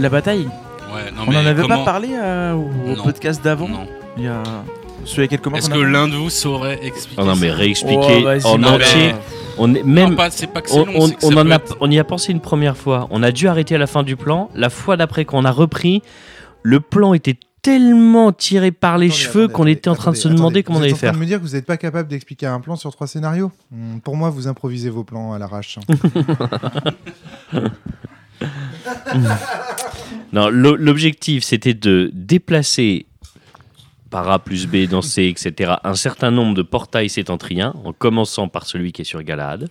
La bataille ouais, non, On mais en avait comment- pas parlé euh, au Non. podcast d'avant Non. Il y a. Celui avec quelques mois Est-ce que l'un de vous saurait expliquer Oh non, mais réexpliquer Oh, en non, entier. mais- On est Non, même. pas, c'est pas que c'est On, long, on- c'est que on ça en peut a, être- on y a pensé une première fois. On a dû arrêter à la fin du plan. La fois d'après qu'on a repris, le plan était tellement tiré par les Attendez, cheveux qu'on était en train de attendez, se demander attendez. comment on Vous allait êtes en train faire. de me dire que vous n'êtes pas capable d'expliquer un plan sur trois scénarios Hmm, Pour moi, vous improvisez vos plans à l'arrache. Non, l'o- l'objectif c'était de déplacer par A plus B dans C, etc., un certain nombre de portails sétentriens, en commençant par celui qui est sur Galahad,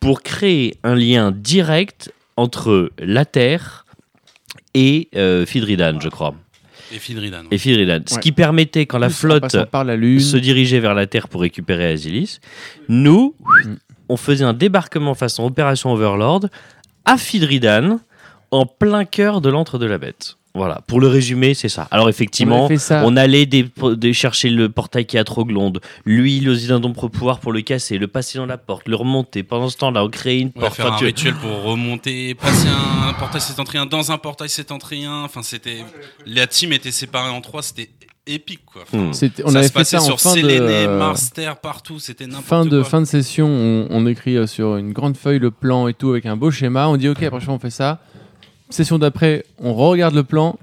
pour créer un lien direct entre la Terre et euh, Fidridan, je crois. Et Fidridan. Et Fidridan. Ce Ouais. qui permettait, quand la flotte passant par la lune. se dirigeait vers la Terre pour récupérer Asilis, nous, Mm. on faisait un débarquement façon Opération Overlord à Fidridan, en plein cœur de l'antre de la bête. Voilà, pour le résumer, c'est ça. Alors effectivement, ça. on allait chercher le portail qui a trop glonde, l'huile aux indompres pouvoir pour le casser, le passer dans la porte, le remonter. Pendant ce temps-là, on créait une On va porte. faire Enfin, un tu- rituel pour remonter, passer un portail sétentrien dans un portail sétentrien. Enfin, c'était. La team était séparée en trois, c'était épique quoi. Enfin, Hmm. C'était- on ça avait se fait passait ça en sur fin Séléné, euh, Mars, Terre, partout, c'était n'importe fin de quoi. fin de session. On, on écrit euh, sur une grande feuille le plan et tout avec un beau schéma. On dit ok, prochainement on fait ça. Session d'après, on regarde le plan.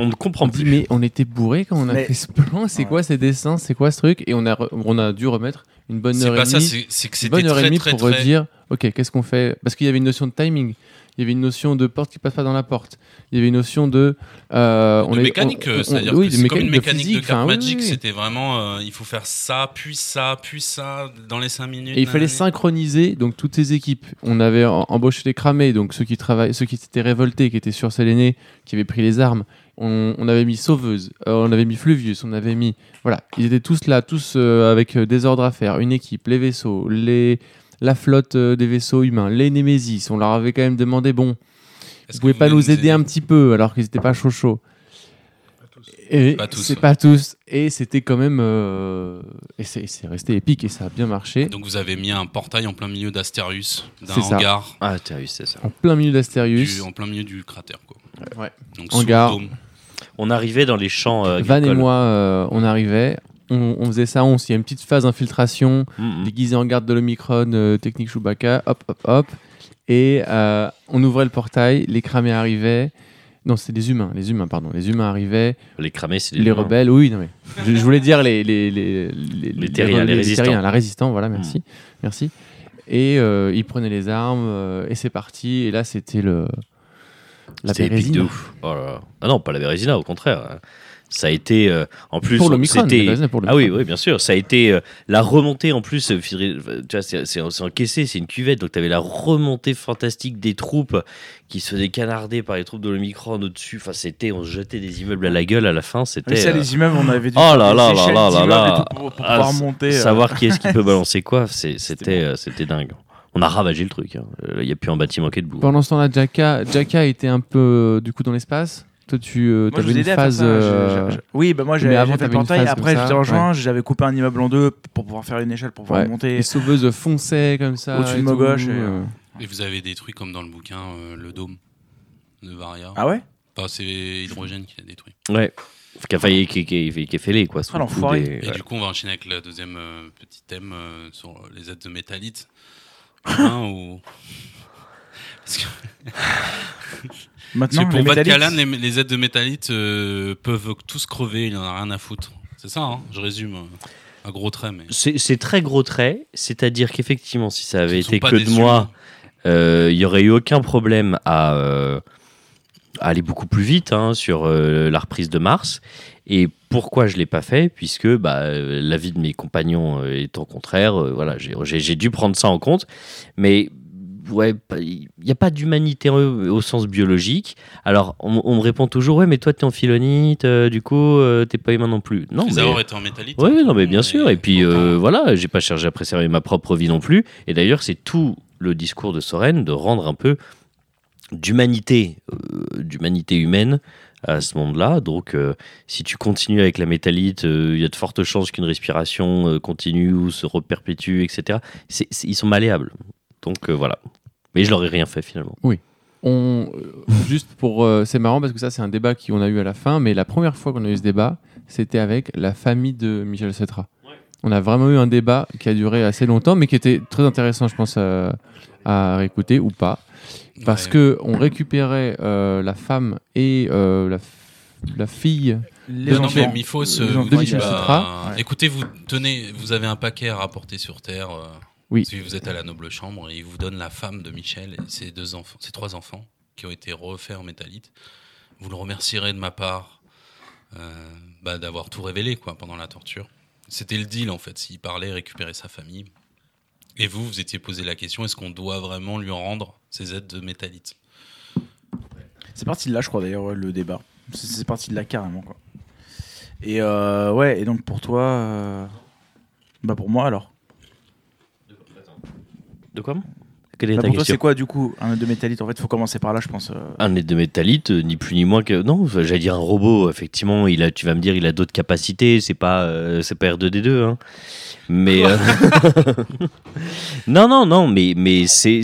on ne On comprend dit plus. mais on était bourré quand on a Mais- fait ce plan. C'est Ouais. quoi ces dessins? C'est quoi ce truc? Et on a re- on a dû remettre une bonne C'est heure et pas ça, demie. c'est c'est que une c'était bonne heure et très demie très pour très. redire ok qu'est-ce qu'on fait? Parce qu'il y avait une notion de timing il y avait une notion de porte qui passe pas dans la porte il y avait une notion de euh, de on mécanique, c'est-à-dire oui, de c'est comme une mécanique physique, de carte enfin, oui, Magic, oui. c'était vraiment euh, il faut faire ça, puis ça, puis ça dans les 5 minutes. et il fallait synchroniser donc toutes ces équipes on avait em- embauché les cramés donc ceux qui travaillent ceux qui s'étaient révoltés qui étaient sur Séléné qui avaient pris les armes on, on avait mis sauveuse euh, on avait mis Fluvius on avait mis voilà ils étaient tous là tous euh, avec des ordres à faire une équipe les vaisseaux les la flotte euh, des vaisseaux humains les Némésis on leur avait quand même demandé bon Vous pouvez pas voulez nous aider un petit peu alors qu'ils n'étaient pas chaud chaud. Et Pas tous, c'est ouais. pas tous. Et c'était quand même. euh, Et c'est resté épique et ça a bien marché. Donc vous avez mis un portail en plein milieu d'Astérius, d'un ça. hangar, Ah, vu, c'est ça. En plein milieu d'Astérius. en plein milieu du cratère. Quoi. Ouais. Donc sous le Hangar. dôme. On arrivait dans les champs euh, Van et moi, euh, on arrivait. On, on faisait ça, on, il y a une petite phase d'infiltration, Mm, mm. déguisé en garde de l'Omicron, euh, technique Chewbacca, hop, hop, hop. Et euh, on ouvrait le portail, les cramés arrivaient. Non, c'est les humains, les humains, pardon. Les humains arrivaient. Les cramés, c'est Les humains. rebelles, oui, non mais je, je voulais dire les les les les, terriens, les résistants. terriens, la résistant, voilà, merci, merci. Et euh, ils prenaient les armes et c'est parti. Et là, c'était le la C'était épique de ouf. Oh là là. Ah non, pas la Bérésina, au contraire. Ça a été, euh, en plus, Pour le Micron, c'était- Ah oui, oui, bien sûr. Ça a été euh, la remontée en plus. euh, Tu vois, c'est encaissé, c'est une cuvette. Donc, tu avais la remontée fantastique des troupes qui se faisaient canarder par les troupes de l'Omicron au-dessus. Enfin, c'était, on se jetait des immeubles à la gueule à la fin. Mais C'était. ça, euh, les immeubles, on avait dû Oh faire là des là là là là pour, pour ah, monter. euh. Savoir qui est-ce qui peut balancer quoi, c'était c'était dingue. On a ravagé le truc. Il n'y a plus un bâtiment qui est debout. Pendant ce temps-là, Jaka, Jaka était un peu du coup dans l'espace. Toi, tu euh, Moi, je avais une phase. ça. euh, Je- je- Oui, bah moi j'ai fait le portail. Après, je ça, t'ai rejoint. J'avais coupé un immeuble en deux pour pouvoir faire une échelle pour pouvoir Ouais. monter. Les sauveuses fonçaient comme ça. Au-dessus de ma gauche et, euh, Et vous avez détruit comme dans le bouquin euh, le dôme de Varia. Ah ouais? Enfin, c'est Hydrogène qui l'a détruit. Ouais. Qui a failli, qui, qui, qui, qui est fêlé, quoi. sous Ah, coup des- Et ouais. du coup, on va enchaîner avec le deuxième euh, petit thème euh, sur les aides de métallites. Hein, ou... Parce que, parce Maintenant, pour les Vatkalan, les, les aides de métallites euh, peuvent tous crever, il n'y en a rien à foutre. C'est ça, hein je résume. euh, Un gros trait, mais. C'est très gros trait, c'est-à-dire qu'effectivement, si ça avait été que de moi, euh, il y aurait eu aucun problème à, euh, à aller beaucoup plus vite hein, sur euh, la reprise de Mars. Et pourquoi je l'ai pas fait? Puisque bah, euh, l'avis de mes compagnons euh, étant contraire, euh, voilà, j'ai dû prendre ça en compte. Mais ouais, il n'y a pas d'humanité au, sens biologique. Alors, on, on me répond toujours, ouais, mais toi, tu es en philonite, euh, du coup, euh, t'es pas humain non plus. Non, les mais... été en métallite. Oui, hein, non, mais bien sûr. Et puis euh, voilà, j'ai pas cherché à préserver ma propre vie non plus. Et d'ailleurs, c'est tout le discours de Soren de rendre un peu d'humanité, euh, d'humanité humaine à ce monde-là. Donc, euh, si tu continues avec la métallite, euh, il y a de fortes chances qu'une respiration euh, continue ou se reperpétue, etc. Ils sont malléables. Donc voilà. Mais je l'aurais rien fait finalement. On, euh, juste pour, euh, c'est marrant parce que ça c'est un débat qu'on a eu à la fin, mais la première fois qu'on a eu ce débat, c'était avec la famille de Michel Cetra. On a vraiment eu un débat qui a duré assez longtemps, mais qui était très intéressant, je pense, à, à réécouter ou pas, parce Ouais. que on récupérait euh, la femme et euh, la, f- la fille. Les non, enfants. mais il faut se. De Michel Cetra. Ouais. Écoutez, vous tenez, vous avez un paquet à rapporter sur Terre. Oui. Si vous êtes à la noble chambre, et il vous donne la femme de Michel et ses deux enfants, ses trois enfants qui ont été refaits en métallite. Vous le remercierez de ma part euh, bah, d'avoir tout révélé quoi pendant la torture. C'était le deal en fait. S'il parlait, récupérer sa famille. Et vous, vous étiez posé la question est-ce qu'on doit vraiment lui rendre ses aides de métallite C'est parti de là, je crois d'ailleurs, ouais, le débat. C'est c'est parti de là carrément, quoi. Et euh, ouais, et donc pour toi, euh, bah pour moi alors? De quoi Quelle est Bah, ta pour toi, c'est quoi du coup un œuf de métallite? En fait, faut commencer par là, je pense. euh. Un aide de métallite, euh, ni plus ni moins que. Non, j'allais dire un robot, effectivement, il a, tu vas me dire, il a d'autres capacités, c'est pas, euh, c'est pas R2D2. Hein. Mais. euh, non, non, non, mais, mais c'est.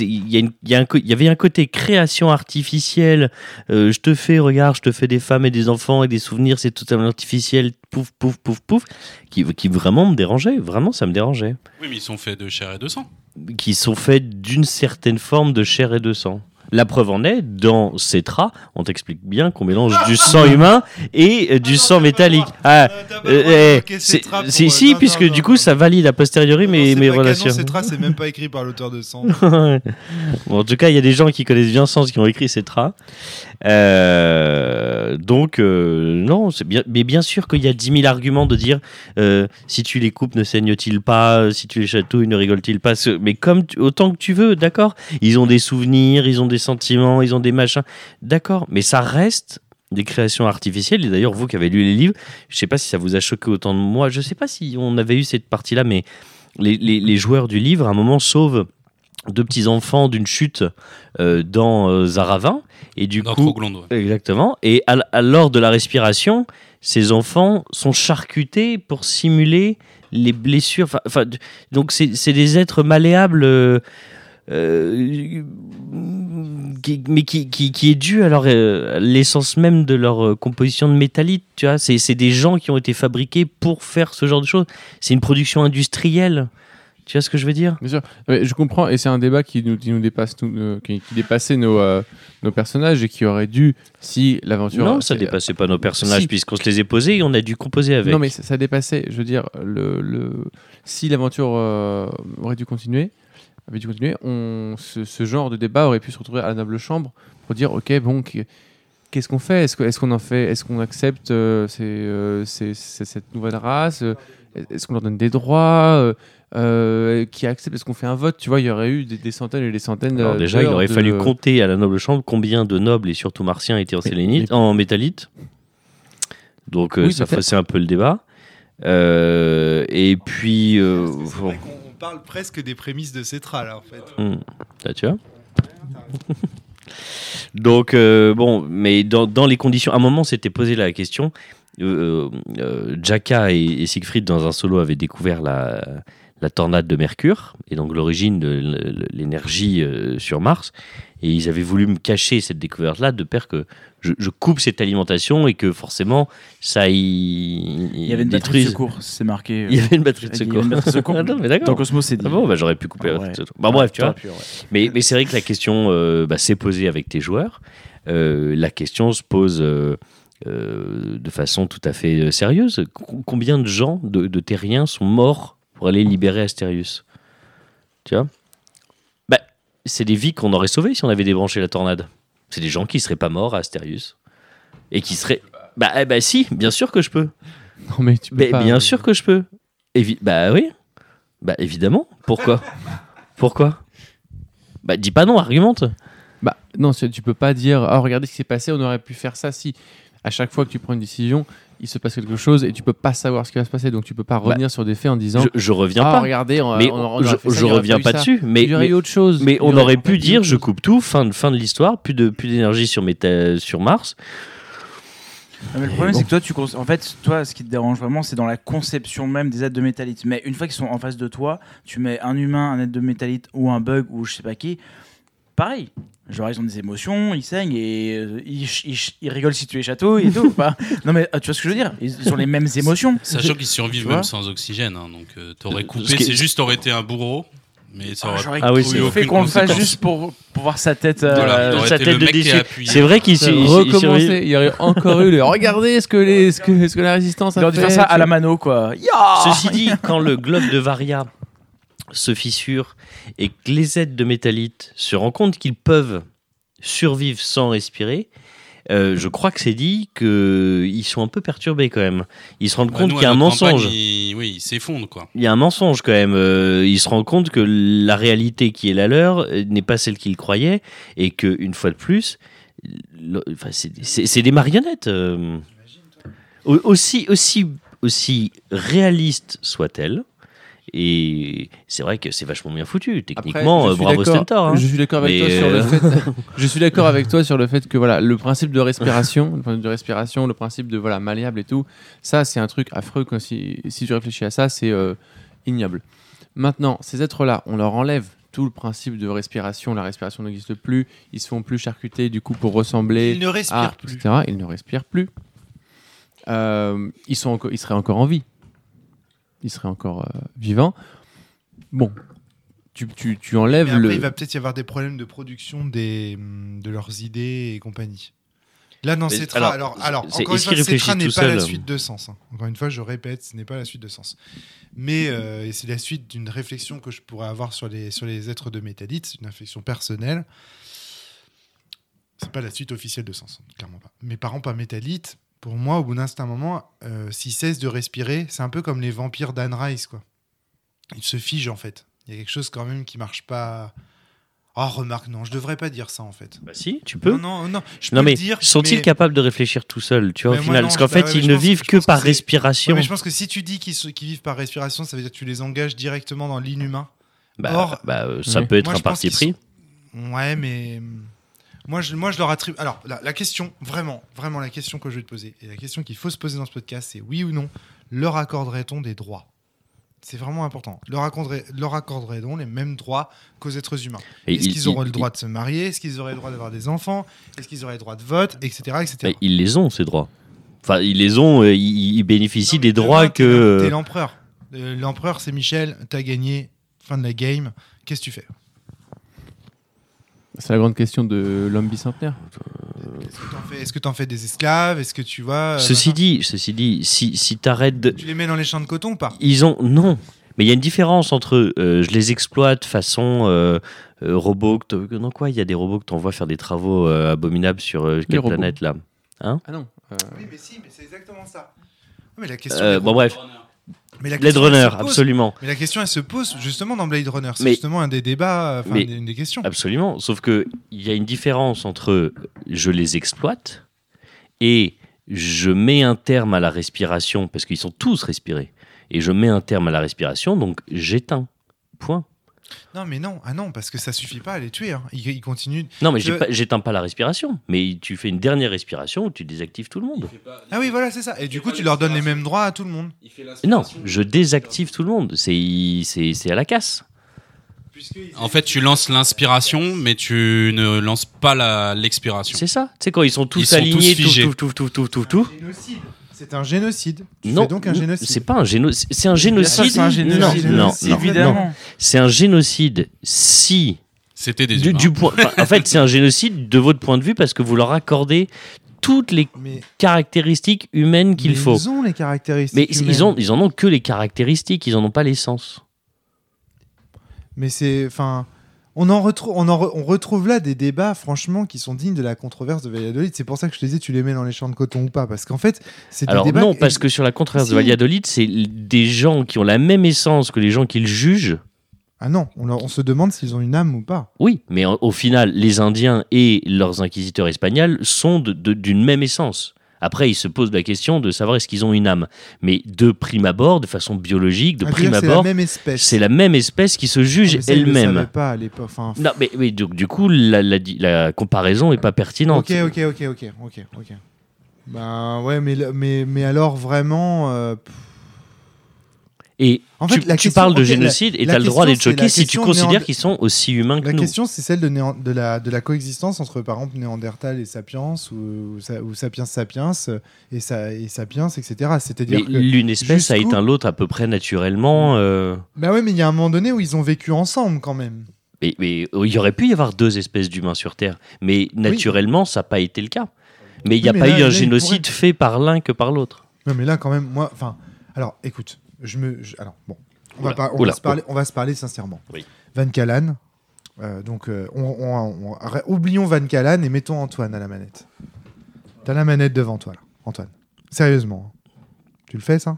Il y, il y, il y avait un côté création artificielle. euh, je te fais, regarde, je te fais des femmes et des enfants et des souvenirs, c'est totalement artificiel, pouf, pouf, pouf, pouf, qui, qui vraiment me dérangeait. Vraiment, ça me dérangeait. Oui, mais ils sont faits de chair et de sang. Qui sont faits d'une certaine forme de chair et de sang. La preuve en est, dans Cetra, on t'explique bien qu'on mélange du sang humain et euh, du sang métallique. Ah, euh, eh, c'est si, puisque du coup, ça valide a posteriori mes, mes relations. Cetra, c'est même pas écrit par l'auteur de sang. bon, en tout cas, il y a des gens qui connaissent bien Sens qui ont écrit Cetra. Euh, donc, euh, non, c'est bien, mais bien sûr qu'il y a 10 000 arguments de dire euh, si tu les coupes, ne saignent-ils pas? Si tu les chatouilles, ne rigolent-ils pas? Mais comme tu- autant que tu veux, d'accord? Ils ont des souvenirs, ils ont des sentiments, ils ont des machins. D'accord, mais ça reste des créations artificielles. Et d'ailleurs, vous qui avez lu les livres, je sais pas si ça vous a choqué autant de moi. Je sais pas si on avait eu cette partie-là, mais les, les- les joueurs du livre, à un moment, sauvent deux petits enfants d'une chute euh, dans euh, Zaravin. Et du Dans coup, Troglonde, ouais. Exactement. Et à, à lors de la respiration, ces enfants sont charcutés pour simuler les blessures. Enfin, donc, c'est c'est des êtres malléables. euh, euh, qui- mais qui, qui, qui est dû à leur, euh, à l'essence même de leur euh, composition de métallite, tu vois. C'est des gens qui ont été fabriqués pour faire ce genre de choses. C'est une production industrielle. Tu vois ce que je veux dire? Bien sûr. Je comprends, et c'est un débat qui nous, qui nous dépasse, euh, qui, qui dépassait nos, euh, nos personnages et qui aurait dû, si l'aventure. Non, ça c'est- dépassait pas nos personnages Si. puisqu'on se les est posés et on a dû composer avec. Non, mais ça, ça dépassait. Je veux dire, le, le... si l'aventure euh, aurait dû continuer, avait dû continuer, on, ce, ce genre de débat aurait pu se retrouver à la noble chambre pour dire, ok, bon, qu- qu'est-ce qu'on fait? Est-ce qu'on en fait Est-ce qu'on accepte euh, ces, euh, ces- ces- cette nouvelle race? Est-ce qu'on leur donne des droits? Euh, euh, Qui accepte? Est-ce qu'on fait un vote? Tu vois, il y aurait eu des, des centaines et des centaines. Alors déjà, il aurait de- fallu compter à la noble chambre combien de nobles et surtout martiens étaient en Mais- sélénite, mais- en métallite. Donc euh, Oui, ça faussait un peu le débat. Euh, et puis, euh, bon, parle presque des prémices de Cetra, là, en fait. là, tu vois. Donc euh, bon, mais dans, dans les conditions, à un moment, s'était posé la question. Euh, euh, Jaka et, et Siegfried dans un solo avaient découvert la, la tornade de Mercure et donc l'origine de l'énergie euh, sur Mars. Et ils avaient voulu me cacher cette découverte-là de peur que je, je coupe cette alimentation et que forcément ça y, Il y avait une batterie de secours, c'est marqué. euh, Il y avait une batterie de Il y avait secours. une batterie de secours. Ah non, mais Dans d'accord. Cosmos, c'est dit. Ah bon, bah, j'aurais pu couper la Ah de secours. Bah bref, tu vois. T'aurais pu, ouais. Mais, mais c'est vrai que la question euh, bah, s'est posée avec tes joueurs. Euh, la question se pose euh, euh, de façon tout à fait euh, sérieuse. Co- combien de gens, de, de terriens, sont morts pour aller libérer Astérius? Tu vois? C'est des vies qu'on aurait sauvées si on avait débranché la tornade. C'est des gens qui seraient pas morts à Astérius. Et qui seraient. Bah, eh bah si, bien sûr que je peux. Non, mais tu peux Mais pas- bien sûr que je peux. Évi- bah oui. Bah évidemment. Pourquoi? Pourquoi? Bah dis pas non, argumente. Bah, non, tu tu peux pas dire Ah, regardez ce qui s'est passé, on aurait pu faire ça si. À chaque fois que tu prends une décision, il se passe quelque chose et tu peux pas savoir ce qui va se passer. Donc tu peux pas revenir sur des faits en disant Je, je reviens Ah, pas. regardez, on, mais on- on je, ça, reviens pas ça. dessus. Mais, il y aurait mais, eu autre chose. mais on aurait pu dire je coupe tout, fin de, fin de l'histoire, plus de plus d'énergie sur, méta- sur Mars. Non, mais le problème, c'est que toi, tu en fait, toi, ce qui te dérange vraiment, c'est dans la conception même des aides de métallite. Mais une fois qu'ils sont en face de toi, tu mets un humain, un aide de métallite ou un bug ou je sais pas qui, pareil. Genre, ils ont des émotions, ils saignent et euh, ils, ils ils rigolent si tu les chatouilles et tout. Enfin, non, mais euh, tu vois ce que je veux dire? Ils ont les mêmes émotions. Sachant qu'ils survivent même sans oxygène, hein, donc euh, t'aurais coupé, c'est juste t'aurais été un bourreau, mais ça Ah, aurait J'aurais Ah oui, c'est fait qu'on le fasse juste pour, pour voir sa tête. euh, Voilà, il sa tête de appuyé. C'est vrai qu'il Ça s'est- il- il- il- recommencer, il y aurait encore eu le regardez ce que, les, ce que, ce que la résistance Il a aurait dû fait. faire ça à la mano, quoi. Ceci dit, quand le globe de Varia se fissure et que les aides de métallite se rendent compte qu'ils peuvent survivre sans respirer, euh, je crois que c'est dit qu'ils sont un peu perturbés quand même. Ils se rendent Bah, compte qu'il y a un mensonge. Oui, il s'effondre quoi. Il y a un mensonge quand même. Euh, ils se rendent compte que la réalité qui est la leur euh, n'est pas celle qu'ils croyaient et que une fois de plus, le- enfin, c'est c'est- c'est des marionnettes. euh. Au- aussi aussi aussi réalistes soient-elles. Et c'est vrai que c'est vachement bien foutu. Après, Techniquement, je euh, suis bravo d'accord- Stentor. hein. Je suis d'accord avec Mais, toi sur le euh, fait. je suis d'accord avec toi sur le fait que voilà, le principe de respiration, le principe de respiration, le principe de voilà malléable et tout, ça c'est un truc affreux. Quand si, si tu réfléchis à ça, c'est euh, ignoble. Maintenant, ces êtres-là, on leur enlève tout le principe de respiration. La respiration n'existe plus. Ils se font plus charcuter du coup pour ressembler. Il ne respire à, plus. etc. Ils ne respirent plus. Euh, ils, sont ils seraient encore en vie. Ils seraient encore euh, vivants. Bon, tu, tu, tu enlèves après, le. il va peut-être y avoir des problèmes de production des, hum, de leurs idées et compagnie. Là, dans Mais Cetra, alors, alors, alors, c'est- encore une fois, Cetra n'est pas la suite de sens. hein. Encore une fois, je répète, ce n'est pas la suite de sens. Mais euh, et c'est la suite d'une réflexion que je pourrais avoir sur les, sur les êtres de métallite, c'est une réflexion personnelle. C'est pas la suite officielle de sens, hein, clairement pas. Mes parents pas métallite, pour moi, au bout d'un certain moment, euh, s'ils cessent de respirer, c'est un peu comme les vampires d'Anne Rice, quoi. Ils se figent, en fait. Il y a quelque chose quand même qui marche pas. Oh, remarque, non, je devrais pas dire ça, en fait. Bah si, tu peux. Non, non, non. Je Non peux mais le dire. sont-ils mais- capables de réfléchir tout seuls, tu vois, Mais au final? non, Parce qu'en bah fait, ouais, ils ne vivent que par respiration. Ouais, mais je pense que si tu dis qu'ils vivent par respiration, ça veut dire que tu les engages directement dans l'inhumain. Bah, Or- bah, euh, ça Oui. peut être Moi, un parti pris. Ouais, mais hum, moi je, moi, je leur attribue. Alors, la, la question, vraiment, vraiment, la question que je vais te poser, et la question qu'il faut se poser dans ce podcast, c'est oui ou non, leur accorderait-on des droits? C'est vraiment important. Leur, accorderait, leur accorderait-on les mêmes droits qu'aux êtres humains? Est-ce ils- qu'ils ils- le droit de se marier? Est-ce qu'ils auraient le droit d'avoir des enfants? Est-ce qu'ils auraient le droit de vote? Etc. etc. Bah, ils les ont, ces droits. Enfin, ils les ont, euh, ils, ils bénéficient Non, des droits que. T'es l'empereur. Euh, L'empereur, c'est Michel. T'as gagné. Fin de la game. Qu'est-ce que tu fais? C'est la grande question de l'homme bicentenaire. Est-ce que t'en fais, est-ce que t'en fais des esclaves? Est-ce que tu vois euh, Ceci dit, ceci dit, si, si t'arrêtes de. Tu les mets dans les champs de coton ou pas? Ils ont. Non. Mais il y a une différence entre euh, je les exploite façon euh, euh, robot. que Non, quoi Il y a des robots que t'envoies faire des travaux euh, abominables sur euh, quelle robots. planète là? Ah non. euh, Oui, mais si, mais c'est exactement ça. Mais la question. Euh, Bon, bref. Mais la Blade Runner, absolument. Mais la question, elle se pose justement dans Blade Runner. C'est justement un des débats, enfin, une des questions. Absolument. Sauf que il y a une différence entre je les exploite et je mets un terme à la respiration parce qu'ils sont tous respirés. Et je mets un terme à la respiration, donc j'éteins. Point. Non, mais non, ah non, parce que ça suffit pas à les tuer. hein. Ils, ils continuent. Non, mais Je- j'éteins pas la respiration. Mais tu fais une dernière respiration où tu désactives tout le monde. Ah oui, voilà, c'est ça. Et du coup, tu leur donnes les mêmes droits à tout le monde. Non, je désactive tout le monde. C'est c'est- c'est à la casse. En fait, tu lances l'inspiration, mais tu ne lances pas la- l'expiration. C'est ça. Tu sais, quand ils sont tous Ils sont alignés, tous tout, figés. tout, tout, tout, tout, tout, tout. C'est un génocide. Tu Non, fais donc un génocide. c'est pas un génocide. C'est un génocide. c'est un génocide. Non, non, non, évidemment. non. C'est un génocide si C'était des du, humains. du point. en fait, c'est un génocide de votre point de vue parce que vous leur accordez toutes les Mais, caractéristiques humaines qu'il faut. Ils ont les caractéristiques. Mais ils, ont, ils en ont que les caractéristiques. Ils en ont pas l'essence. Mais c'est, enfin, on en retrouve, on en re- on retrouve là des débats, franchement, qui sont dignes de la controverse de Valladolid. C'est pour ça que je te disais, tu les mets dans les champs de coton ou pas, parce qu'en fait, c'est des Alors débats. non, parce que sur la controverse Si. de Valladolid, c'est des gens qui ont la même essence que les gens qu'ils jugent. ah non, on, se demande s'ils ont une âme ou pas. Oui, mais au final, les Indiens et leurs inquisiteurs espagnols sont d'une même essence. Après, ils se posent la question de savoir est-ce qu'ils ont une âme. Mais de prime abord, de façon biologique, de Ah, prime c'est la abord, même espèce. c'est la même espèce qui se Ah, juge le elle-même. pas à l'époque. Enfin, Non, mais, mais du, du coup, la, la- la comparaison est pas pertinente. ok, ok, ok, ok, ok, ok. Ben ouais, mais, mais, mais alors vraiment. euh, pff, Et En tu, fait, la tu question- parles de la- génocide et la tu as le droit d'être choqué la si tu considères qu'ils sont aussi humains que La nous. question, c'est celle de, la, de la coexistence entre, par exemple, Néandertal et Sapiens, ou, ou, sa- ou Sapiens Sapiens, et, sa, et Sapiens, etc. C'est-à-dire que. l'une espèce a éteint l'autre à peu près naturellement. euh, Bah ouais, mais il y a un moment donné où ils ont vécu ensemble quand même. Mais, mais il y aurait pu y avoir deux espèces d'humains sur Terre. Mais naturellement, ça n'a pas été le cas. Mais il n'y a pas là- eu un génocide fait par l'un que par l'autre. Non, mais là, quand même, moi. Enfin, alors, écoute, je me. je- alors, bon. On, va, pas- on, oula, va se parler, on va se parler sincèrement. Oui. Van Callan. euh, donc, euh, on, on- on- ré- oublions Van Callan et mettons Antoine à la manette. T'as la manette devant toi, là. Antoine. Sérieusement. hein. Tu le fais, ça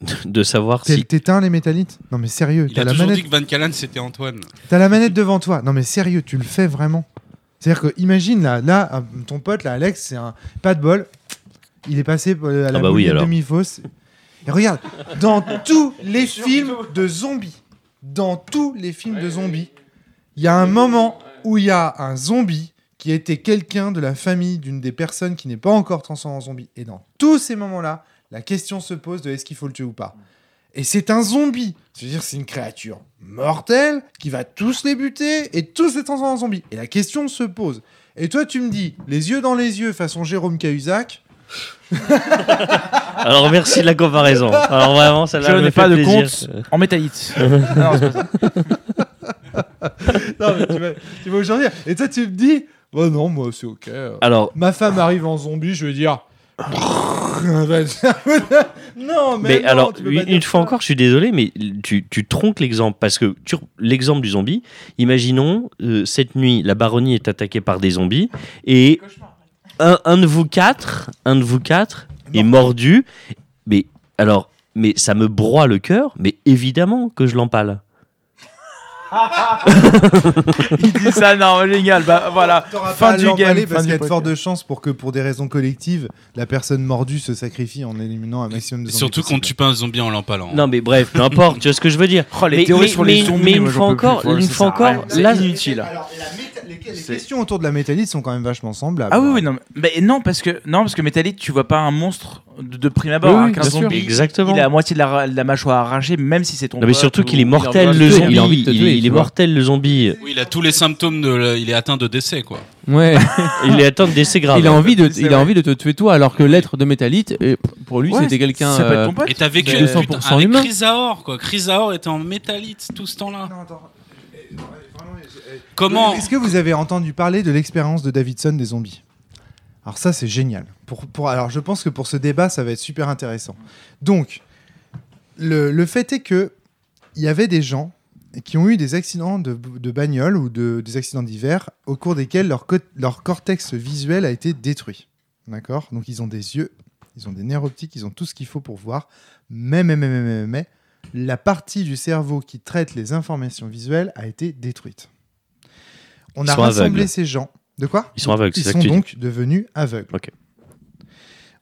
De savoir T'es- si. T'éteins les métallites Non, mais sérieux. Il T'as a la, toujours manette... dit que Van Callen c'était Antoine. t'as la manette devant toi. Non, mais sérieux, tu le fais vraiment. C'est-à-dire que, imagine, là, là, euh, ton pote, là, Alex, c'est un. Pas de bol. Il est passé à la Ah bah oui, moulinette alors. Et regarde, dans tous les films de zombies, dans tous les films de zombies, il y a un moment où il y a un zombie qui était quelqu'un de la famille d'une des personnes qui n'est pas encore transformée en zombie. Et dans tous ces moments-là, la question se pose de est-ce qu'il faut le tuer ou pas. Et c'est un zombie. C'est-à-dire c'est une créature mortelle qui va tous les buter et tous les transformer en zombies. Et la question se pose. Et toi, tu me dis, les yeux dans les yeux, façon Jérôme Cahuzac, Alors merci de la comparaison. Alors vraiment, ça Je n'ai pas de compte en métallite. Non, c'est pas ça. non, mais tu vas, tu vas. Et toi, tu me dis, oh non, moi, c'est ok. Alors, Ma femme arrive en zombie, je vais dire. non, mais, mais, non, alors, tu peux une, fois ça. encore, je suis désolé, mais tu, tu trompes l'exemple. Parce que tu- l'exemple du zombie, imaginons, euh, cette nuit, la baronnie est attaquée par des zombies et un, un de vous quatre, un de vous quatre est mordu. Mais alors, mais ça me broie le cœur, mais évidemment que je l'empale. Il dit ça, non, génial. Bah voilà, T'auras fin pas à du l'emballer game. parce fin qu'il y a de fortes podcast. chances pour que, pour des raisons collectives, la personne mordue se sacrifie en éliminant un maximum de zombies. Surtout qu'on possible. tue pas un zombie en l'empalant. Non, mais bref, peu importe, tu vois ce que je veux dire. Oh, les Mais- théories mais- sur les mais- zombies, mais une moi, j'en fois peux plus. encore- Faut- une ça fois sert à encore, rien. C'est là- inutile. Alors, la méta- les, les C'est- questions autour de la métallite sont quand même vachement semblables. Ah oui, oui, non, mais, mais non, parce que non, parce que Métallite, tu vois pas un monstre de, de prime abord. Oui, hein, oui, qu'un bien sûr. zombie, Exactement. il a la moitié de la, de la mâchoire arrachée, même si c'est ton. Non, mais pote surtout ou- qu'il est mortel, le zombie. il a envie de te tuer, il tu est mortel, le zombie. Oui, il a tous les symptômes de. la- Il est atteint de décès, quoi. Ouais. Il est atteint de décès grave. il a envie de, il a envie de te tuer toi, alors que l'être de métallite, et pour lui, Ouais, c'était quelqu'un. Ça peut être euh, ton pote. Et t'as vécu Mais- putain, 200% avec humain. Chrysaor, quoi. Chrysaor était en métallite tout ce temps-là. Non, attends. Eh, non, eh, vraiment, eh, eh, Comment Est-ce que vous avez entendu parler de l'expérience de Davidson des zombies? Alors ça, c'est génial. Pour, pour, alors je pense que pour ce débat, ça va être super intéressant. Donc, le, le fait est que il y avait des gens qui ont eu des accidents de, de bagnole ou de, des accidents divers au cours desquels leur, co- leur cortex visuel a été détruit. D'accord? Donc ils ont des yeux, ils ont des nerfs optiques, ils ont tout ce qu'il faut pour voir. Mais, mais, mais, mais, mais, mais, la partie du cerveau qui traite les informations visuelles a été détruite. On Ils a rassemblé aveugles. ces gens. De quoi? Ils sont aveugles, Ils sont donc devenus aveugles. Ok.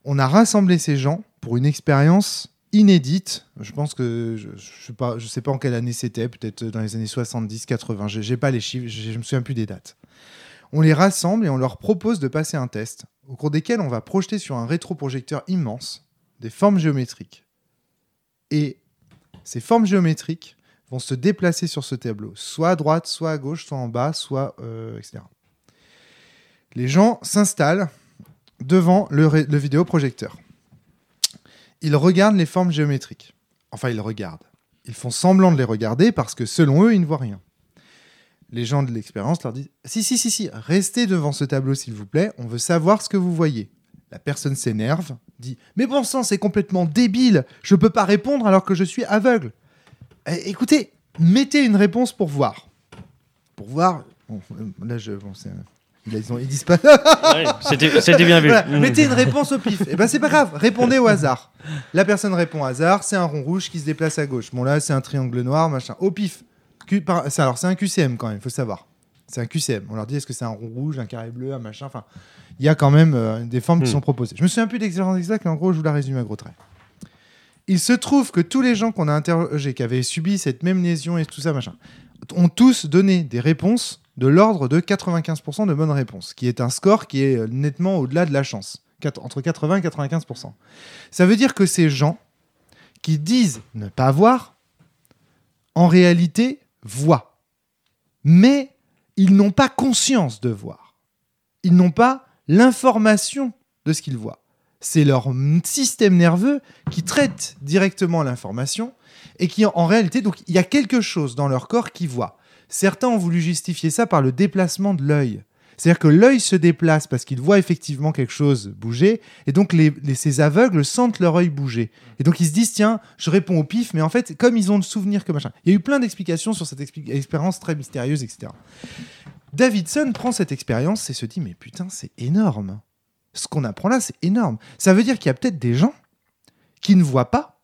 On a rassemblé ces gens pour une expérience inédite. Je pense que je, je sais pas, je en quelle année c'était, peut-être dans les années 70, 80. J'ai j'ai pas les chiffres, je, je me souviens plus des dates. On les rassemble et on leur propose de passer un test au cours desquels on va projeter sur un rétroprojecteur immense des formes géométriques. Et ces formes géométriques vont se déplacer sur ce tableau, soit à droite, soit à gauche, soit en bas, soit euh, etc. Les gens s'installent devant le, le vidéoprojecteur. Ils regardent les formes géométriques. Enfin, ils regardent. Ils font semblant de les regarder parce que selon eux, ils ne voient rien. Les gens de l'expérience leur disent Si, si, si, si, restez devant ce tableau, s'il vous plaît, on veut savoir ce que vous voyez. La personne s'énerve, dit Mais bon sang, c'est complètement débile, je peux pas répondre alors que je suis aveugle. Eh, écoutez, mettez une réponse pour voir. Pour voir. Là, je. Ils, ont- ils disent pas. Ouais, C'était bien vu. Voilà, Mm. mettez une réponse au pif. Et ben c'est pas grave, répondez au hasard. La personne répond au hasard, c'est un rond rouge qui se déplace à gauche. Bon là, c'est un triangle noir, machin. Au pif. Q- Alors c'est un QCM quand même, faut savoir. C'est un QCM. On leur dit est-ce que c'est un rond rouge, un carré bleu, un machin? Enfin, il y a quand même euh, des formes qui Hmm. sont proposées. Je me souviens plus d'expérience exacte, mais en gros, je vous la résume à gros traits. Il se trouve que tous les gens qu'on a interrogés, qui avaient subi cette même lésion et tout ça, machin, ont tous donné des réponses de l'ordre de 95% de bonnes réponses, qui est un score qui est euh, nettement au-delà de la chance. Entre 80 et 95%. Ça veut dire que ces gens qui disent ne pas voir, en réalité, voient. Mais ils n'ont pas conscience de voir. Ils n'ont pas l'information de ce qu'ils voient. C'est leur système nerveux qui traite directement l'information et qui, en réalité, donc il y a quelque chose dans leur corps qui voit. Certains ont voulu justifier ça par le déplacement de l'œil. C'est-à-dire que l'œil se déplace parce qu'il voit effectivement quelque chose bouger, et donc les, ces aveugles sentent leur œil bouger. Et donc ils se disent, tiens, je réponds au pif, mais en fait, comme ils ont le souvenir que machin. Il y a eu plein d'explications sur cette expérience très mystérieuse, etc. Davidson prend cette expérience et se dit, mais putain, c'est énorme. Ce qu'on apprend là, c'est énorme. Ça veut dire qu'il y a peut-être des gens qui ne voient pas,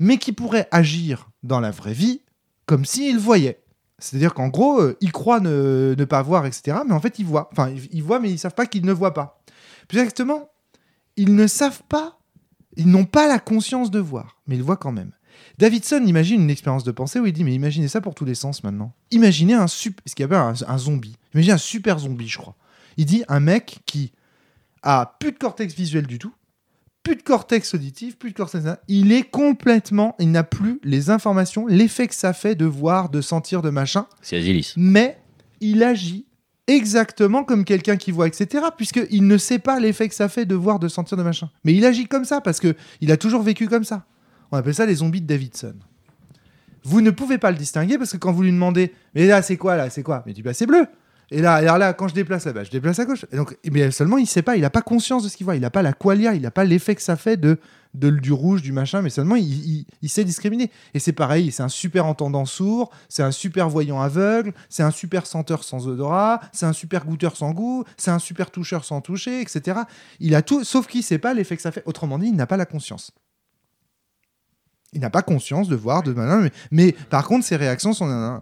mais qui pourraient agir dans la vraie vie comme s'ils voyaient. C'est-à-dire qu'en gros, euh, ils croient ne, pas voir, etc. Mais en fait, ils voient. Enfin, ils, voient, mais ils savent pas qu'ils ne voient pas. Plus exactement, ils ne savent pas, ils n'ont pas la conscience de voir, mais ils voient quand même. Davidson imagine une expérience de pensée où il dit Mais imaginez ça pour tous les sens maintenant. Imaginez un sup- ce qu'il un, un zombie. Imaginez un super zombie, je crois. Il dit un mec qui a plus de cortex visuel du tout, plus de cortex auditif, plus de cortex. Il est complètement. Il n'a plus les informations, l'effet que ça fait de voir, de sentir, de machin C'est Asilis. mais il agit exactement comme quelqu'un qui voit, etc. Puisqu'il ne sait pas l'effet que ça fait de voir, de sentir, de machin. Mais il agit comme ça parce que il a toujours vécu comme ça. On appelle ça les zombies de Davidson. Vous ne pouvez pas le distinguer parce que quand vous lui demandez, mais là c'est quoi là, c'est quoi? Mais il dit bah c'est bleu. Et là, alors là, quand je déplace là-bas, je déplace à gauche. Donc, mais seulement il sait pas, il n'a pas conscience de ce qu'il voit, il n'a pas la qualia, il n'a pas l'effet que ça fait de, du rouge, du machin, mais seulement il, sait discriminer. Et c'est pareil, c'est un super entendant sourd, c'est un super voyant aveugle, c'est un super senteur sans odorat, c'est un super goûteur sans goût, c'est un super toucheur sans toucher, etc. Il a tout, sauf qu'il sait pas l'effet que ça fait. Autrement dit, il n'a pas la conscience. Il n'a pas conscience de voir, de malin, mais, mais par contre, ses réactions sont.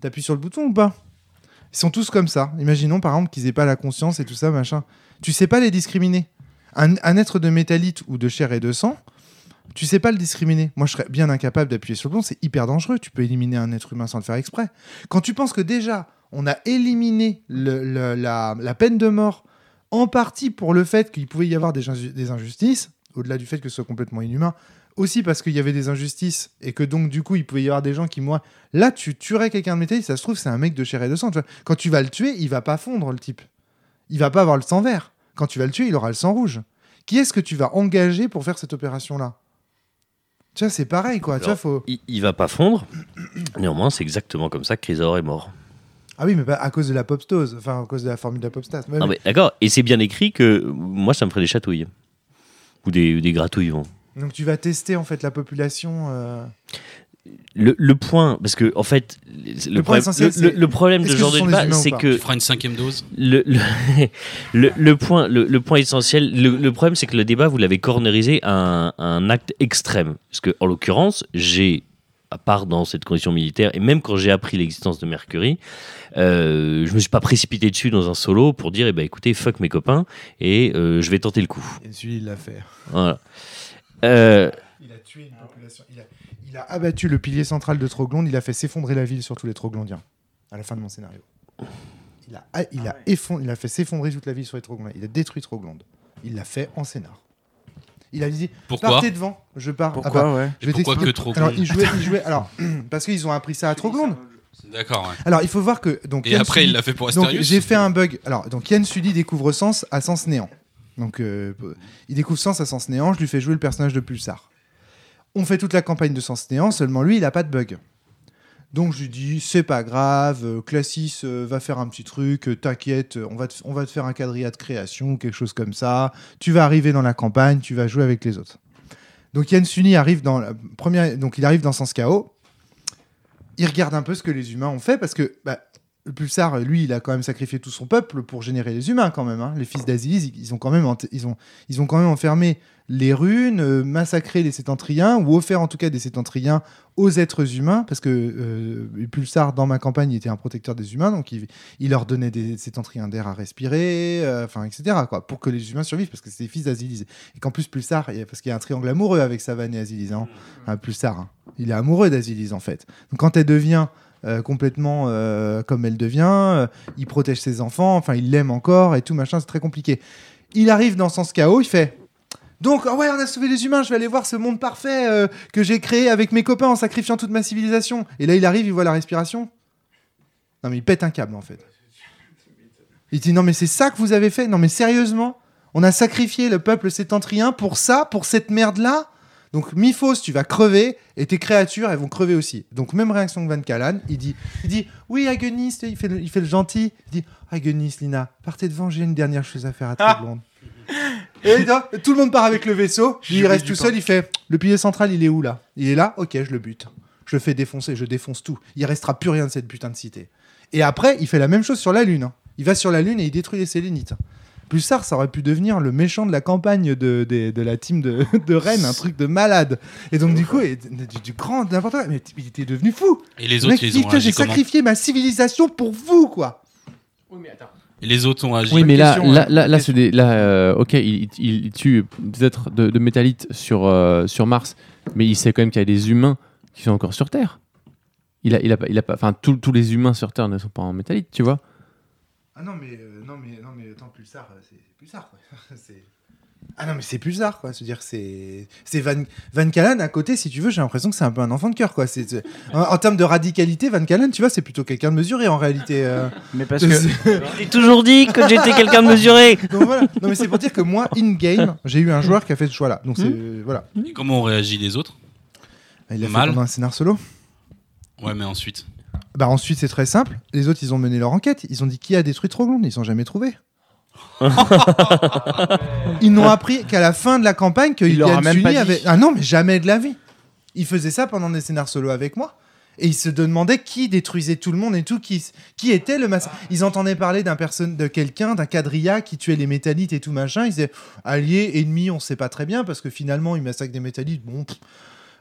T'appuies sur le bouton ou pas? Ils sont tous comme ça. Imaginons par exemple qu'ils aient pas la conscience et tout ça, machin. Tu sais pas les discriminer. Un, être de métallite ou de chair et de sang, tu sais pas le discriminer. Moi, je serais bien incapable d'appuyer sur le bouton. C'est hyper dangereux. Tu peux éliminer un être humain sans le faire exprès. Quand tu penses que déjà, on a éliminé la, peine de mort en partie pour le fait qu'il pouvait y avoir des injustices, au-delà du fait que ce soit complètement inhumain, aussi parce qu'il y avait des injustices et que donc du coup il pouvait y avoir des gens qui moi là tu tuerais quelqu'un de métal ça se trouve c'est un mec de chair et de sang tu vois. quand tu vas le tuer il va pas fondre le type il va pas avoir le sang vert quand tu vas le tuer il aura le sang rouge qui est-ce que tu vas engager pour faire cette opération là tu vois c'est pareil quoi tu vois faut Il, il va pas fondre. Néanmoins, c'est exactement comme ça que Chrysaor est mort. ah oui mais pas à cause de la popstose enfin à cause de la formule de la popstase mais- D'accord. Et c'est bien écrit que moi, ça me ferait des chatouilles. Ou des, des gratouilles. bon. Donc tu vas tester en fait la population euh, Le, le point, parce que en fait, le, point problème, essentiel, le- le- c'est- le problème de ce que genre de débat, c'est que Tu feras une cinquième dose le, le, le, le point, le, le point essentiel, le, le problème, c'est que le débat, vous l'avez cornerisé à un, à un acte extrême. Parce que, en l'occurrence, j'ai, à part dans cette condition militaire, et même quand j'ai appris l'existence de Mercury, euh, je me suis pas précipité dessus dans un solo pour dire, eh ben, écoutez, fuck mes copains, et euh, je vais tenter le coup. et celui il l'a fait Voilà. Euh, Il a tué une population. Il a, il a abattu le pilier central de Troglonde. Il a fait s'effondrer la ville sur tous les Troglondiens. À la fin de mon scénario. Il a, il a, effon- il a fait s'effondrer toute la ville sur les Troglondiens. Il a détruit Troglonde. Il l'a fait en scénar. Il a dit Pourquoi partez devant, je pars. Ah bah, Pourquoi, ouais je vais Pourquoi que Troglonde Alors, il jouait, il jouait- alors, parce qu'ils ont appris ça à Troglonde. D'accord, ouais. Alors, il faut voir que. Donc, Et Yann après, Sully- il l'a fait pour donc Astérius j'ai fait un bug. Alors donc Yann Sully découvre Sens à Sens néant. Donc euh, il découvre Sens à Sens néant. Je lui fais jouer le personnage de Pulsar. On fait toute la campagne de Sens néant. Seulement lui, il a pas de bug. Donc je lui dis c'est pas grave. euh, Classis euh, va faire un petit truc. T'inquiète, on va te, faire un quadrilla de création ou quelque chose comme ça. Tu vas arriver dans la campagne. Tu vas jouer avec les autres. Donc Yann Sully arrive dans la première. Donc il arrive dans Sens chaos. Il regarde un peu ce que les humains ont fait parce que bah, Pulsar, lui, il a quand même sacrifié tout son peuple pour générer les humains quand même. hein. Les fils d'Aziz, ils, ont quand même enfermé les runes, euh, massacré les sétentriens ou offert en tout cas des sétentriens aux êtres humains parce que euh, Pulsar dans ma campagne il était un protecteur des humains donc il, leur donnait des sétentriens d'air à respirer, euh, enfin etc quoi pour que les humains survivent parce que c'est les fils d'Aziz et qu'en plus Pulsar parce qu'il y a un triangle amoureux avec Savane et Aziz hein. Ah, Pulsar hein. il est amoureux d'Aziz en fait donc quand elle devient euh, complètement euh, comme elle devient. euh, il protège ses enfants, enfin il l'aime encore et tout machin, c'est très compliqué. Il arrive dans Sens Chaos, il fait. Donc, ah ouais, on a sauvé les humains, je vais aller voir ce monde parfait que j'ai créé avec mes copains en sacrifiant toute ma civilisation. Et là, il arrive, il voit la respiration. Non, mais il pète un câble, en fait. Il dit, non, mais c'est ça que vous avez fait? Non, mais sérieusement? On a sacrifié le peuple sétentrien pour ça, pour cette merde-là? Donc Miphos, tu vas crever et tes créatures, elles vont crever aussi. Donc même réaction que Van Callan, il dit, il dit oui Agonis, il fait, le, il fait le gentil, il dit Agonis, Lina, partez devant, j'ai une dernière chose à faire à Ah. très blonde. Et il dit, tout le monde part avec le vaisseau, il reste tout seul, il fait le pilier central, il est où là? Il est là, ok, je le bute. Je le fais défoncer, je défonce tout. Il restera plus rien de cette putain de cité. Et après, il fait la même chose sur la Lune. hein. Il va sur la Lune et il détruit les Sélénites. Plus tard, ça aurait pu devenir le méchant de la campagne de, de, de la team de, de Rennes, un truc de malade. Et donc, du coup, et- du, du grand n'importe quoi. Mais il était devenu fou. Et les Le autres, mec, ils ont j'ai sacrifié ma civilisation pour vous, quoi. Et les autres ont agi. Oui, mais là, question, là, là, là, Question. c'est des, là, euh, ok, il, il- il tue des êtres de, de métallites sur, euh, sur Mars, mais il sait quand même qu'il y a des humains qui sont encore sur Terre. Il a, il a pas, il a pas, enfin, tous tous les humains sur Terre ne sont pas en métallite, tu vois. Ah non, mais, euh, non, mais, non, mais attends, Pulsar, euh, c'est Pulsar, quoi. C'est- ah non, mais c'est Pulsar, quoi. C'est-à-dire, c'est c'est Van, Van Callen à côté, si tu veux, j'ai l'impression que c'est un peu un enfant de cœur, quoi. C'est- En, en termes de radicalité, Van Callen, tu vois, c'est plutôt quelqu'un de mesuré, en réalité. euh. Mais parce que J'ai toujours dit que j'étais quelqu'un de mesuré. Donc voilà. Non, mais c'est pour dire que moi, in-game, j'ai eu un joueur qui a fait ce choix-là. Donc c'est... Voilà. Et comment ont réagi les autres? Il fait Mal. pendant un scénar solo. Ouais, mais ensuite. Bah ensuite, c'est très simple. Les autres, ils ont mené leur enquête. Ils ont dit qui a détruit Troglonde. Ils n'ont jamais trouvé. ils n'ont appris qu'à la fin de la campagne que Il leur a Ilian même pas dit. avait. Ah non, mais jamais de la vie. Ils faisaient ça pendant des scénars solo avec moi. Et ils se demandaient qui détruisait tout le monde et tout, qui, qui était le massacre. Ils entendaient parler d'un personne, de quelqu'un, d'un quadrilla qui tuait les métallites et tout machin. Ils disaient alliés, ennemis, on sait pas très bien parce que finalement ils massacrent des métallites. Bon, pff,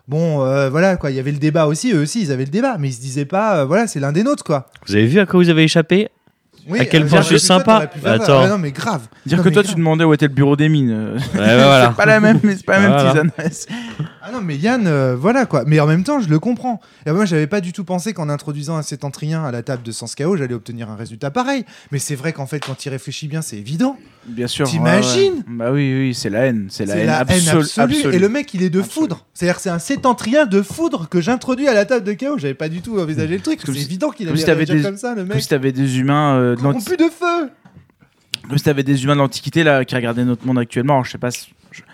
bon, euh, voilà quoi. Il y avait le débat aussi. Eux aussi, ils avaient le débat, mais ils se disaient pas, euh, voilà, c'est l'un des nôtres quoi. Vous avez vu à quoi vous avez échappé Oui, À quel euh, point j'aurais je suis sympa. faire. Attends. Ouais, non mais grave. dire Non, que mais toi grave. tu demandais où était le bureau des mines, euh, Ouais, voilà. c'est pas la même, mais c'est pas la même Voilà. tisane. Non, mais Yann, euh, voilà quoi. Mais en même temps, je le comprends. Et moi, j'avais pas du tout pensé qu'en introduisant un sétentrien à la table de Sens Chaos, j'allais obtenir un résultat pareil. Mais c'est vrai qu'en fait, quand il réfléchit bien, c'est évident. Bien sûr. T'imagines ouais, ouais. Bah oui, oui, c'est la haine, c'est la haine la absolue. haine absolue. absolue. Et le mec, il est de Absolue. foudre. C'est-à-dire c'est un sétentrien de foudre que j'introduis à la table de Chaos. J'avais pas du tout envisagé le truc. Comme C'est si- évident qu'il comme t'avais réagir des- comme ça, le Comme mec. si t'avais des humains euh, de. Rompu de feu. Comme si t'avais des humains de l'Antiquité là qui regardaient notre monde actuellement. Alors, je sais pas, si-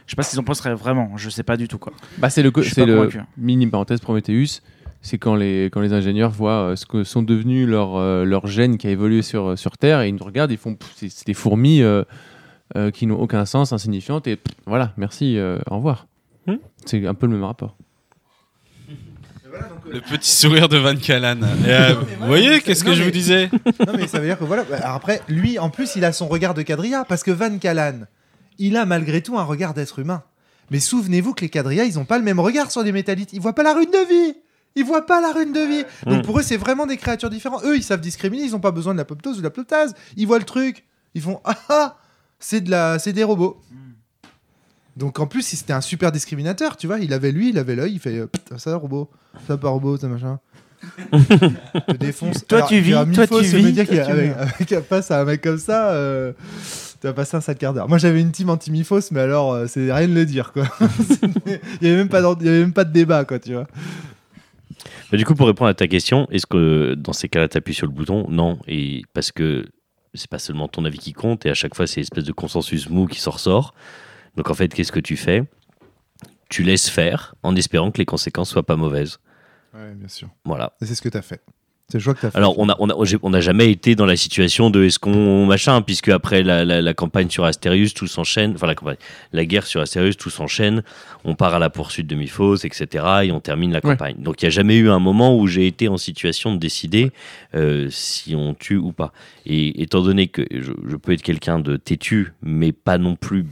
je, je sais pas s'ils en penseraient vraiment. Je sais pas du tout quoi. Bah, c'est le, c'est convaincu. mini parenthèse Prometheus. C'est quand les, quand les ingénieurs voient euh, ce que sont devenus leurs euh, leurs gènes qui a évolué sur, sur Terre et ils nous regardent, ils font pff, c'est c'est des fourmis euh, euh, qui n'ont aucun sens, insignifiantes et pff, voilà, merci, euh, au revoir. Hmm. C'est un peu le même rapport. Le petit sourire de Van Callan. Euh, vous voyez, qu'est-ce que non, je mais- vous disais? Non, mais ça veut dire que voilà. Alors après, lui, en plus, il a son regard de quadrilla. Parce que Van Callan, il a malgré tout un regard d'être humain. Mais souvenez-vous que les quadrillas, ils ont pas le même regard sur les métallites. Ils voient pas la rune de vie. Ils voient pas la rune de vie. Donc Mm. pour eux, c'est vraiment des créatures différentes. Eux, ils savent discriminer. Ils ont pas besoin de la poptose ou de la ploptase. Ils voient le truc. Ils font ah ah, c'est de la, c'est des robots. Donc en plus, c'était un super discriminateur, tu vois. Il avait lui, il avait l'œil, il fait euh, ça robot, ça pas robot, ça machin. Je défonce. Toi, tu vis, toi, tu vis, dire face à un mec comme ça, euh, tu vas passer un sale quart d'heure. Moi, j'avais une team anti-Mifos, mais alors, euh, c'est rien de le dire, quoi. il y avait même pas, d'en- il y avait même pas de débat, quoi, tu vois. Du coup, pour répondre à ta question, est-ce que dans ces cas-là, tu appuies sur le bouton? Non. Et parce que c'est pas seulement ton avis qui compte, et à chaque fois, c'est une espèce de consensus mou qui s'en ressort. Donc en fait, qu'est-ce que tu fais? Tu laisses faire en espérant que les conséquences soient pas mauvaises. Ouais, bien sûr. Voilà. Et c'est ce que t'as fait. C'est que fait. Alors, on n'a on a, on jamais été dans la situation de est-ce qu'on machin, puisque après la, la- la campagne sur Astérius, tout s'enchaîne, enfin la campagne, la guerre sur Astérius, tout s'enchaîne, on part à la poursuite de Miphos, etc., et on termine la Ouais. campagne. Donc, il n'y a jamais eu un moment où j'ai été en situation de décider euh, si on tue ou pas. Et étant donné que je, je peux être quelqu'un de têtu, mais pas non plus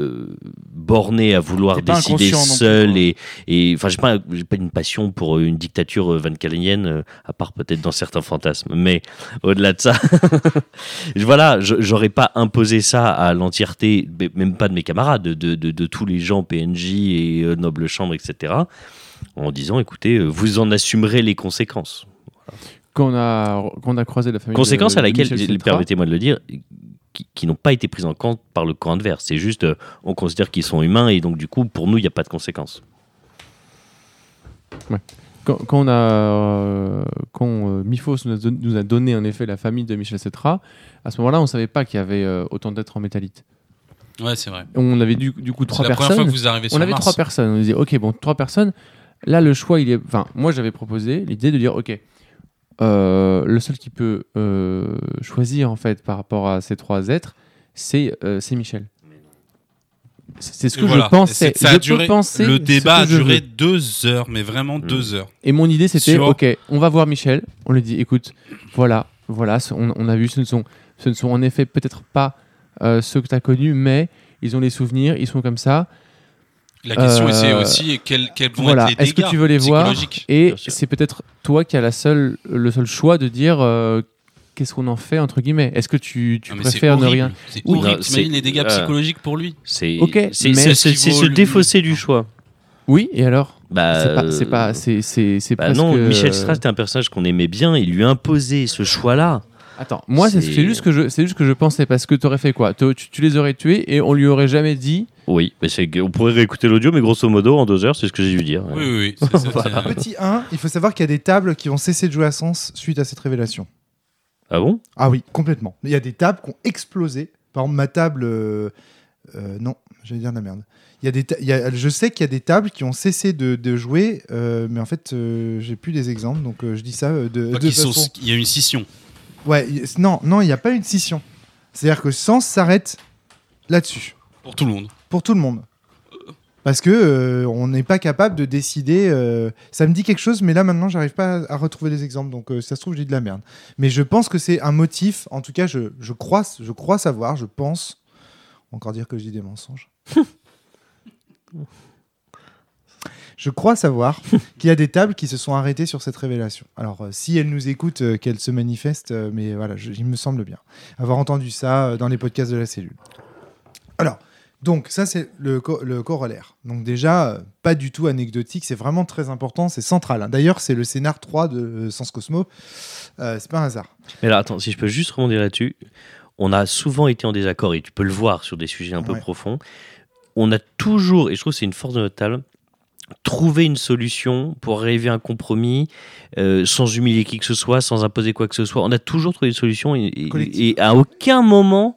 euh, borné à vouloir décider seul et enfin j'ai pas j'ai pas une passion pour euh, une dictature euh, van Calenienne euh, à part peut-être dans certains fantasmes. Mais au-delà de ça voilà j'aurais pas imposé ça à l'entièreté même pas de mes camarades de, de, de- de tous les gens PNJ et euh, noble chambre etc en disant écoutez vous en assumerez les conséquences. Quand on a, quand on a croisé la famille. conséquences de- à laquelle permettez-moi de le dire qui, qui n'ont pas été prises en compte par le camp adverse. C'est juste, euh, on considère qu'ils sont humains et donc du coup, pour nous, il n'y a pas de conséquences. Quand, quand on a, euh, quand euh, Mifos nous a, don- nous a donné en effet la famille de Michel Cetra, à ce moment-là, on savait pas qu'il y avait euh, autant d'êtres en métallite. Ouais, c'est vrai. On avait du, du coup C'est trois la première fois personnes. que vous arrivez sur On avait Mars. trois personnes. On disait, ok, bon, trois personnes. Là, le choix, il est. Enfin, moi, j'avais proposé l'idée de dire, ok, euh, le seul qui peut euh, choisir en fait par rapport à ces trois êtres, c'est euh, c'est Michel. C'est ce que voilà. je pensais. Ça Je a duré, le débat a duré deux heures, mais vraiment Mm. deux heures. Et mon idée, c'était, Sur- ok, on va voir Michel. On lui dit, écoute, voilà, voilà, on, on a vu, ce ne sont, ce ne sont en effet peut-être pas ceux que tu as connus, mais ils ont les souvenirs, ils sont comme ça. La question Euh, c'est aussi quels, quels vont voilà, être les est-ce que dégâts tu veux les voir psychologiques? Et c'est peut-être toi qui as la seule, le seul choix de dire euh, qu'est-ce qu'on en fait, entre guillemets? Est-ce que tu, tu préfères ne rien C'est Oui. horrible. T'imagines les dégâts euh, psychologiques pour lui? C'est Ok, c'est- se défausser du choix. Oui, et alors? Bah, C'est pas, c'est pas, c'est, bah presque. non, Michel euh, Stra, c'était un personnage qu'on aimait bien. Il lui imposait ce choix-là. Attends, moi c'est, juste que je, c'est juste que je pensais parce que t'aurais fait quoi? Tu, tu les aurais tués et on lui aurait jamais dit. Oui, mais c'est on pourrait réécouter l'audio, mais grosso modo, en deux heures, c'est ce que j'ai dû dire. Oui, oui, oui. Voilà. Petit 1, il faut savoir qu'il y a des tables qui vont cesser de jouer à sens suite à cette révélation. Ah bon? Ah oui, complètement. Il y a des tables qui ont explosé. Par exemple, ma table. euh, euh, non, j'allais dire de la merde. Il y a des ta- il y a- je sais qu'il y a des tables qui ont cessé de, de jouer, euh, mais en fait, euh, j'ai plus des exemples, donc euh, je dis ça euh, de, de façon- Il y a une scission. Ouais, y- non, non, il n'y a pas une scission. C'est-à-dire que Sens s'arrête là-dessus, Pour tout le monde. pour tout le monde. Parce que euh, on n'est pas capable de décider. euh, ça me dit quelque chose, mais là maintenant, j'arrive pas à, à retrouver des exemples. Donc, euh, ça se trouve, j'ai de la merde. Mais je pense que c'est un motif. En tout cas, je, je crois, je crois savoir. Je pense. Encore dire que je dis des mensonges. je crois savoir qu'il y a des tables qui se sont arrêtées sur cette révélation. Alors, euh, si elles nous écoutent, euh, qu'elles se manifestent. euh, mais voilà, je- il me semble bien avoir entendu ça euh, dans les podcasts de la cellule. Alors. Donc ça c'est le, co- le corollaire. Donc déjà pas du tout anecdotique, c'est vraiment très important, c'est central. hein. D'ailleurs c'est le scénar 3 de Sens Cosmo, c'est pas un hasard. Mais là, attends, si je peux juste rebondir là-dessus. On a souvent été en désaccord, et tu peux le voir sur des sujets un peu profonds. On a toujours, et je trouve que c'est une force de notre table, trouvé une solution pour arriver à un compromis euh, sans humilier qui que ce soit, sans imposer quoi que ce soit. On a toujours trouvé une solution et, et- à aucun moment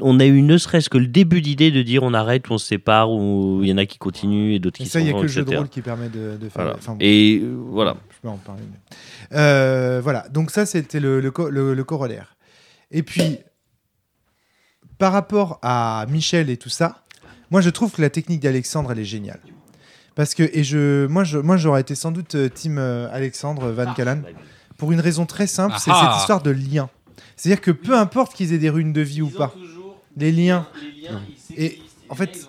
on a eu ne serait-ce que le début d'idée de dire on arrête ou on se sépare ou il y en a qui continuent et d'autres qui ça il y a que le jeu de rôle qui permet de, de faire. Voilà. enfin, bon, Et euh, voilà. Je peux en parler. mais- Euh, voilà, donc ça c'était le, le, le- le corollaire. Et puis par rapport à Michel et tout ça, moi je trouve que la technique d'Alexandre elle est géniale. Parce que et je moi je moi j'aurais été sans doute euh, team euh, Alexandre Van Callan pour une raison très simple, c'est Ah ah. cette histoire de lien. C'est-à-dire que peu importe qu'ils aient des runes de vie ou pas, les liens. Et en fait,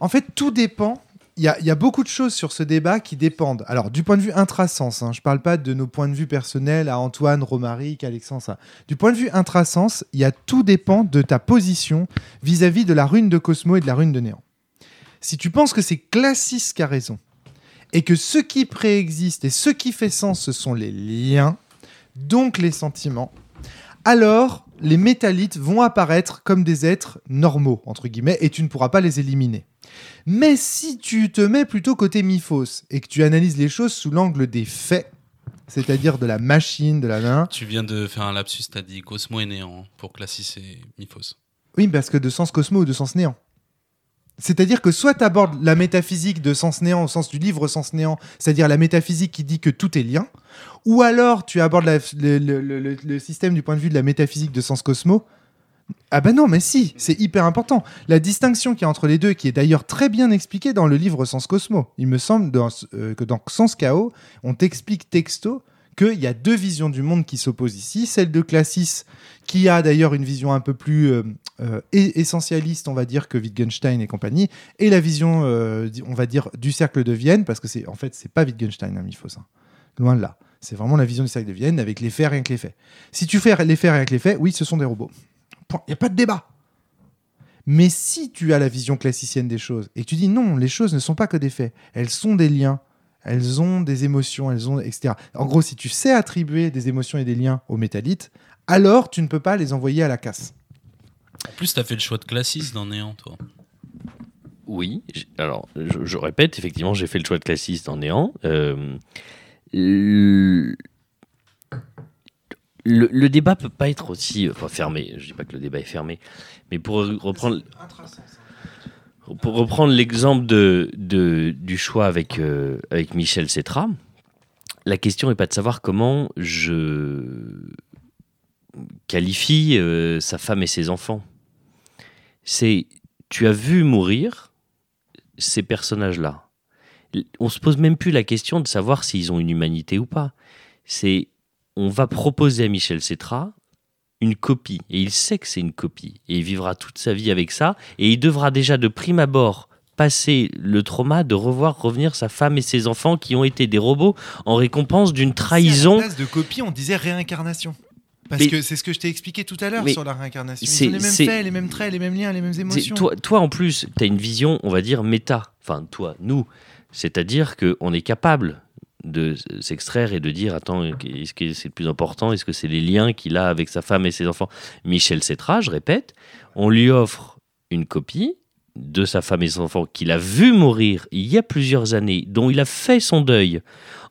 en fait, tout dépend. Il y, a, il y a beaucoup de choses sur ce débat qui dépendent. Alors, du point de vue intrasens, hein, je ne parle pas de nos points de vue personnels à Antoine, Romaric, Alexandre. ça. Du point de vue intrasens, il y a tout dépend de ta position vis-à-vis de la rune de Cosmo et de la rune de Néant. Si tu penses que c'est Classis qui a raison et que ce qui préexiste et ce qui fait sens, ce sont les liens, donc les sentiments, alors les métallites vont apparaître comme des êtres normaux, entre guillemets, et tu ne pourras pas les éliminer. Mais si tu te mets plutôt côté Miphos et que tu analyses les choses sous l'angle des faits, c'est-à-dire de la machine, de la main, Tu viens de faire un lapsus, t'as dit Cosmo et Néant pour Classis et Mythos. oui, parce que de sens cosmo ou de sens néant. C'est-à-dire que soit tu abordes la métaphysique de sens néant au sens du livre sens néant, c'est-à-dire la métaphysique qui dit que tout est lien, ou alors tu abordes le, système du point de vue de la métaphysique de sens cosmo. Ah bah non, mais si, c'est hyper important. La distinction qu'il y a entre les deux, qui est d'ailleurs très bien expliquée dans le livre Sens Cosmo. Il me semble euh, que dans Sens Chaos, on t'explique texto qu'il y a deux visions du monde qui s'opposent ici. Celle de Classis, qui a d'ailleurs une vision un peu plus euh, euh, e- essentialiste, on va dire, que Wittgenstein et compagnie, et la vision, euh, on va dire, du cercle de Vienne, parce que c'est en fait, c'est pas Wittgenstein, hein, Miphos, hein. loin de là. C'est vraiment la vision du cercle de Vienne avec les faits rien que les faits. Si tu fais les faits rien que les faits, oui, ce sont des robots. Il n'y a pas de débat. Mais si tu as la vision classicienne des choses et que tu dis non, les choses ne sont pas que des faits, elles sont des liens, elles ont des émotions, elles ont etc. En gros, si tu sais attribuer des émotions et des liens aux métallites, alors tu ne peux pas les envoyer à la casse. En plus, t'as fait le choix de classiste dans Néant, toi. Oui, alors je, je répète, effectivement, j'ai fait le choix de classiste en néant. Euh, le, le- le débat peut pas être aussi enfin, fermé. Je dis pas que le débat est fermé, mais pour reprendre, pour reprendre l'exemple du choix avec, euh, Michel Cetra, la question n'est pas de savoir comment je qualifie euh, sa femme et ses enfants. C'est tu as vu mourir ces personnages-là. On se pose même plus la question de savoir s'ils ont une humanité ou pas. C'est on va proposer à Michel Cetra une copie et il sait que c'est une copie et il vivra toute sa vie avec ça et il devra déjà de prime abord passer le trauma de revoir revenir sa femme et ses enfants qui ont été des robots en récompense d'une trahison. À la place de copie, on disait réincarnation. Parce Mais- que c'est ce que je t'ai expliqué tout à l'heure sur la réincarnation. c'est- les mêmes faits, les mêmes traits, les mêmes liens, les mêmes émotions. Toi, toi, en plus, tu as une vision, on va dire, méta. Enfin, toi, nous. C'est-à-dire qu'on est capable de s'extraire et de dire attends, est-ce que c'est le plus important? Est-ce que c'est les liens qu'il a avec sa femme et ses enfants? Michel Cetra, je répète, on lui offre une copie de sa femme et ses enfants qu'il a vu mourir il y a plusieurs années, dont il a fait son deuil,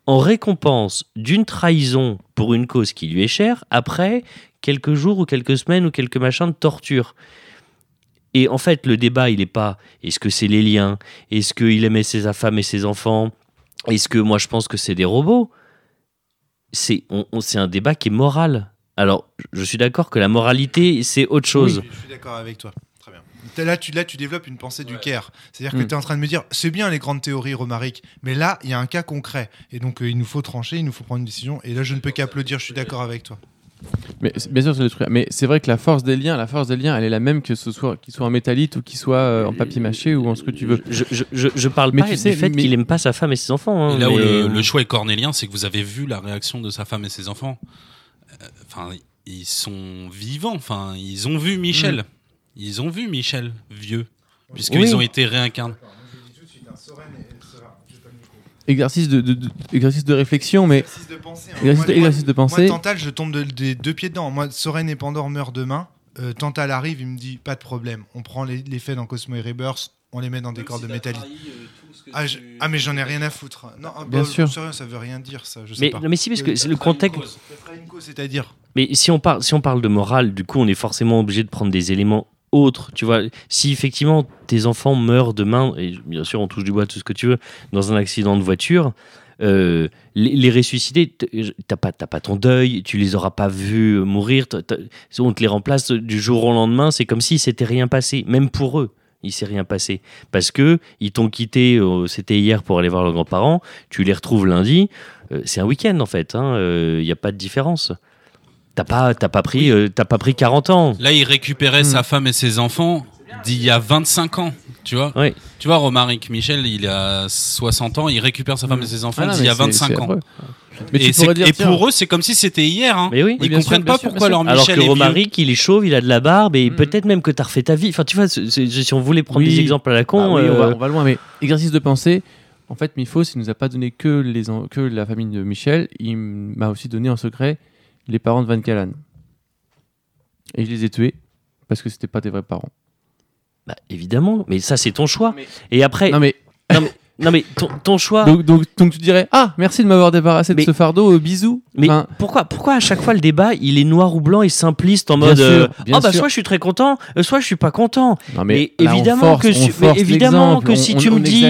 en récompense d'une trahison pour une cause qui lui est chère, après quelques jours ou quelques semaines ou quelques machins de torture. Et en fait, le débat, il n'est pas est-ce que c'est les liens? Est-ce qu'il aimait ses femme et ses enfants? Est-ce que moi je pense que c'est des robots? C'est on- on- c'est un débat qui est moral. Alors, je suis d'accord que la moralité, c'est autre chose. Oui, je suis d'accord avec toi. Très bien. Là tu, là, tu développes une pensée du Caire. C'est-à-dire que Mm. tu es en train de me dire, c'est bien les grandes théories, Romaric, mais là, il y a un cas concret. Et donc, euh, il nous faut trancher, il nous faut prendre une décision. Et là, je ne peux qu'applaudir, je suis d'accord avec toi. Mais c'est- bien sûr, c'est le truc. Mais c'est vrai que la force des liens, la force des liens, elle est la même que ce soit qu'il soit en métallite ou qu'il soit euh, en papier mâché ou en ce que tu veux. Je, je, je, je parle Mais pas tu du sais, fait mais- qu'il aime pas sa femme et ses enfants. hein, Et là où le, le choix est cornélien, c'est que vous avez vu la réaction de sa femme et ses enfants. Euh, Enfin, ils sont vivants. Enfin, ils ont vu Michel. Ils ont vu Michel vieux, puisqu'ils Oui. ont été réincarnés. Exercice de, de- de- exercice de réflexion, mais Exercice de pensée. hein. exercice, Moi, moi- exercice de Moi, pensée. Tantal, je tombe de- des deux pieds dedans. Moi, Soren et Pandore meurent demain. Euh, Tantal arrive, il me dit pas de problème. On prend les, les faits dans Cosmo et Rebirth, on les met dans des corps de métallique. Ah, je- ah, mais j'en ai rien à foutre. Non, ah, Bien bah, sûr. sérieux, ça veut rien dire, ça. Je sais mais, pas. non, mais si, parce que Euh, c'est le contexte. C'est-à-dire. Mais si on, parle, si on parle de morale, du coup, on est forcément obligé de prendre des éléments autres. Tu vois, si effectivement tes enfants meurent demain, et bien sûr, on touche du bois tout ce que tu veux, dans un accident de voiture, euh, les, ressusciter, t'as pas, pas ton deuil, tu les auras pas vus mourir, t'as- t'as- on te les remplace du jour au lendemain, c'est comme si s'était rien passé, même pour eux. Il s'est rien passé parce que ils t'ont quitté. euh, C'était hier pour aller voir leurs grands-parents. Tu les retrouves lundi. euh, c'est un week-end en fait. Il n'y a pas de différence. T'as pas, t'as pas pris, euh, t'as pas pris 40 ans. Là, il récupérait Hmm. sa femme et ses enfants d'il y a 25 ans. Tu vois Oui. Tu vois, Romaric Michel, il a 60 ans, il récupère sa femme et ses enfants Ah d'il y a mais c'est- 25 c'est ans. Mais et tu dire, pour eux, c'est comme si c'était hier. hein. Mais oui. Oui, Ils bien comprennent sûr, pas sûr, pourquoi leur sûr. Alors Michel que est. Romaric, il est chauve, il a de la barbe et Mhm. peut-être même que t'as refait ta vie. Enfin, tu vois, si on voulait prendre Oui. des exemples à la con. Ah oui, on, va, euh, on va loin, mais exercice de pensée. En fait, Mifos, il nous a pas donné que, les en- que la famille de Michel, il m'a aussi donné en secret les parents de Van Callan. Et je les ai tués parce que c'était pas des vrais parents. bah, évidemment, mais ça c'est ton choix. Et après, Non mais non mais ton, ton choix. donc, donc, donc tu dirais ah merci de m'avoir débarrassé de Mais- ce fardeau, euh, bisous. Mais Enfin, pourquoi, pourquoi à chaque fois le débat il est noir ou blanc et simpliste en Bien mode sûr, euh, bien oh bah sûr. soit je suis très content, euh, soit je suis pas content. non mais là, on évidemment force- que si- mais évidemment que si on- tu on me dis-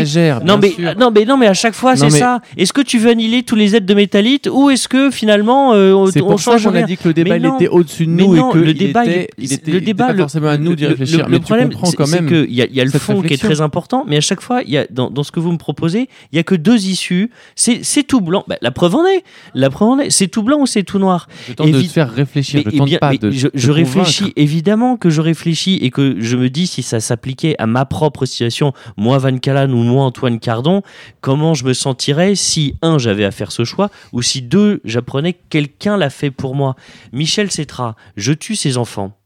Non mais, sûr. non mais non mais à chaque fois Non, c'est mais- ça. Est-ce que tu veux annihiler tous les aides de métallite ou est-ce que finalement euh, on, pour ça change qu'on a dit que le débat Mais il non. était au-dessus de Mais nous non, et que le débat, le débat, forcément à nous d'y le- réfléchir. le mais problème, c'est que il y a, le fond qui est très important, mais à chaque fois, il y a dans, dans ce que vous me proposez, il y a que deux issues. C'est tout blanc. Bah, la preuve en est. La preuve en est. C'est tout blanc ou c'est tout noir? Je tente de Évi- te faire réfléchir. Mais, Je eh pas de. je, réfléchis, évidemment que je réfléchis et que je me dis si ça s'appliquait à ma propre situation, moi Van Callan ou moi Antoine Cardon, comment je me sentirais si, un, j'avais à faire ce choix ou si, deux, j'apprenais que quelqu'un l'a fait pour moi? Michel Cetra, je tue ses enfants.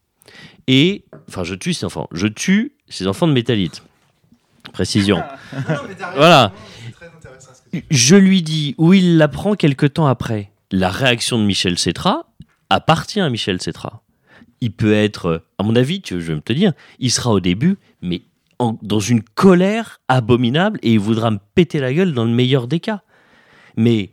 Et, enfin, je tue ses enfants. Je tue ses enfants de métallite. Précision. Voilà. Je lui dis où il l'apprend quelque temps après. La réaction de Michel Cetra appartient à Michel Cetra. Il peut être à mon avis, tu, je vais me te dire, il sera au début, mais en- dans une colère abominable et il voudra me péter la gueule dans le meilleur des cas. Mais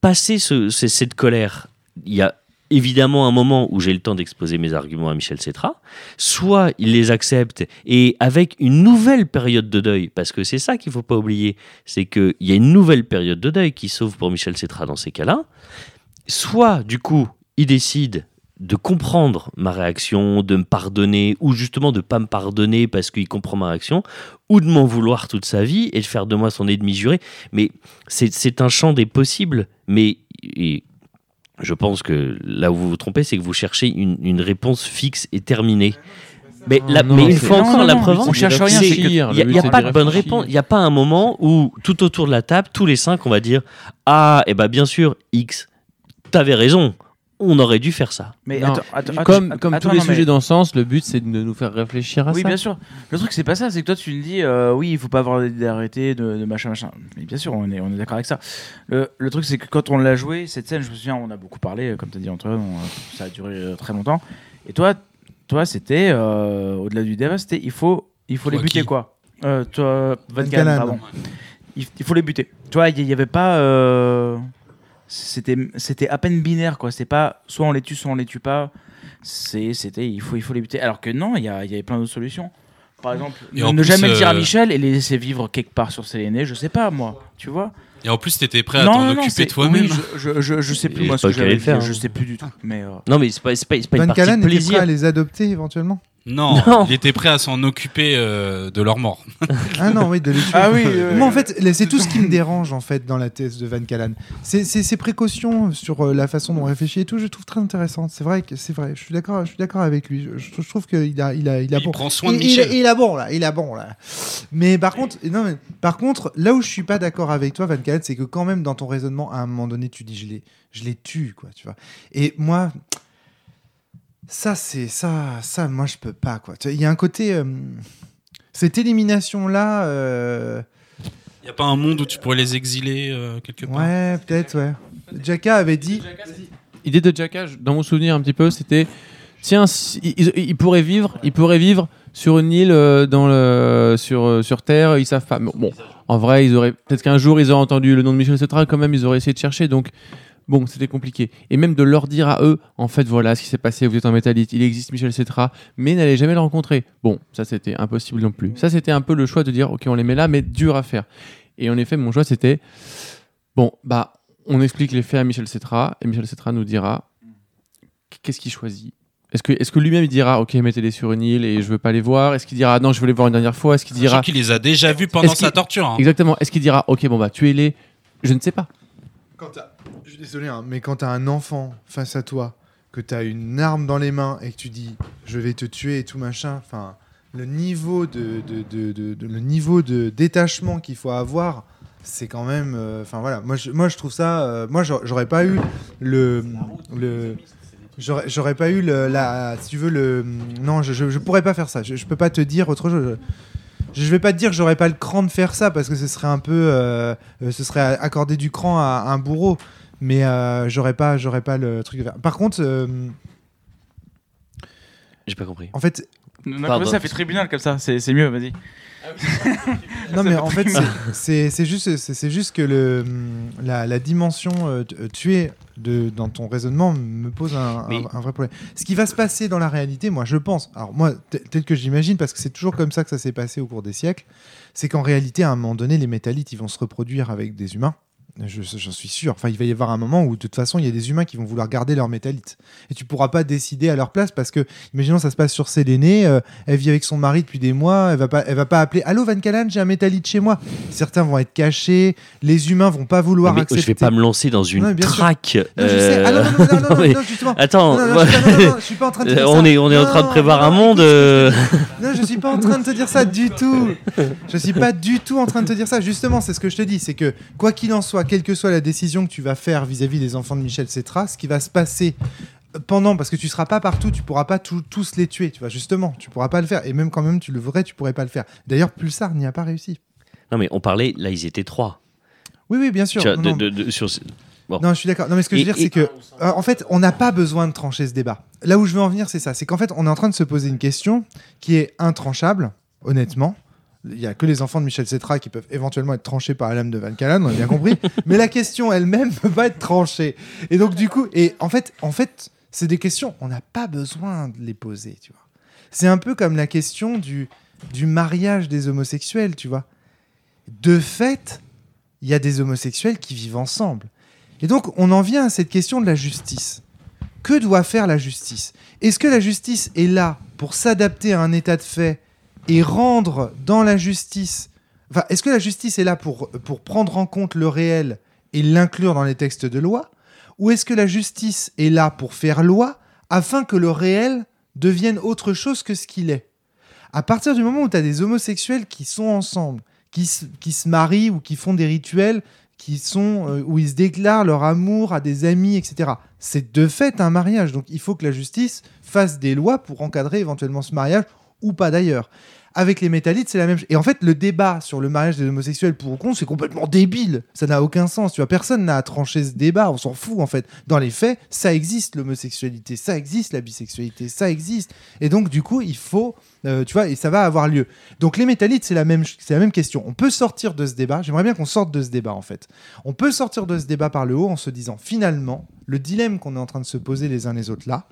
passer ce- cette colère, il y a évidemment un moment où j'ai le temps d'exposer mes arguments à Michel Cetra, soit il les accepte et avec une nouvelle période de deuil, parce que c'est ça qu'il faut pas oublier, c'est qu'il y a une nouvelle période de deuil qui sauve pour Michel Cetra dans ces cas-là, soit du coup il décide de comprendre ma réaction, de me pardonner, ou justement de pas me pardonner parce qu'il comprend ma réaction, ou de m'en vouloir toute sa vie et de faire de moi son ennemi juré. Mais c'est un champ des possibles. Mais je pense que là où vous vous trompez, c'est que vous cherchez une, une réponse fixe et terminée. Mais, Non, la- non, mais une fois encore, non, la preuve, on cherche rien, il n'y a, y a pas de bonne réponse. Il n'y a pas un moment où tout autour de la table, tous les cinq, on va dire ah, et ben bien sûr, X, t'avais raison. On aurait dû faire ça. Mais Non, attends, comme attends, comme attends, tous les non, mais- sujets dans le sens, le but c'est de nous faire réfléchir à Oui, ça. bien sûr. Le truc, c'est pas ça. C'est que toi, tu le dis, euh, oui, il faut pas avoir d'arrêté, de, de machin, machin. Mais bien sûr, on est, on est d'accord avec ça. Le, le truc, c'est que quand on l'a joué, cette scène, je me souviens, on a beaucoup parlé, comme tu as dit entre eux, on- ça a duré euh, très longtemps. Et toi, toi c'était, euh, au-delà du débat, c'était, il faut, il faut les buter, quoi. Euh, toi, Van Galen. pardon. Il, il faut les buter. Tu vois, il n'y avait pas. C'était, c'était à peine binaire, quoi. C'est pas soit on les tue, soit on les tue pas. C'est, c'était, il faut, il faut les buter. Alors que non, il y, a- il y avait plein d'autres solutions. Par exemple, Et ne, en ne plus, jamais le dire à euh, Michel et les laisser vivre quelque part sur Séléné, je sais pas, moi. Tu vois Et en plus, t'étais prêt à t'en occuper toi-même. oui, je, je, je, je sais plus Et moi ce que dit, faire, je hein. sais plus du tout. Mais euh, Non, mais c'est pas, c'est pas, pas une partie était prêt plaisir. à les adopter éventuellement. Non, Non. il était prêt à s'en occuper euh, de leur mort. Ah non, oui, de les tuer. Ah oui, euh, Moi, en fait, c'est tout ce qui me dérange en fait dans la thèse de Van Callen. C'est ses précautions sur euh, la façon dont on réfléchit et tout. Je trouve très intéressant. C'est vrai que c'est vrai. Je suis d'accord. Je suis d'accord avec lui. Je, je trouve qu'il a, il a, il a Il bon. prend soin de il- Michel. il a bon là. Il a bon là. Mais par contre, non, mais, par contre, là où je suis pas d'accord avec toi, Van Callen, c'est que quand même dans ton raisonnement, à un moment donné, tu dis je les, je les tue, quoi. Tu vois. Et moi. Ça, c'est ça, ça, moi je peux pas quoi. Il y a un côté, euh, cette élimination là, Il n'y a pas un monde où tu pourrais les exiler euh, quelque part Ouais, peut-être, ouais. Jacka avait dit. L'idée de Jacka, je- dans mon souvenir un petit peu, c'était tiens, ils, ils pourraient vivre, ils pourraient vivre sur une île euh, dans le sur euh, sur Terre, ils savent pas. Bon, en vrai, ils auraient peut-être qu'un jour ils auraient entendu le nom de Michel Cetra, quand même, ils auraient essayé de chercher. Donc bon, c'était compliqué. Et même de leur dire à eux, en fait, voilà ce qui s'est passé. Vous êtes en métallite, il existe Michel Cetra, mais n'allez jamais le rencontrer. Bon, ça c'était impossible non plus. Ça c'était un peu le choix de dire, ok, on les met là, mais dur à faire. Et en effet, mon choix c'était bon, bah on explique les faits à Michel Cetra et Michel Cetra nous dira qu'est-ce qu'il choisit? Est-ce que, est que lui-même il dira ok mettez-les sur une île et je veux pas les voir? Est-ce qu'il dira non je veux les voir une dernière fois? Est-ce qu'il dira qu'il les a déjà vus pendant sa torture. hein. exactement Est-ce qu'il dira ok bon bah tuez-les? Je ne sais pas. Quand suis désolé, hein, mais quand t'as un enfant face à toi, que t'as une arme dans les mains et que tu dis je vais te tuer et tout machin, enfin, le niveau de, le niveau de détachement qu'il faut avoir, c'est quand même, euh, enfin voilà, moi je, moi je trouve ça, euh, moi j'aurais pas eu le, le J'aurais pas eu la, si tu veux le, non, je, je, pourrais pas faire ça. Je, je peux pas te dire autre chose. Je, vais pas te dire que j'aurais pas le cran de faire ça parce que ce serait un peu, euh, ce serait accorder du cran à, un bourreau. Mais euh, j'aurais pas, j'aurais pas le truc. de faire. Par contre, euh, J'ai pas compris. en fait, non, comme ça, fait tribunal comme ça, c'est c'est mieux, vas-y. non mais en fait, c'est- c'est c'est juste, c'est c'est juste que le, la, la dimension euh, euh, tuée de, dans ton raisonnement me pose un, un- Mais- un vrai problème. Ce qui va se passer dans la réalité, moi, je pense. Alors moi, t- tel que j'imagine, parce que c'est toujours comme ça que ça s'est passé au cours des siècles, c'est qu'en réalité, à un moment donné, les métallites, ils vont se reproduire avec des humains. Je- J'en suis sûr. Enfin, il va y avoir un moment où, de toute façon, il y a des humains qui vont vouloir garder leur métallite. Et tu pourras pas décider à leur place parce que, imaginons, ça se passe sur Séléné, euh, elle vit avec son mari depuis des mois, elle va pas, elle va pas appeler Allô Van Callen, j'ai un métallite chez moi. Certains vont être cachés, les humains vont pas vouloir Mais accepter. je vais pas me lancer dans une Non, traque. Non, je sais. Ah non, non, non, non, non, non, mais- non, justement. Attends, Non, non, je suis pas- non, non, non, je suis pas en train de te dire on ça. est, on est en train de Non, prévoir non, un non, monde. euh. Non, je suis pas en train de te dire ça du tout. Je suis pas du tout en train de te dire ça. Justement, c'est ce que je te dis, c'est que quoi qu'il en soit, quelle que soit la décision que tu vas faire vis-à-vis des enfants de Michel Cetra, ce qui va se passer pendant, parce que tu seras pas partout, tu pourras pas tout- tous les tuer, tu vois, justement, tu pourras pas le faire. Et même quand même tu le voudrais, tu pourrais pas le faire. D'ailleurs, Pulsar n'y a pas réussi. Non, mais on parlait, là, ils étaient trois. Oui, oui, bien sûr. Vois, Non, de- non. de- de- sur ce- Non, je suis d'accord. Non, mais ce que je veux dire, c'est que, euh, en fait, on n'a pas besoin de trancher ce débat. là où je veux en venir, c'est ça. C'est qu'en fait, on est en train de se poser une question qui est intranchable, honnêtement. Il n'y a que les enfants de Michel Cetra qui peuvent éventuellement être tranchés par la de Van Callen, on a bien compris. Mais la question elle-même ne peut pas être tranchée. Et donc, du coup, et en fait, en fait c'est des questions, on n'a pas besoin de les poser, tu vois. C'est un peu comme la question du, du mariage des homosexuels, tu vois. De fait, il y a des homosexuels qui vivent ensemble. Et donc, on en vient à cette question de la justice. Que doit faire la justice? Est-ce que la justice est là pour s'adapter à un état de fait et rendre dans la justice... Enfin, est-ce que la justice est là pour, pour prendre en compte le réel et l'inclure dans les textes de loi Ou est-ce que la justice est là pour faire loi afin que le réel devienne autre chose que ce qu'il est? À partir du moment où tu as des homosexuels qui sont ensemble, qui se, qui se marient ou qui font des rituels qui sont euh, où ils se déclarent leur amour à des amis, etc. C'est de fait un mariage. Donc il faut que la justice fasse des lois pour encadrer éventuellement ce mariage ou pas d'ailleurs. Avec les métallites, c'est la même chose. Et en fait, le débat sur le mariage des homosexuels pour ou contre, c'est complètement débile. Ça n'a aucun sens. Tu vois, personne n'a à trancher ce débat. On s'en fout, en fait. Dans les faits, ça existe, l'homosexualité. Ça existe, la bisexualité. Ça existe. Et donc, du coup, il faut, euh, tu vois, et ça va avoir lieu. Donc, les métallites, c'est la même, c'est la même question. On peut sortir de ce débat. J'aimerais bien qu'on sorte de ce débat, en fait. On peut sortir de ce débat par le haut en se disant, finalement, le dilemme qu'on est en train de se poser les uns les autres là,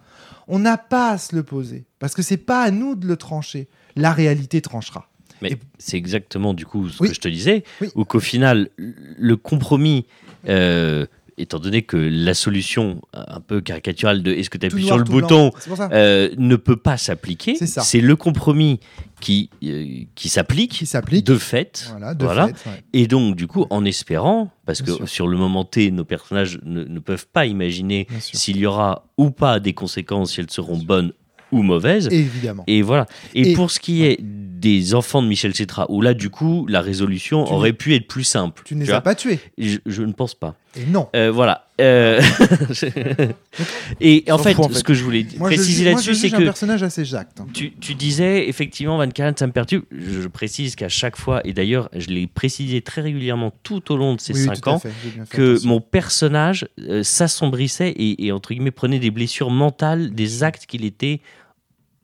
on n'a pas à se le poser. Parce que c'est pas à nous de le trancher. La réalité tranchera. Mais Et- c'est exactement du coup ce Oui. que je te disais, Oui. ou qu'au final, le compromis, euh, étant donné que la solution un peu caricaturale de est-ce que tu appuies noir, sur le bouton euh, ne peut pas s'appliquer, C'est le compromis qui, euh, qui s'applique de fait. Voilà, de Voilà. fait. ouais. Et donc, du coup, en espérant, parce Bien que sûr. sur le moment T, nos personnages ne, ne peuvent pas imaginer s'il y aura ou pas des conséquences, si elles seront bonnes ou mauvaises. Évidemment. Et voilà. Et, Et- pour ce qui est des enfants de Michel Cetra, où là, du coup, la résolution Tu aurait pu être plus simple. Tu ne les as pas tués. je, je ne pense pas. Et non. Euh, voilà. Euh, et en fait, fout, en fait. ce que je voulais Moi, préciser là-dessus, c'est un que personnage assez jacte. hein. tu, tu disais effectivement Van Callen, ça me perturbe. Je, précise qu'à chaque fois, et d'ailleurs, je l'ai précisé très régulièrement tout au long de ces Oui, oui, cinq tout à ans, fait que attention. mon personnage euh, s'assombrissait et, et, entre guillemets prenait des blessures mentales des actes qu'il était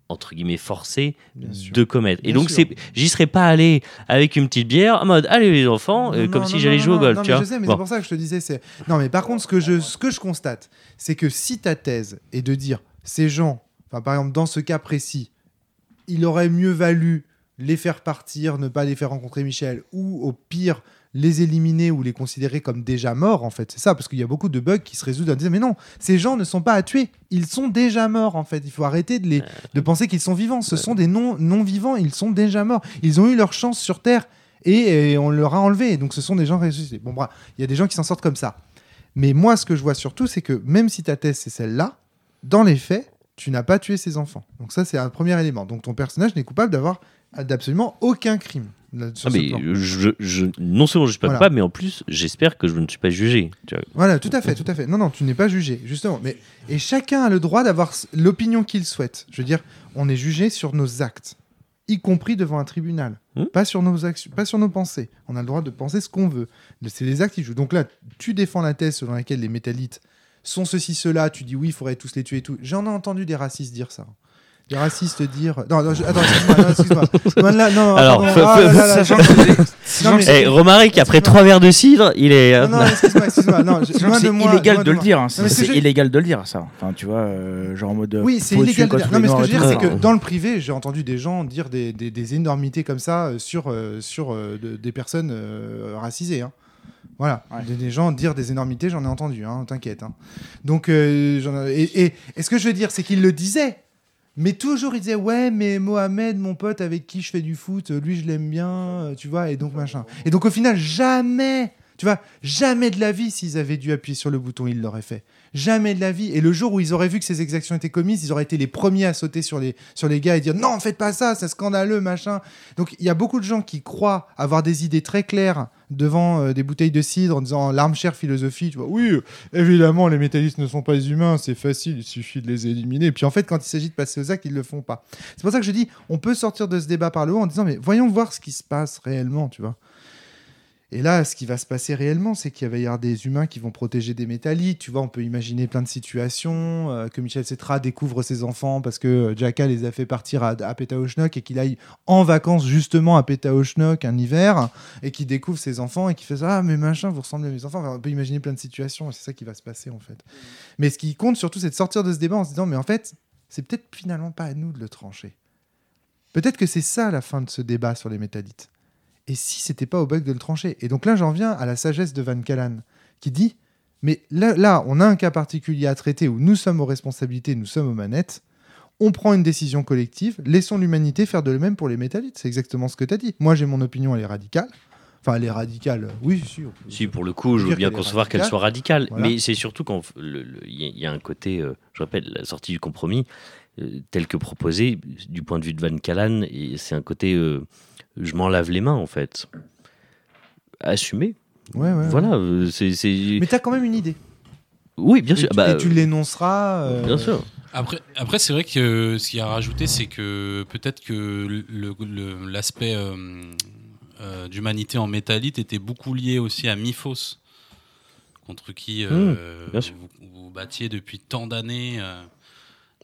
entre guillemets forcé de commettre. et donc c'est j'y serais pas allé avec une petite bière en mode allez les enfants euh, Non, comme non, si j'allais jouer au golf, non, tu vois. je sais, mais Bon. c'est pour ça que je te disais. C'est non, mais par contre, ce que je, ce que je constate, c'est que si ta thèse est de dire ces gens, enfin par exemple dans ce cas précis, il aurait mieux valu les faire partir, ne pas les faire rencontrer Michel, ou au pire les éliminer ou les considérer comme déjà morts, en fait. C'est ça, parce qu'il y a beaucoup de bugs qui se résoudent en disant Mais non, ces gens ne sont pas à tuer, ils sont déjà morts, en fait. Il faut arrêter de, les, de penser qu'ils sont vivants. Ce sont des non- non-vivants, ils sont déjà morts. Ils ont eu leur chance sur Terre et, et on leur a enlevé. Donc ce sont des gens ressuscités. Bon, bref, il y a des gens qui s'en sortent comme ça. Mais moi, ce que je vois surtout, c'est que même si ta thèse, c'est celle-là, dans les faits, tu n'as pas tué ces enfants. Donc ça, c'est un premier élément. Donc ton personnage n'est coupable d'avoir d'absolument aucun crime. Là, Ah, ce mais plan. je, je- non seulement je suis pas Voilà. mais en plus j'espère que je ne suis pas jugé. Voilà, tout à fait, tout à fait. Non, non, tu n'es pas jugé, justement. Mais et chacun a le droit d'avoir l'opinion qu'il souhaite. Je veux dire, on est jugé sur nos actes, y compris devant un tribunal, Hmm. pas sur nos actions, pas sur nos pensées. On a le droit de penser ce qu'on veut. C'est les actes qui jouent. Donc là, tu défends la thèse selon laquelle les métallites sont ceci, cela. Tu dis oui, il faudrait tous les tuer et tout. J'en ai entendu des racistes dire ça. Des racistes dire. Non, non, je- attends, excuse-moi, non, excuse-moi. Non, Alors, Eh, qu'après Excuse-moi. trois verres de cidre, il est. euh, Non, non, excuse-moi, excuse-moi. Non, je- c'est illégal loin de le dire. hein. C'est ce que c'est je- illégal de le dire, ça. Enfin, tu vois, euh, genre en mode. euh, Oui, c'est illégal. de dire. contre Non, mais les ce que je veux dire, c'est que tout. dans le privé, j'ai entendu des gens dire des, des- des énormités comme ça sur, sur de- des personnes euh, racisées. hein. Voilà, Ouais. des, gens dire des énormités, j'en ai entendu, hein, t'inquiète. hein. Donc, euh, j'en ai- et, et, et ce que je veux dire, c'est qu'il le disait. Mais toujours, il disait Ouais, mais Mohamed, mon pote avec qui je fais du foot, euh, lui, je l'aime bien, euh, tu vois, et donc machin. Et donc, au final, jamais, tu vois, jamais de la vie, s'ils avaient dû appuyer sur le bouton, ils l'auraient fait. Jamais de la vie. Et le jour où ils auraient vu que ces exactions étaient commises, ils auraient été les premiers à sauter sur les, sur les gars et dire Non, faites pas ça, c'est scandaleux, machin. Donc, il y a beaucoup de gens qui croient avoir des idées très claires devant euh, des bouteilles de cidre en disant l'armchair philosophie, tu vois, oui, évidemment, les métallistes ne sont pas humains, c'est facile, il suffit de les éliminer. Et puis en fait, quand il s'agit de passer aux actes, ils le font pas. C'est pour ça que je dis, on peut sortir de ce débat par le haut en disant, mais voyons voir ce qui se passe réellement, tu vois. Et là, ce qui va se passer réellement, c'est qu'il va y avoir des humains qui vont protéger des métallites. Tu vois, on peut imaginer plein de situations, euh, que Michel Cetra découvre ses enfants parce que euh, Jacka les a fait partir à, à et qu'il aille en vacances justement à Pétaochnok un hiver et qu'il découvre ses enfants et qu'il fait ça, ah, mais machin, vous ressemblez à mes enfants. On peut imaginer plein de situations c'est ça qui va se passer en fait. Mais ce qui compte surtout, c'est de sortir de ce débat en se disant, mais en fait, c'est peut-être finalement pas à nous de le trancher. Peut-être que c'est ça la fin de ce débat sur les métallites. Et si c'était pas au bug de le trancher? Et donc là, j'en viens à la sagesse de Van Callan, qui dit Mais là, on a un cas particulier à traiter où nous sommes aux responsabilités, nous sommes aux manettes. On prend une décision collective, laissons l'humanité faire de même pour les métallites. C'est exactement ce que tu as dit. Moi, j'ai mon opinion, elle est radicale. Enfin, elle est radicale, oui, si. on peut- Si, pour le coup, je veux bien est concevoir qu'elle soit radicale. Voilà. Mais c'est surtout quand il y, a- il y a un côté, euh, je répète, la sortie du compromis, euh, tel que proposé, du point de vue de Van Callan, et c'est un côté, euh, je m'en lave les mains, en fait. Assumer. Ouais, ouais, ouais. Voilà. euh, c'est c'est- Mais tu as quand même une idée. Oui, bien Et sûr. tu, bah, et tu l'énonceras. euh, Bien sûr. Après, après c'est vrai que ce qu'il y a à rajouter, c'est que peut-être que le- le- l'aspect euh, d'humanité en métallite était beaucoup lié aussi à Miphos, contre qui euh, sûr. vous, vous battiez depuis tant d'années. euh.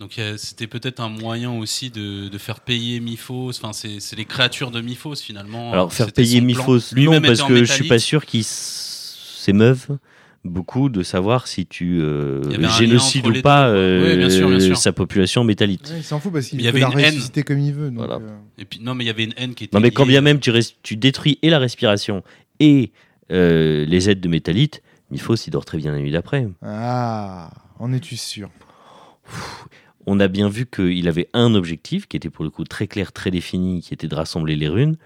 donc c'était peut-être un moyen aussi de, de faire payer Miphos. Enfin, c'est les créatures de Miphos finalement. Alors, faire payer. Miphos, non, Lui-même parce que je suis pas sûr qu'ils s- s'émeuvent beaucoup de savoir si tu euh, génocides ou pas deux. Oui, bien sûr, bien euh, sûr. sa population métallite. ouais, il s'en fout parce qu'il peut avait la une haine. ressusciter comme il veut. donc, Voilà. euh, Et puis, non, mais il y avait une haine qui était. Non, mais quand bien même tu, détruis et la respiration et euh, les aides de métallite, Miphos, il dort très bien la nuit d'après. Ah, en es-tu sûr? On a bien vu qu'il avait un objectif qui était pour le coup très clair, très défini, qui était de rassembler les runes.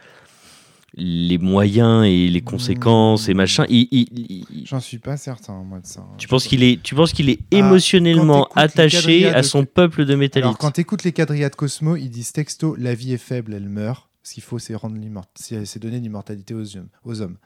Les moyens et les conséquences et machin. il- il- il- J'en suis pas certain, moi, de ça. tu penses qu'il est, tu penses qu'il est Ah, émotionnellement t'écoutes attaché à son peuple de métallite Alors, quand tu écoutes les quadrillades Cosmo, ils disent texto la vie est faible, elle meurt. Ce qu'il faut, c'est rendre l'immort- c'est donner l'immortalité. Aux hommes.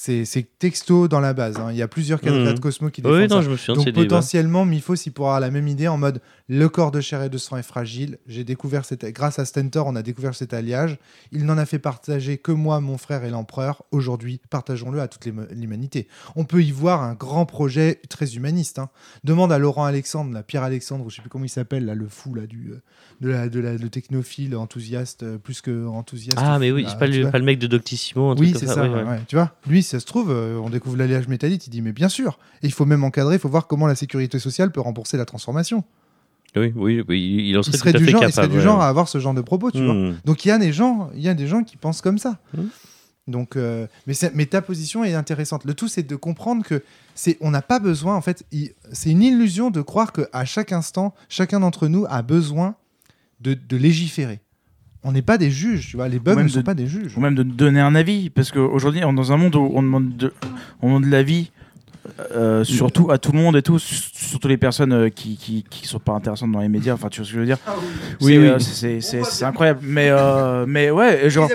C'est texto dans la base. hein. Il y a plusieurs quadrillades Mhm. Cosmo qui défendent Oui, non, ça. je me souviens de Donc débats. potentiellement, Miphos, il pourra avoir la même idée en mode le corps de chair et de sang est fragile. J'ai découvert cette... grâce à Stentor, on a découvert cet alliage. Il n'en a fait partager que moi, mon frère et l'empereur. Aujourd'hui, partageons-le à toute l'hum- l'humanité. On peut y voir un grand projet très humaniste. hein. Demande à Laurent Alexandre, la Pierre Alexandre, ou je sais plus comment il s'appelle, là, le fou là du euh, de la de la le technophile enthousiaste euh, plus que enthousiaste. Ah, mais oui, c'est pas, pas le mec de Doctissimo un Oui, c'est comme ça. ouais, ouais. ouais. Tu vois, lui, ça se trouve, euh, on découvre l'alliage métallite. Il dit, mais bien sûr. Et il faut même encadrer. Il faut voir comment la sécurité sociale peut rembourser la transformation. Oui, oui, oui, il en Il serait, serait, tout à du fait genre, il capable. serait du ouais. genre à avoir ce genre de propos, tu vois. Hmm. Donc il y a des gens, il y a des gens qui pensent comme ça. Mm. Donc, euh, mais, ta position est intéressante. Le tout, c'est de comprendre que c'est, on n'a pas besoin. En fait, c'est une illusion de croire que à chaque instant, chacun d'entre nous a besoin de, de légiférer. On n'est pas des juges, tu vois. Les bugs ne sont de- pas des juges. ou même de donner un avis parce qu'aujourd'hui on est dans un monde où on demande de, on demande de l'avis euh, surtout à tout le monde et tout surtout les personnes euh, qui, qui qui sont pas intéressantes dans les médias enfin tu vois ce que je veux dire? Oui, C'est, oui. euh, c'est incroyable mais euh, mais ouais genre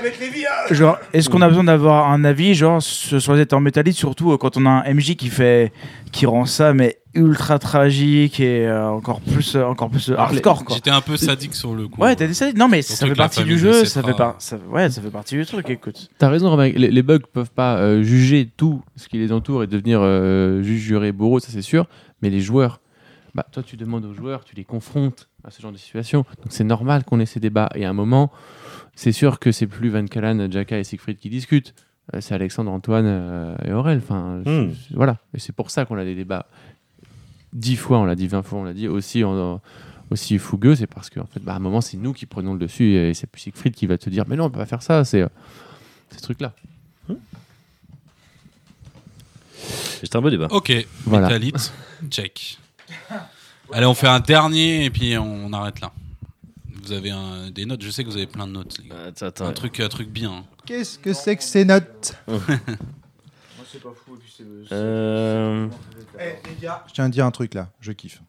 genre est-ce qu'on a besoin d'avoir un avis genre ce- sur les états en métallite surtout euh, quand on a un MJ qui fait qui rend ça mais ultra tragique et euh, encore plus euh, encore plus euh, hardcore quoi J'étais un peu sadique sur le coup. Ouais, t'as décidé. Non, mais Surtout ça fait partie du jeu. Ça fait, par... ça... Ouais, ça fait partie du truc. Écoute. T'as raison, Romain. Les, les bugs peuvent pas euh, juger tout ce qui les entoure et devenir euh, juge, juré, bourreau, ça c'est sûr. Mais les joueurs, bah, toi tu demandes aux joueurs, tu les confrontes à ce genre de situation. Donc c'est normal qu'on ait ces débats. Et à un moment, c'est sûr que c'est plus Van Callan, Jaka et Siegfried qui discutent. C'est Alexandre, Antoine euh, et Aurel. Enfin, Hmm. voilà. Et c'est pour ça qu'on a des débats. Dix fois, on l'a dit, vingt fois, on l'a dit, aussi, en- aussi fougueux. C'est parce qu'en fait, bah, à un moment, c'est nous qui prenons le dessus et c'est plus Siegfried qui va te dire Mais non, on peut pas faire ça. C'est euh, ces trucs-là. C'est un beau débat. Ok, Voilà. check. Allez, on fait un dernier et puis on arrête là. Vous avez un- des notes, je sais que vous avez plein de notes. les gars. Attends, attends. Un truc, un truc bien. hein. Qu'est-ce que c'est que ces notes? Euh, Je tiens à dire un truc là, je kiffe.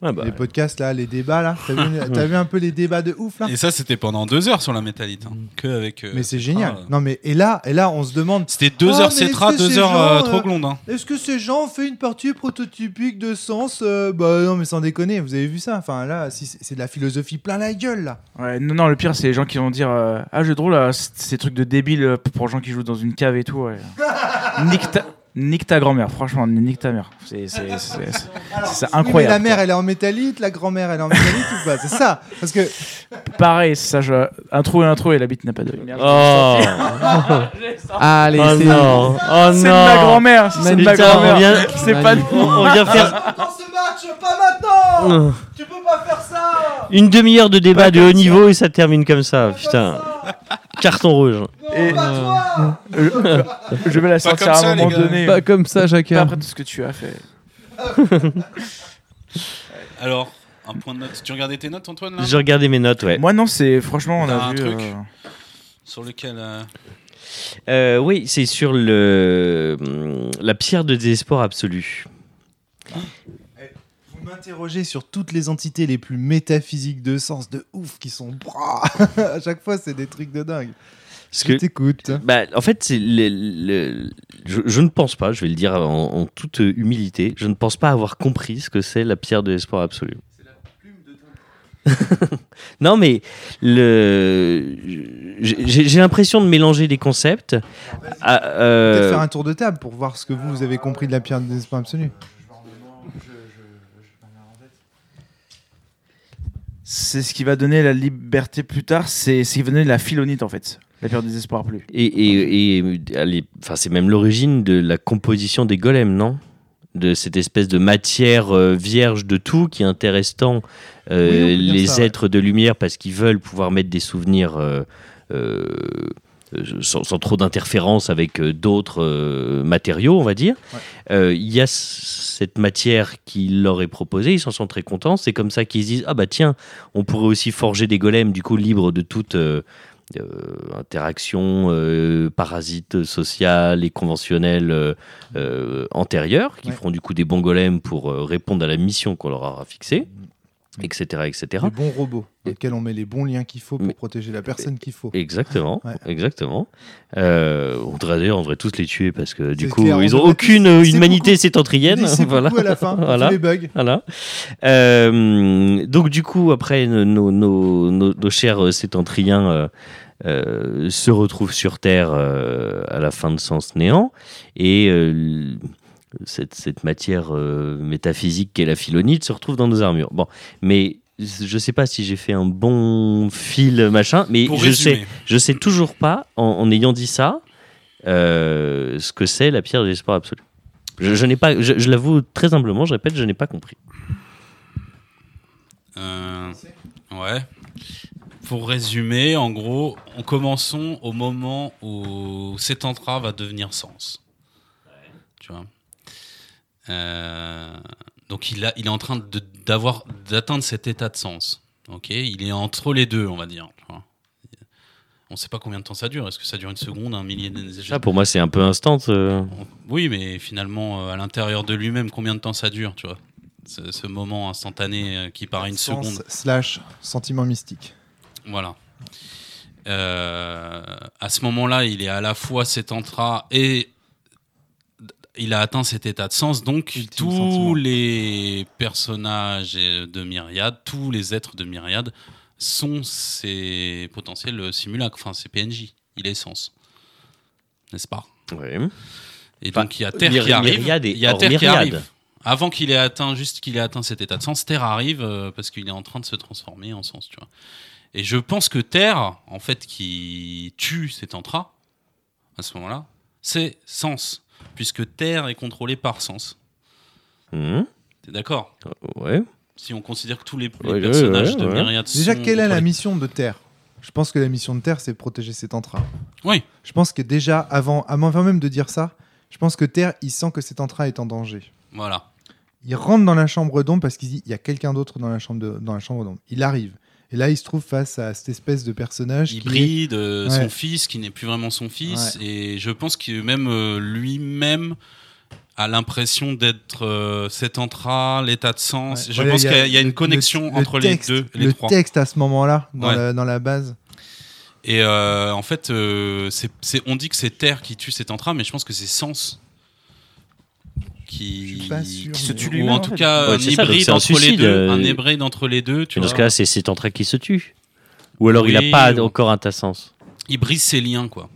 Bah, Les podcasts là, les débats là. T'as vu, t'as vu un peu les débats de ouf là? Et ça, c'était pendant deux heures sur la métalite. hein. Que avec. euh, Mais c'est Cetra, génial. euh. Non mais et là, et là, on se demande. C'était deux Oh, heures mais est-ce Cetra, que deux ces heures gens, euh, euh, Troglonde. Hein. Est-ce que ces gens ont fait une partie prototypique de sens euh, Bah non, mais sans déconner, vous avez vu ça? Enfin là, si c'est c'est de la philosophie plein la gueule là. Ouais, non, non, le pire, c'est les gens qui vont dire euh, Ah, jeu de rôle, là, ces trucs de débiles euh, pour gens qui jouent dans une cave et tout. Ouais. nique, ta, nique ta grand-mère, franchement, nique ta mère. C'est c'est- c'est- c'est- c'est Oui, mais incroyable. la mère, quoi. elle est en métallite, la grand-mère, elle est en métallite ou pas? C'est ça. Parce que Pareil, c'est ça, je... un trou et un trou et la bite n'a pas d'œil. Oh, Allez, oh c'est non, oh c'est de non. ma grand-mère, c'est de ma grand-mère. vient- C'est pas de On, on vient faire dans ce match, pas maintenant euh, Tu peux pas faire ça une demi-heure de débat Pas de haut niveau et ça termine comme ça. Putain, carton rouge. Et- Pas toi je, je vais la sortir comme à ça, un moment les gars. donné. Pas comme ça, Pas Jacquard. après tout ce que tu as fait. Alors, un point de note. Tu regardais tes notes, Antoine, là? J'ai regardé mes notes, ouais. Moi, non, c'est franchement, on T'as a un vu. truc euh, Sur lequel. euh, Euh, oui, c'est sur le la pierre de désespoir absolu. Vous m'interrogez sur toutes les entités les plus métaphysiques de sens de ouf qui sont. À chaque fois, c'est des trucs de dingue. Parce Je que t'écoute. Bah, en fait, c'est le, le- je, je ne pense pas, je vais le dire en, en toute humilité, je ne pense pas avoir compris ce que c'est la pierre de l'espoir absolu. non, mais le, j'ai l'impression de mélanger des concepts. Ah, euh, Peut-être faire un tour de table pour voir ce que vous, vous avez compris de la pierre de désespoir absolu. C'est ce qui va donner la liberté plus tard, c'est ce qui va donner la philonite en fait. La peur des espoirs plus. Et, et, et enfin, c'est même l'origine de la composition des golems, non? De cette espèce de matière euh, vierge de tout qui intéresse tant euh, Oui, les ça, ouais. êtres de lumière parce qu'ils veulent pouvoir mettre des souvenirs euh, sans, sans trop d'interférence avec euh, d'autres euh, matériaux, on va dire. Ouais. Euh, Il y a cette matière qui leur est proposée, ils s'en sont très contents. C'est comme ça qu'ils se disent ah bah tiens, on pourrait aussi forger des golems du coup libres de toute euh, euh, interaction euh, parasite sociale et conventionnelle euh, euh, antérieure, qui Ouais. feront du coup des bons golems pour euh, répondre à la mission qu'on leur aura fixée. Etc., etc. Les bons robots, dans lesquels on met les bons liens qu'il faut pour Mais- protéger la personne qu'il faut. Exactement, Ouais. exactement. Euh, on devrait d'ailleurs, on devrait tous les tuer parce que du coup, clair, on ils ont aucune humanité beaucoup- sétentrienne. C'est voilà. beaucoup à la fin, Voilà. les bugs. Voilà. Euh, donc du coup, après, nos, nos, nos, chers euh, sétentriens euh, euh, se retrouvent sur Terre euh, à la fin de Sens Néant et euh, cette, cette matière euh, métaphysique qu'est la philonite se retrouve dans nos armures. Bon, mais je sais pas si j'ai fait un bon fil machin, mais Pour je sais, résumer, je sais toujours pas, en, en ayant dit ça, euh, ce que c'est la pierre de l'espoir absolu. Je, je n'ai pas, je, je l'avoue très humblement, je répète, je n'ai pas compris. euh, ouais. Pour résumer, en gros, en commençons au moment où cet entra va devenir sens. Tu vois? Euh, donc il, a, il est en train de- d'avoir d'atteindre cet état de sens. Ok, il est entre les deux, on va dire. On ne sait pas combien de temps ça dure. Est-ce que ça dure une seconde, un millier d'années Ça, pour moi, c'est un peu instant. euh. Oui, mais finalement, euh, à l'intérieur de lui-même, combien de temps ça dure, tu vois? Ce, ce moment instantané euh, qui paraît une Sens seconde. Slash sentiment mystique. Voilà. Euh, à ce moment-là, il est à la fois cet entra et il a atteint cet état de sens. Donc, Ultime tous sentiment. les personnages de Myriade, tous les êtres de Myriade sont ses potentiels simulacres, enfin ses PNJ. Il est sens. N'est-ce pas? Ouais. Et Enfin, donc il y a Terre Myri- qui arrive. Il y a Terre qui arrive. Avant qu'il ait atteint, juste qu'il ait atteint cet état de sens, Terre arrive euh, parce qu'il est en train de se transformer en sens, tu vois. Et je pense que Terre, en fait, qui tue cet entra à ce moment-là, c'est Sens, puisque Terre est contrôlée par Sens. Mhm. T'es d'accord Ouais. Si on considère que tous les, les Ouais, ouais, personnages ouais, de ouais. Déjà, sont quelle est la mission de Terre Je pense que la mission de Terre, c'est de protéger cet entra. Oui, Je pense que déjà, avant, avant même de dire ça, je pense que Terre, il sent que cet entra est en danger. voilà. Il rentre dans la chambre d'ombre parce qu'il dit il y a quelqu'un d'autre dans la chambre de- dans la chambre d'ombre. Il arrive. Et là, il se trouve face à cette espèce de personnage qui est- hybride, euh, Ouais. son fils qui n'est plus vraiment son fils. Ouais. Et je pense que même euh, lui-même a l'impression d'être euh, cet entra, l'état de sens. Ouais. Je pense qu'il y a- il y a une le- connexion le entre texte- les deux, les le trois. texte à ce moment-là, dans, la, dans la base. Et euh, en fait, euh, on dit que c'est Terre qui tue cet entra, mais je pense que c'est Sens qui, se tue lui-même, ou en tout cas Ouais, un c'est ça, donc hybride c'est un entre les suicide, deux, euh, un hybride entre les deux. Tu dans ce cas-là, c'est cet entrée qui se tue. Ou alors il Oui, n'a pas ou- encore un tas sens. il brise ses liens, quoi,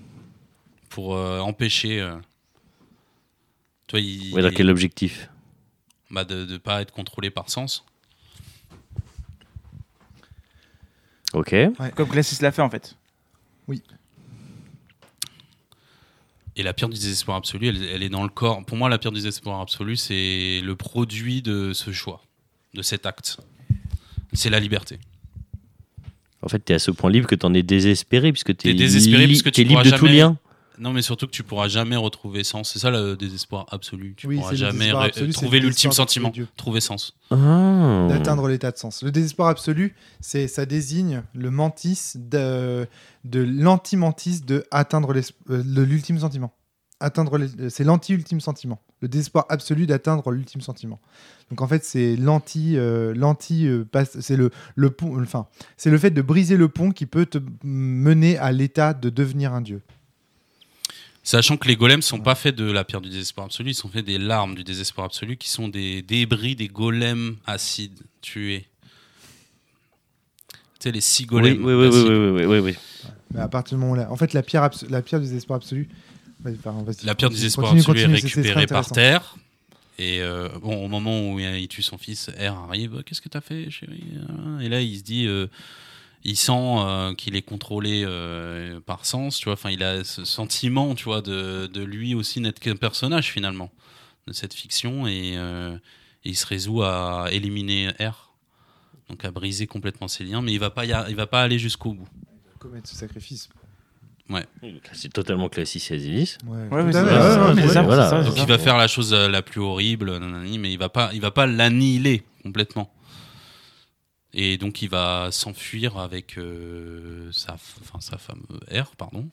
pour euh, empêcher. euh, toi, il, Ouais, dans quel objectif? Bah, de ne pas être contrôlé par Sens. Ok. Comme Classis l'a fait en fait. Et la pierre du désespoir absolu, elle, elle est dans le corps. Pour moi, la pierre du désespoir absolu, c'est le produit de ce choix, de cet acte. C'est la liberté. En fait, t'es à ce point libre que t'en es désespéré, puisque t'es T'es désespéré li- puisque tu t'es libre de tout lien. Non, mais surtout que tu pourras jamais retrouver sens. C'est ça le désespoir absolu. Tu Oui, pourras jamais absolu, trouver l'ultime sentiment, Dieu. trouver sens. Ah. d'atteindre l'état de sens. Le désespoir absolu, c'est ça désigne le mantis de, de l'anti-mantis de atteindre euh, l'ultime sentiment. Atteindre les- c'est l'anti-ultime sentiment. Le désespoir absolu d'atteindre l'ultime sentiment. Donc en fait, c'est l'anti euh, l'anti euh, c'est le le pont enfin, c'est le fait de briser le pont qui peut te mener à l'état de devenir un dieu. Sachant que les golems sont pas faits de la pierre du désespoir absolu, ils sont faits des larmes du désespoir absolu, qui sont des débris des golems acides tués. Tu sais, les six Oui, golems. oui, oui, oui, oui, oui, oui, oui. Mais à partir du moment où là, en fait, la pierre la pierre du désespoir absolu La pierre du désespoir continue, absolu est récupérée par terre. Et euh, bon, au moment où il tue son fils, R arrive. Qu'est-ce que t'as fait, chérie? Et là, il se dit, euh, il sent euh, qu'il est contrôlé euh, par sens. Tu vois, enfin, il a ce sentiment, tu vois, de, de lui aussi n'être qu'un personnage finalement de cette fiction, et, euh, et il se résout à éliminer R, donc à briser complètement ses liens, mais il va pas, y a- il va pas aller jusqu'au bout. commettre ce sacrifice. C'est totalement classique à Zilis. Ouais, Ouais, ouais, ouais, ouais, ouais. voilà. Donc il va faire la chose la plus horrible, mais il va pas, il va pas l'annihiler complètement. Et donc il va s'enfuir avec euh, sa, enfin, sa femme euh, R, pardon.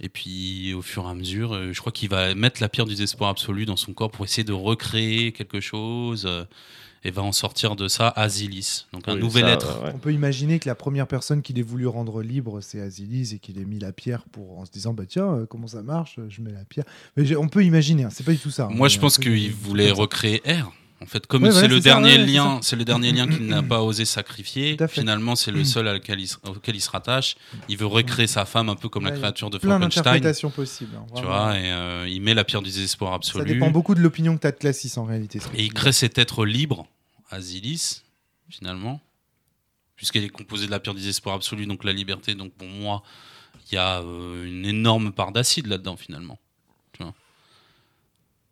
Et puis au fur et à mesure, euh, je crois qu'il va mettre la pierre du désespoir absolu dans son corps pour essayer de recréer quelque chose euh, et va en sortir de ça Asilis, donc un Oui, nouvel ça, être. ouais. On peut imaginer que la première personne qu'il ait voulu rendre libre, c'est Asilis et qu'il ait mis la pierre pour en se disant bah tiens euh, comment ça marche, je mets la pierre. Mais on peut imaginer, hein, c'est pas du tout ça. hein, Moi, je pense qu'il voulait recréer R. En fait, comme Ouais, c'est le ça, dernier ouais, lien, c'est le dernier lien qu'il n'a pas osé sacrifier. Finalement, c'est le seul auquel il, se- auquel il se rattache. Il veut recréer sa femme un peu comme la créature de Plein Frankenstein. possibles. hein, Tu vois, et euh, il met la pierre du désespoir ça absolu. dépend beaucoup de l'opinion que tu as de Classis en réalité. Et il crée cet être libre, Asilis, finalement, puisqu'elle est composée de la pierre du désespoir absolu, donc la liberté. Donc pour moi, il y a euh, une énorme part d'acide là-dedans, finalement.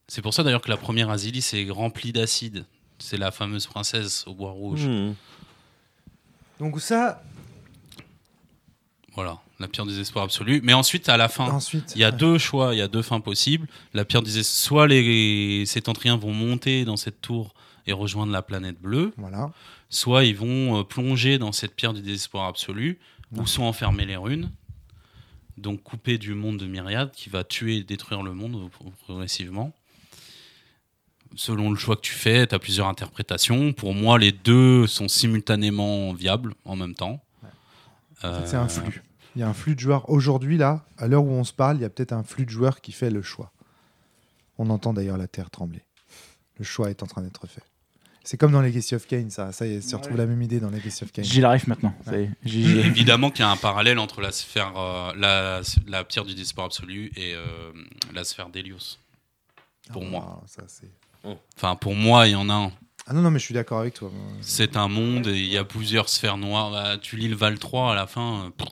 C'est pour ça d'ailleurs que la première Asilis est remplie d'acide. C'est la fameuse princesse au bois rouge. Hmm. Donc ça, Voilà, la pierre du désespoir absolu. Mais ensuite, à la fin, ensuite, il y a deux choix, il y a deux fins possibles. La pierre du désespoir, soit les sétentriens vont monter dans cette tour et rejoindre la planète bleue, Voilà. soit ils vont euh, plonger dans cette pierre du désespoir absolu, où sont enfermées les runes, donc coupées du monde de Myriade, qui va tuer et détruire le monde progressivement. Selon le choix que tu fais, tu as plusieurs interprétations. Pour moi, les deux sont simultanément viables en même temps. Fait, c'est un Euh, flux. Il y a un flux de joueurs. Aujourd'hui, là, à l'heure où on se parle, il y a peut-être un flux de joueurs qui fait le choix. On entend d'ailleurs la terre trembler. Le choix est en train d'être fait. C'est comme dans Legacy of Kane, ça. Ça y est, se retrouve la même idée dans Legacy of Kane. J'y arrive maintenant. y Évidemment qu'il y a un parallèle entre la sphère, euh, la, la pierre du désespoir absolu et euh, la sphère d'Hélios. Pour Ah, moi. ça, c'est- Enfin, pour moi, il y en a un. ah non, non, mais je suis d'accord avec toi. C'est un monde et il y a plusieurs sphères noires. Bah, tu lis le Val 3 à la fin. euh,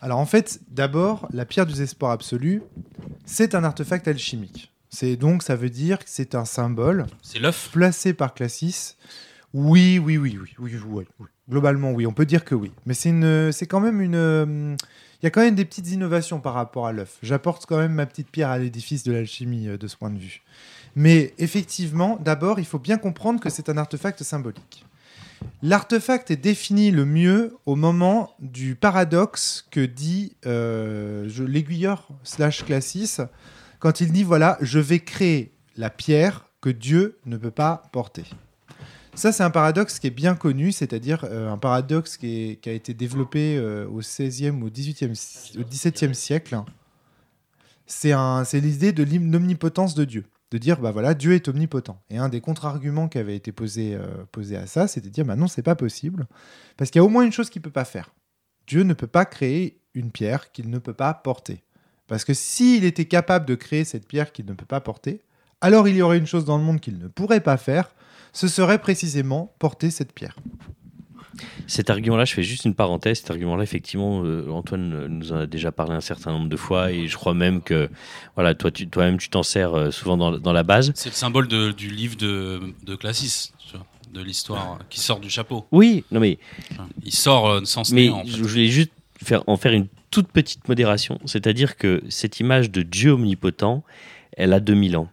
Alors en fait, d'abord, la pierre du désespoir absolu, c'est un artefact alchimique. C'est donc, ça veut dire que c'est un symbole c'est l'œuf. placé par Classis. Oui, oui, oui, oui, oui, oui, oui. Globalement, oui, on peut dire que oui. Mais c'est une, c'est quand même une. Il y a quand même des petites innovations par rapport à l'œuf. J'apporte quand même ma petite pierre à l'édifice de l'alchimie euh, de ce point de vue. Mais effectivement, d'abord, il faut bien comprendre que c'est un artefact symbolique. L'artefact est défini le mieux au moment du paradoxe que dit euh, l'aiguilleur slash classis quand il dit voilà, je vais créer la pierre que Dieu ne peut pas porter. Ça, c'est un paradoxe qui est bien connu, c'est-à-dire euh, un paradoxe qui, a été développé euh, au 16e, au 18e, si- au 17e siècle. C'est l'idée de l'omnipotence de Dieu. De dire, bah voilà, Dieu est omnipotent. Et un des contre-arguments qui avait été posé, euh, posé à ça, c'était de dire, bah non, c'est pas possible. Parce qu'il y a au moins une chose qu'il peut pas faire. Dieu ne peut pas créer une pierre qu'il ne peut pas porter. Parce que s'il était capable de créer cette pierre qu'il ne peut pas porter, alors il y aurait une chose dans le monde qu'il ne pourrait pas faire, ce serait précisément porter cette pierre. Cet argument-là, je fais juste une parenthèse. Cet argument-là, effectivement, euh, Antoine nous en a déjà parlé un certain nombre de fois, et je crois même que, voilà, toi, tu, toi-même, tu t'en sers euh, souvent dans, dans la base. C'est le symbole de- du livre de, de Classis, tu vois, de l'histoire euh, qui sort du chapeau. Oui, non mais, Enfin, Il sort euh, sans mais néant. en fait. je voulais juste faire, en faire une toute petite modération. C'est-à-dire que cette image de Dieu omnipotent, elle a 2000 ans.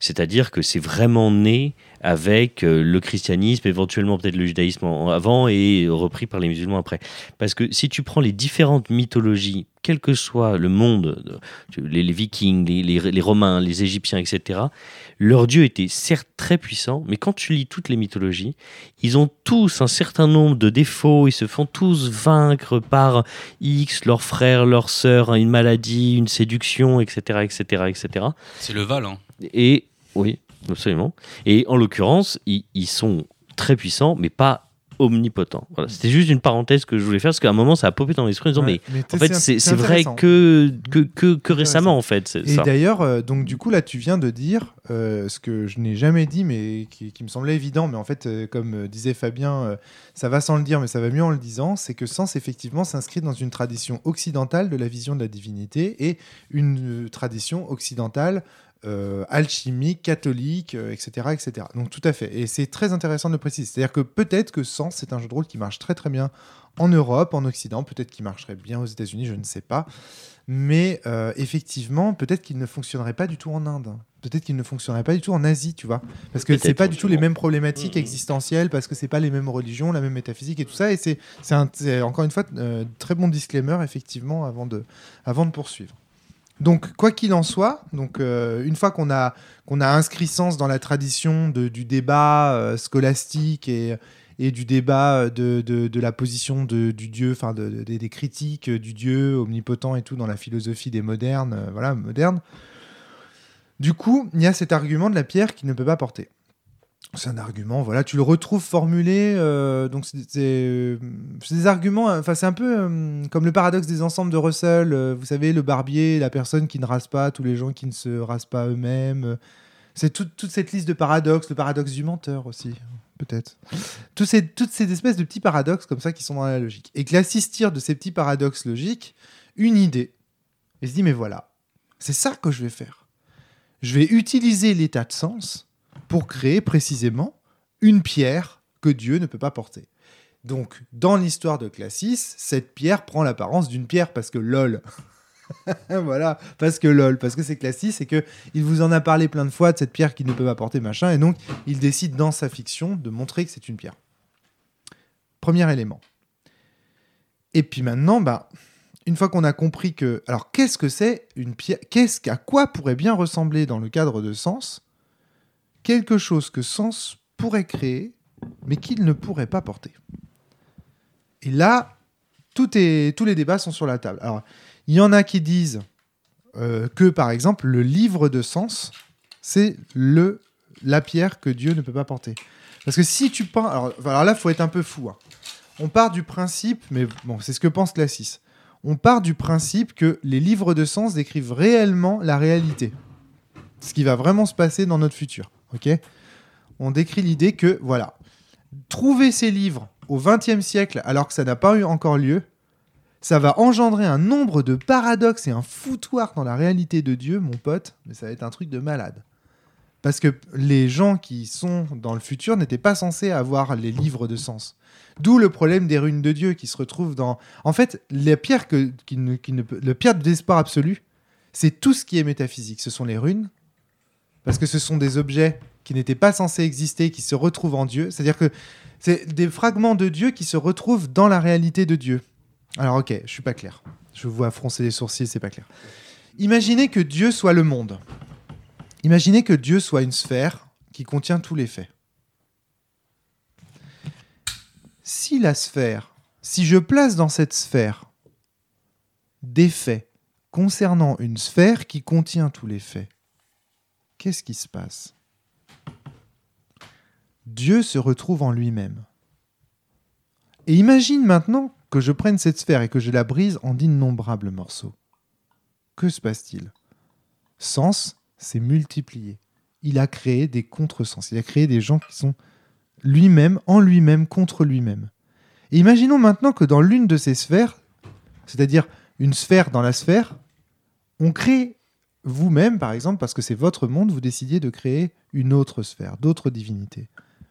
C'est-à-dire que c'est vraiment né avec euh, le christianisme, éventuellement peut-être le judaïsme en- avant et repris par les musulmans après. Parce que si tu prends les différentes mythologies, quel que soit le monde, euh, les, les vikings, les, les- les romains, les égyptiens, etc., leur dieu était certes très puissant, mais quand tu lis toutes les mythologies, ils ont tous un certain nombre de défauts, ils se font tous vaincre par X, leurs frères, leurs sœurs, une maladie, une séduction, etc., etc., etc. C'est le Val. Hein. Et oui, absolument. Et en l'occurrence, ils, ils sont très puissants, mais pas omnipotents. Voilà. C'était juste une parenthèse que je voulais faire, parce qu'à un moment, ça a popé dans l'esprit en disant, mais en fait, c'est vrai que, que, que, que récemment, en fait. Et d'ailleurs, euh, donc du coup, là, tu viens de dire euh, ce que je n'ai jamais dit, mais qui, qui me semblait évident. Mais en fait, euh, comme disait Fabien, ça va sans le dire, mais ça va mieux en le disant. C'est que Sens, effectivement, s'inscrit dans une tradition occidentale de la vision de la divinité et une tradition occidentale euh, alchimique, catholique, euh, etc., etc. Donc tout à fait. Et c'est très intéressant de le préciser. C'est-à-dire que peut-être que Sens, c'est un jeu de rôle qui marche très très bien en Europe, en Occident, peut-être qu'il marcherait bien aux États-Unis, je ne sais pas. Mais euh, effectivement, peut-être qu'il ne fonctionnerait pas du tout en Inde. Peut-être qu'il ne fonctionnerait pas du tout en Asie, tu vois. Parce que c'est pas du tout les mêmes problématiques Mhm. existentielles, parce que c'est pas les mêmes religions, la même métaphysique et tout ça. Et c'est encore une fois très bon disclaimer, effectivement, avant de, avant de poursuivre. Donc, quoi qu'il en soit, donc, euh, une fois qu'on a, a inscrit sens dans la tradition du débat euh, scolastique et, et du débat euh, de, de- la position du Dieu, enfin de- de- des- critiques du Dieu omnipotent et tout dans la philosophie des modernes, voilà, modernes. Du coup, il y a cet argument de la pierre qui ne peut pas porter. C'est un argument, voilà, tu le retrouves formulé, euh, donc c'est c'est- des arguments, euh, enfin c'est un peu euh, comme le paradoxe des ensembles de Russell, euh, vous savez, le barbier, la personne qui ne rase pas, tous les gens qui ne se rasent pas eux-mêmes, euh, c'est toute- cette liste de paradoxes, le paradoxe du menteur aussi, peut-être. Ces, toutes ces espèces de petits paradoxes comme ça qui sont dans la logique. Et que Glassis tire de ces petits paradoxes logiques une idée, et se dit, mais voilà, c'est ça que je vais faire. Je vais utiliser l'état de sens pour créer précisément une pierre que Dieu ne peut pas porter. Donc, dans l'histoire de Classis, cette pierre prend l'apparence d'une pierre parce que lol. voilà, parce que lol, parce que c'est Classis, c'est que il vous en a parlé plein de fois de cette pierre qu'il ne peut pas porter, machin, et donc il décide dans sa fiction de montrer que c'est une pierre. Premier élément. Et puis maintenant, bah, une fois qu'on a compris que, alors qu'est-ce que c'est une pierre Qu'est-ce qu'à quoi pourrait bien ressembler dans le cadre de Sens quelque chose que Sens pourrait créer, mais qu'il ne pourrait pas porter. Et là, tous les débats sont sur la table. Alors, il y en a qui disent euh, que, par exemple, le livre de Sens, c'est le la pierre que Dieu ne peut pas porter. Parce que si tu penses... Alors, alors là, il faut être un peu fou. hein. On part du principe, mais bon, c'est ce que pense Classis. On part du principe que les livres de sens décrivent réellement la réalité. Ce qui va vraiment se passer dans notre futur. Ok On décrit l'idée que, voilà, trouver ces livres au XXe siècle alors que ça n'a pas eu encore lieu, ça va engendrer un nombre de paradoxes et un foutoir dans la réalité de Dieu, mon pote, mais ça va être un truc de malade. Parce que les gens qui sont dans le futur n'étaient pas censés avoir les livres de sens. D'où le problème des runes de Dieu qui se retrouvent dans. En fait, la pierre que, qui ne, qui ne le pierre de désespoir absolu, c'est tout ce qui est métaphysique. Ce sont les runes, parce que ce sont des objets qui n'étaient pas censés exister, qui se retrouvent en Dieu. C'est-à-dire que c'est des fragments de Dieu qui se retrouvent dans la réalité de Dieu. Alors, ok, je suis pas clair. Je vous vois froncer les sourcils, c'est pas clair. Imaginez que Dieu soit le monde. Imaginez que Dieu soit une sphère qui contient tous les faits. Si la sphère, si je place dans cette sphère des faits concernant une sphère qui contient tous les faits, qu'est-ce qui se passe? Dieu se retrouve en lui-même. Et imagine maintenant que je prenne cette sphère et que je la brise en d'innombrables morceaux. Que se passe-t-il? Sens s'est multiplié. Il a créé des contresens. Il a créé des gens qui sont lui-même, en lui-même, contre lui-même. Et imaginons maintenant que dans l'une de ces sphères, c'est-à-dire une sphère dans la sphère, on crée vous-même, par exemple, parce que c'est votre monde, vous décidiez de créer une autre sphère, d'autres divinités.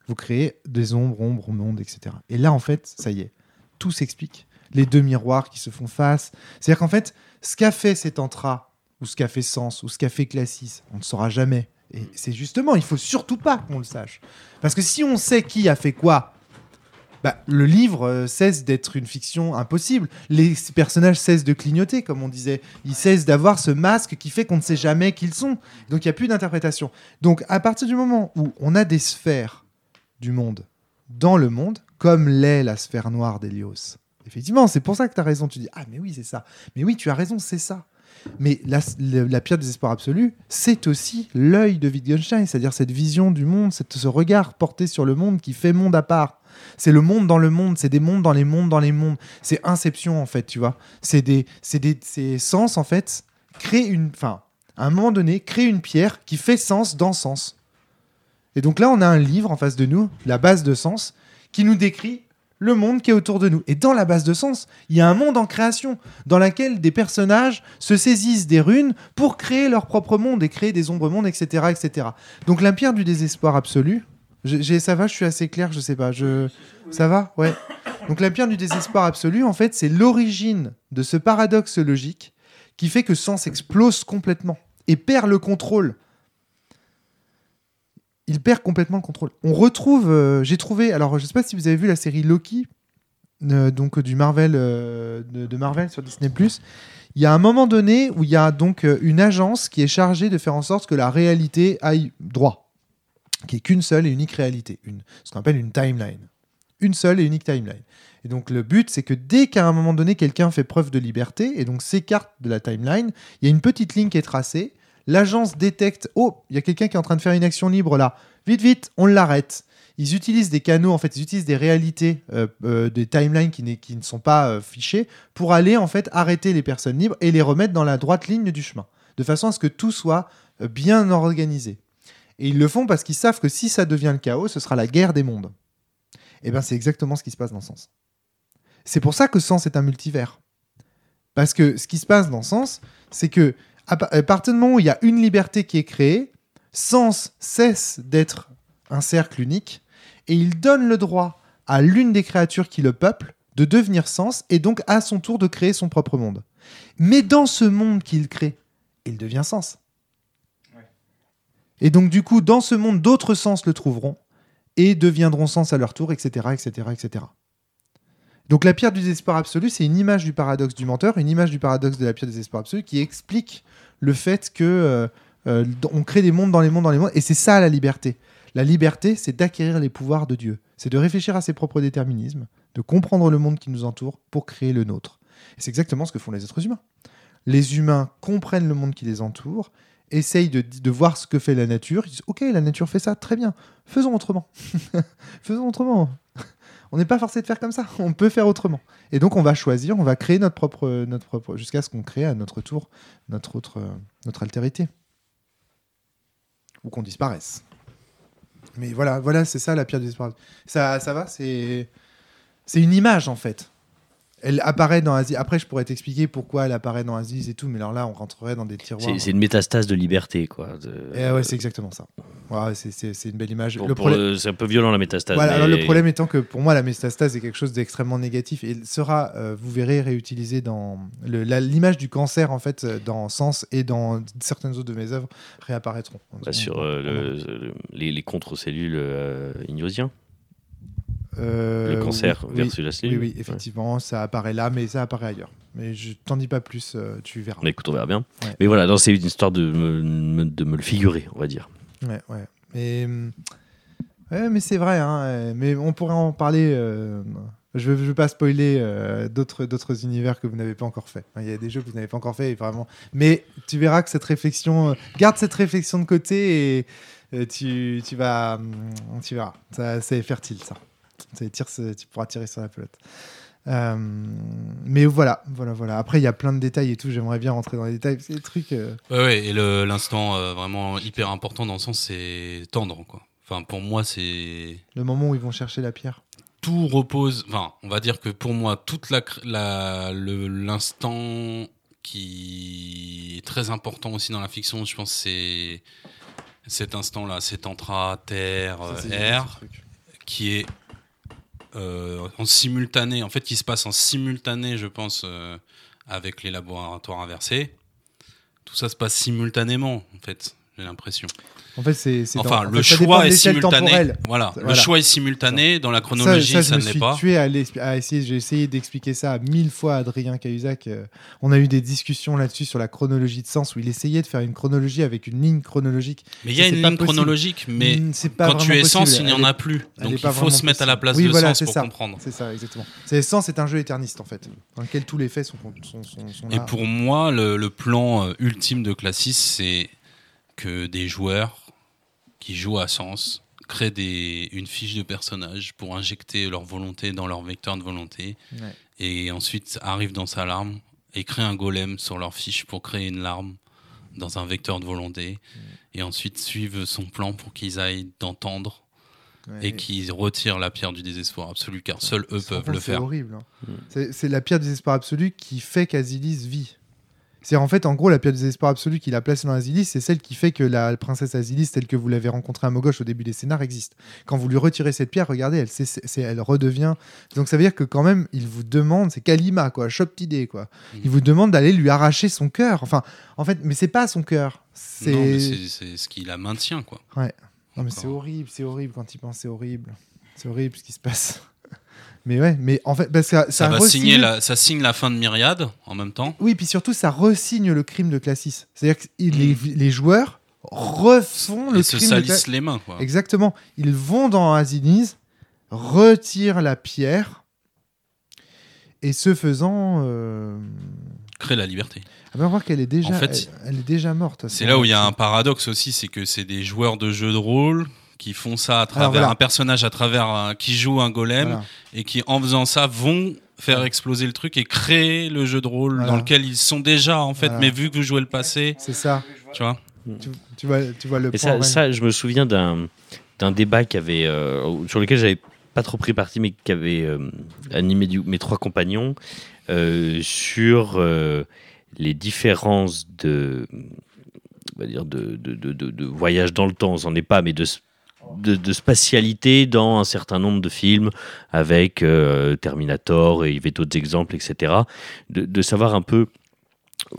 Vous créez des ombres, ombres, mondes, etc. Et là, en fait, ça y est, tout s'explique. Les deux miroirs qui se font face. C'est-à-dire qu'en fait, ce qu'a fait cet entra, ou ce qu'a fait Sens, ou ce qu'a fait Classis, on ne saura jamais. Et c'est justement, il faut surtout pas qu'on le sache. Parce que si on sait qui a fait quoi, bah, le livre euh, cesse d'être une fiction impossible. Les personnages cessent de clignoter, comme on disait. Ils cessent d'avoir ce masque qui fait qu'on ne sait jamais qui ils sont. Donc il n'y a plus d'interprétation. Donc à partir du moment où on a des sphères du monde dans le monde, comme l'est la sphère noire d'Hélios, effectivement, c'est pour ça que tu as raison. Tu dis, ah mais oui, c'est ça. Mais oui, tu as raison, c'est ça. Mais la, la, pierre des espoirs absolus, c'est aussi l'œil de Wittgenstein, c'est-à-dire cette vision du monde, ce regard porté sur le monde qui fait monde à part. C'est le monde dans le monde, c'est des mondes dans les mondes dans les mondes. C'est Inception, en fait, tu vois. C'est des, c'est des c'est sens, en fait, créer une. Enfin, à un moment donné, créer une pierre qui fait sens dans sens. Et donc là, on a un livre en face de nous, la base de sens, qui nous décrit le monde qui est autour de nous. Et dans la base de sens, il y a un monde en création, dans lequel des personnages se saisissent des runes pour créer leur propre monde et créer des ombres mondes, etc. etc. Donc la pierre du désespoir absolu, j'ai- ça va, je suis assez clair, je sais pas. Je... Ça va Ouais. Donc la pierre du désespoir absolu, en fait, c'est l'origine de ce paradoxe logique qui fait que Sens explose complètement et perd le contrôle. Il perd complètement le contrôle. On retrouve, euh, j'ai trouvé, alors je sais pas si vous avez vu la série Loki, euh, donc du Marvel, euh, de, de Marvel sur Disney+. Il y a un moment donné où il y a donc une agence qui est chargée de faire en sorte que la réalité aille droit, qui est qu'une seule et unique réalité, une, ce qu'on appelle une timeline, une seule et unique timeline. Et donc le but, c'est que dès qu'à un moment donné quelqu'un fait preuve de liberté et donc s'écarte de la timeline, il y a une petite ligne qui est tracée. L'agence détecte, oh, il y a quelqu'un qui est en train de faire une action libre là. Vite, vite, on l'arrête. Ils utilisent des canaux, en fait, ils utilisent des réalités, euh, euh, des timelines qui, ne sont pas euh, fichées, pour aller en fait arrêter les personnes libres et les remettre dans la droite ligne du chemin, de façon à ce que tout soit bien organisé. Et ils le font parce qu'ils savent que si ça devient le chaos, ce sera la guerre des mondes. Et bien, c'est exactement ce qui se passe dans Sens. C'est pour ça que Sens est un multivers. Parce que ce qui se passe dans Sens, c'est que à pa- à partir du moment où il y a une liberté qui est créée, Sens cesse d'être un cercle unique et il donne le droit à l'une des créatures qui le peuplent de devenir Sens et donc à son tour de créer son propre monde. Mais dans ce monde qu'il crée, il devient Sens. Et donc du coup, dans ce monde, d'autres sens le trouveront et deviendront sens à leur tour, etc., etc., etc. Donc la pierre du désespoir absolu, c'est une image du paradoxe du menteur, une image du paradoxe de la pierre du désespoir absolu qui explique le fait que euh, euh, crée des mondes dans les mondes dans les mondes, et c'est ça la liberté. La liberté, c'est d'acquérir les pouvoirs de Dieu, c'est de réfléchir à ses propres déterminismes, de comprendre le monde qui nous entoure pour créer le nôtre. Et c'est exactement ce que font les êtres humains. Les humains comprennent le monde qui les entoure, essayent de, de voir ce que fait la nature, ils disent Ok, la nature fait ça, très bien, faisons autrement. faisons autrement. On n'est pas forcé de faire comme ça, on peut faire autrement. Et donc on va choisir, on va créer notre propre, notre propre jusqu'à ce qu'on crée à notre tour notre autre, notre altérité. Ou qu'on disparaisse. Mais voilà, voilà, c'est ça la pierre du. Ça, ça va, c'est, c'est une image en fait. Elle apparaît dans Aziz. Après, je pourrais t'expliquer pourquoi elle apparaît dans Aziz et tout, mais alors là, on rentrerait dans des tiroirs. C'est c'est une métastase de liberté, quoi. de- Eh ouais, c'est exactement ça. Ouais, c'est, c'est- c'est une belle image. Pour- le pour problème, le- C'est un peu violent la métastase. voilà, mais- alors le problème étant que pour moi, la métastase est quelque chose d'extrêmement négatif et sera, euh, vous verrez, réutilisé dans le- la- l'image du cancer en fait, euh, dans Sens et dans certaines autres de mes œuvres réapparaîtront. Bah, sur euh, le- le- les, les contre-cellules euh, ignosiens. Euh, Le cancer oui, versus la Oui, cellule. oui, effectivement, ça apparaît là, mais ça apparaît ailleurs. Mais je t'en dis pas plus, euh, tu verras. Mais écoute, on verra bien. Ouais. Mais voilà, c'est une histoire de me, me- de me le figurer, on va dire. Ouais, ouais. Mais, ouais, mais c'est vrai, hein, euh, mais on pourrait en parler. je ne veux pas spoiler euh, d'autres univers que vous n'avez pas encore fait. Il y a des jeux que vous n'avez pas encore fait, et vraiment. Mais tu verras que cette réflexion, euh, garde cette réflexion de côté et euh, tu, tu vas, hum, tu verras. C'est fertile, ça. Tire, tu pourras tirer sur la pelote. Euh, mais voilà, voilà, voilà. Après, il y a plein de détails et tout. J'aimerais bien rentrer dans les détails. C'est des trucs. euh, Ouais, ouais, et l'instant euh, vraiment hyper important dans le sens, c'est tendre, quoi. Enfin, pour moi, c'est le moment où ils vont chercher la pierre. tout repose. Enfin, on va dire que pour moi, toute la, l'instant qui est très important aussi dans la fiction, je pense, c'est cet instant-là, terre c'est euh, génial, air, qui est euh, en simultané, en fait, qui se passe en simultané, je pense, euh, avec les laboratoires inversés. Tout ça se passe simultanément, en fait, j'ai l'impression. En fait, c'est. Enfin, dans- en le choix est simultané. Voilà, le choix est simultané. Dans la chronologie, ça, ça, je ne l'est pas. tué à, essayer. J'ai essayé d'expliquer ça mille fois à Adrien Cahuzac. euh, on a eu des discussions là-dessus sur la chronologie de sens où il essayait de faire une chronologie avec une ligne chronologique. Mais il y a une ligne possible. chronologique, mais Mm, pas quand tu es sens, possible. il n'y en a est- plus. elle Donc est il faut se mettre à la place Oui, de sens pour ça. comprendre. C'est ça, exactement. C'est sens, c'est un jeu éterniste en fait, dans lequel tous les faits sont, Et pour moi, le, le plan euh, ultime de Classis, c'est que des joueurs qui jouent à Sens créent des, une fiche de personnage pour injecter leur volonté dans leur vecteur de volonté Ouais. et ensuite arrivent dans sa larme et créent un golem sur leur fiche pour créer une larme dans un vecteur de volonté et ensuite suivent son plan pour qu'ils aillent d'entendre Ouais. et qu'ils retirent la pierre du désespoir absolu car seuls eux peuvent le C'est faire. horrible. hein. Mm. C'est- C'est la pierre du désespoir absolu qui fait qu'Azilis vit. C'est en fait, en gros, la pierre du désespoir absolu qu'il a placée dans Azilis, c'est celle qui fait que la princesse Azilis, telle que vous l'avez rencontrée à Mogosh au début des scénars, existe. Quand vous lui retirez cette pierre, regardez, elle, redevient. Donc ça veut dire que quand même, il vous demande, c'est Kalima, quoi, Shoptide, quoi. Il vous demande d'aller lui arracher son cœur. Enfin, en fait, mais c'est pas son cœur. C'est. Ce qui la maintient quoi. Non, mais c'est horrible, c'est horrible quand il pense, c'est horrible. C'est horrible ce qui se passe. Mais ouais, mais en fait, parce que ça, Ça, va re-signe- signer la, ça signe la fin de Myriade en même temps. Oui, puis surtout, ça resigne le crime de Classis. C'est-à-dire que Mm. les, les joueurs refont le se crime de Cla- salissent les mains quoi. Exactement. Ils vont dans Azinis, retirent la pierre, et ce faisant, euh... Crée la liberté. on va voir qu'elle est déjà, En fait, elle, elle est déjà morte. C'est là où il y a un paradoxe aussi, c'est que c'est des joueurs de jeux de rôle qui font ça à travers voilà. un personnage à travers un- qui joue un golem Voilà. et qui en faisant ça vont faire exploser le truc et créer le jeu de rôle Voilà. dans lequel ils sont déjà en fait Voilà. mais vu que vous jouez le passé C'est ça. tu vois Tu, tu vois, tu vois le Et point. ça, je me souviens d'un d'un débat qui avait, euh, sur lequel j'avais pas trop pris parti, mais qui avait euh, animé du- mes trois compagnons euh, sur euh, les différences de, on va dire de, de, de, de- de voyage dans le temps. On s'en est pas, mais de, de, spatialité dans un certain nombre de films avec euh, Terminator et il y avait d'autres exemples, etc. De, savoir un peu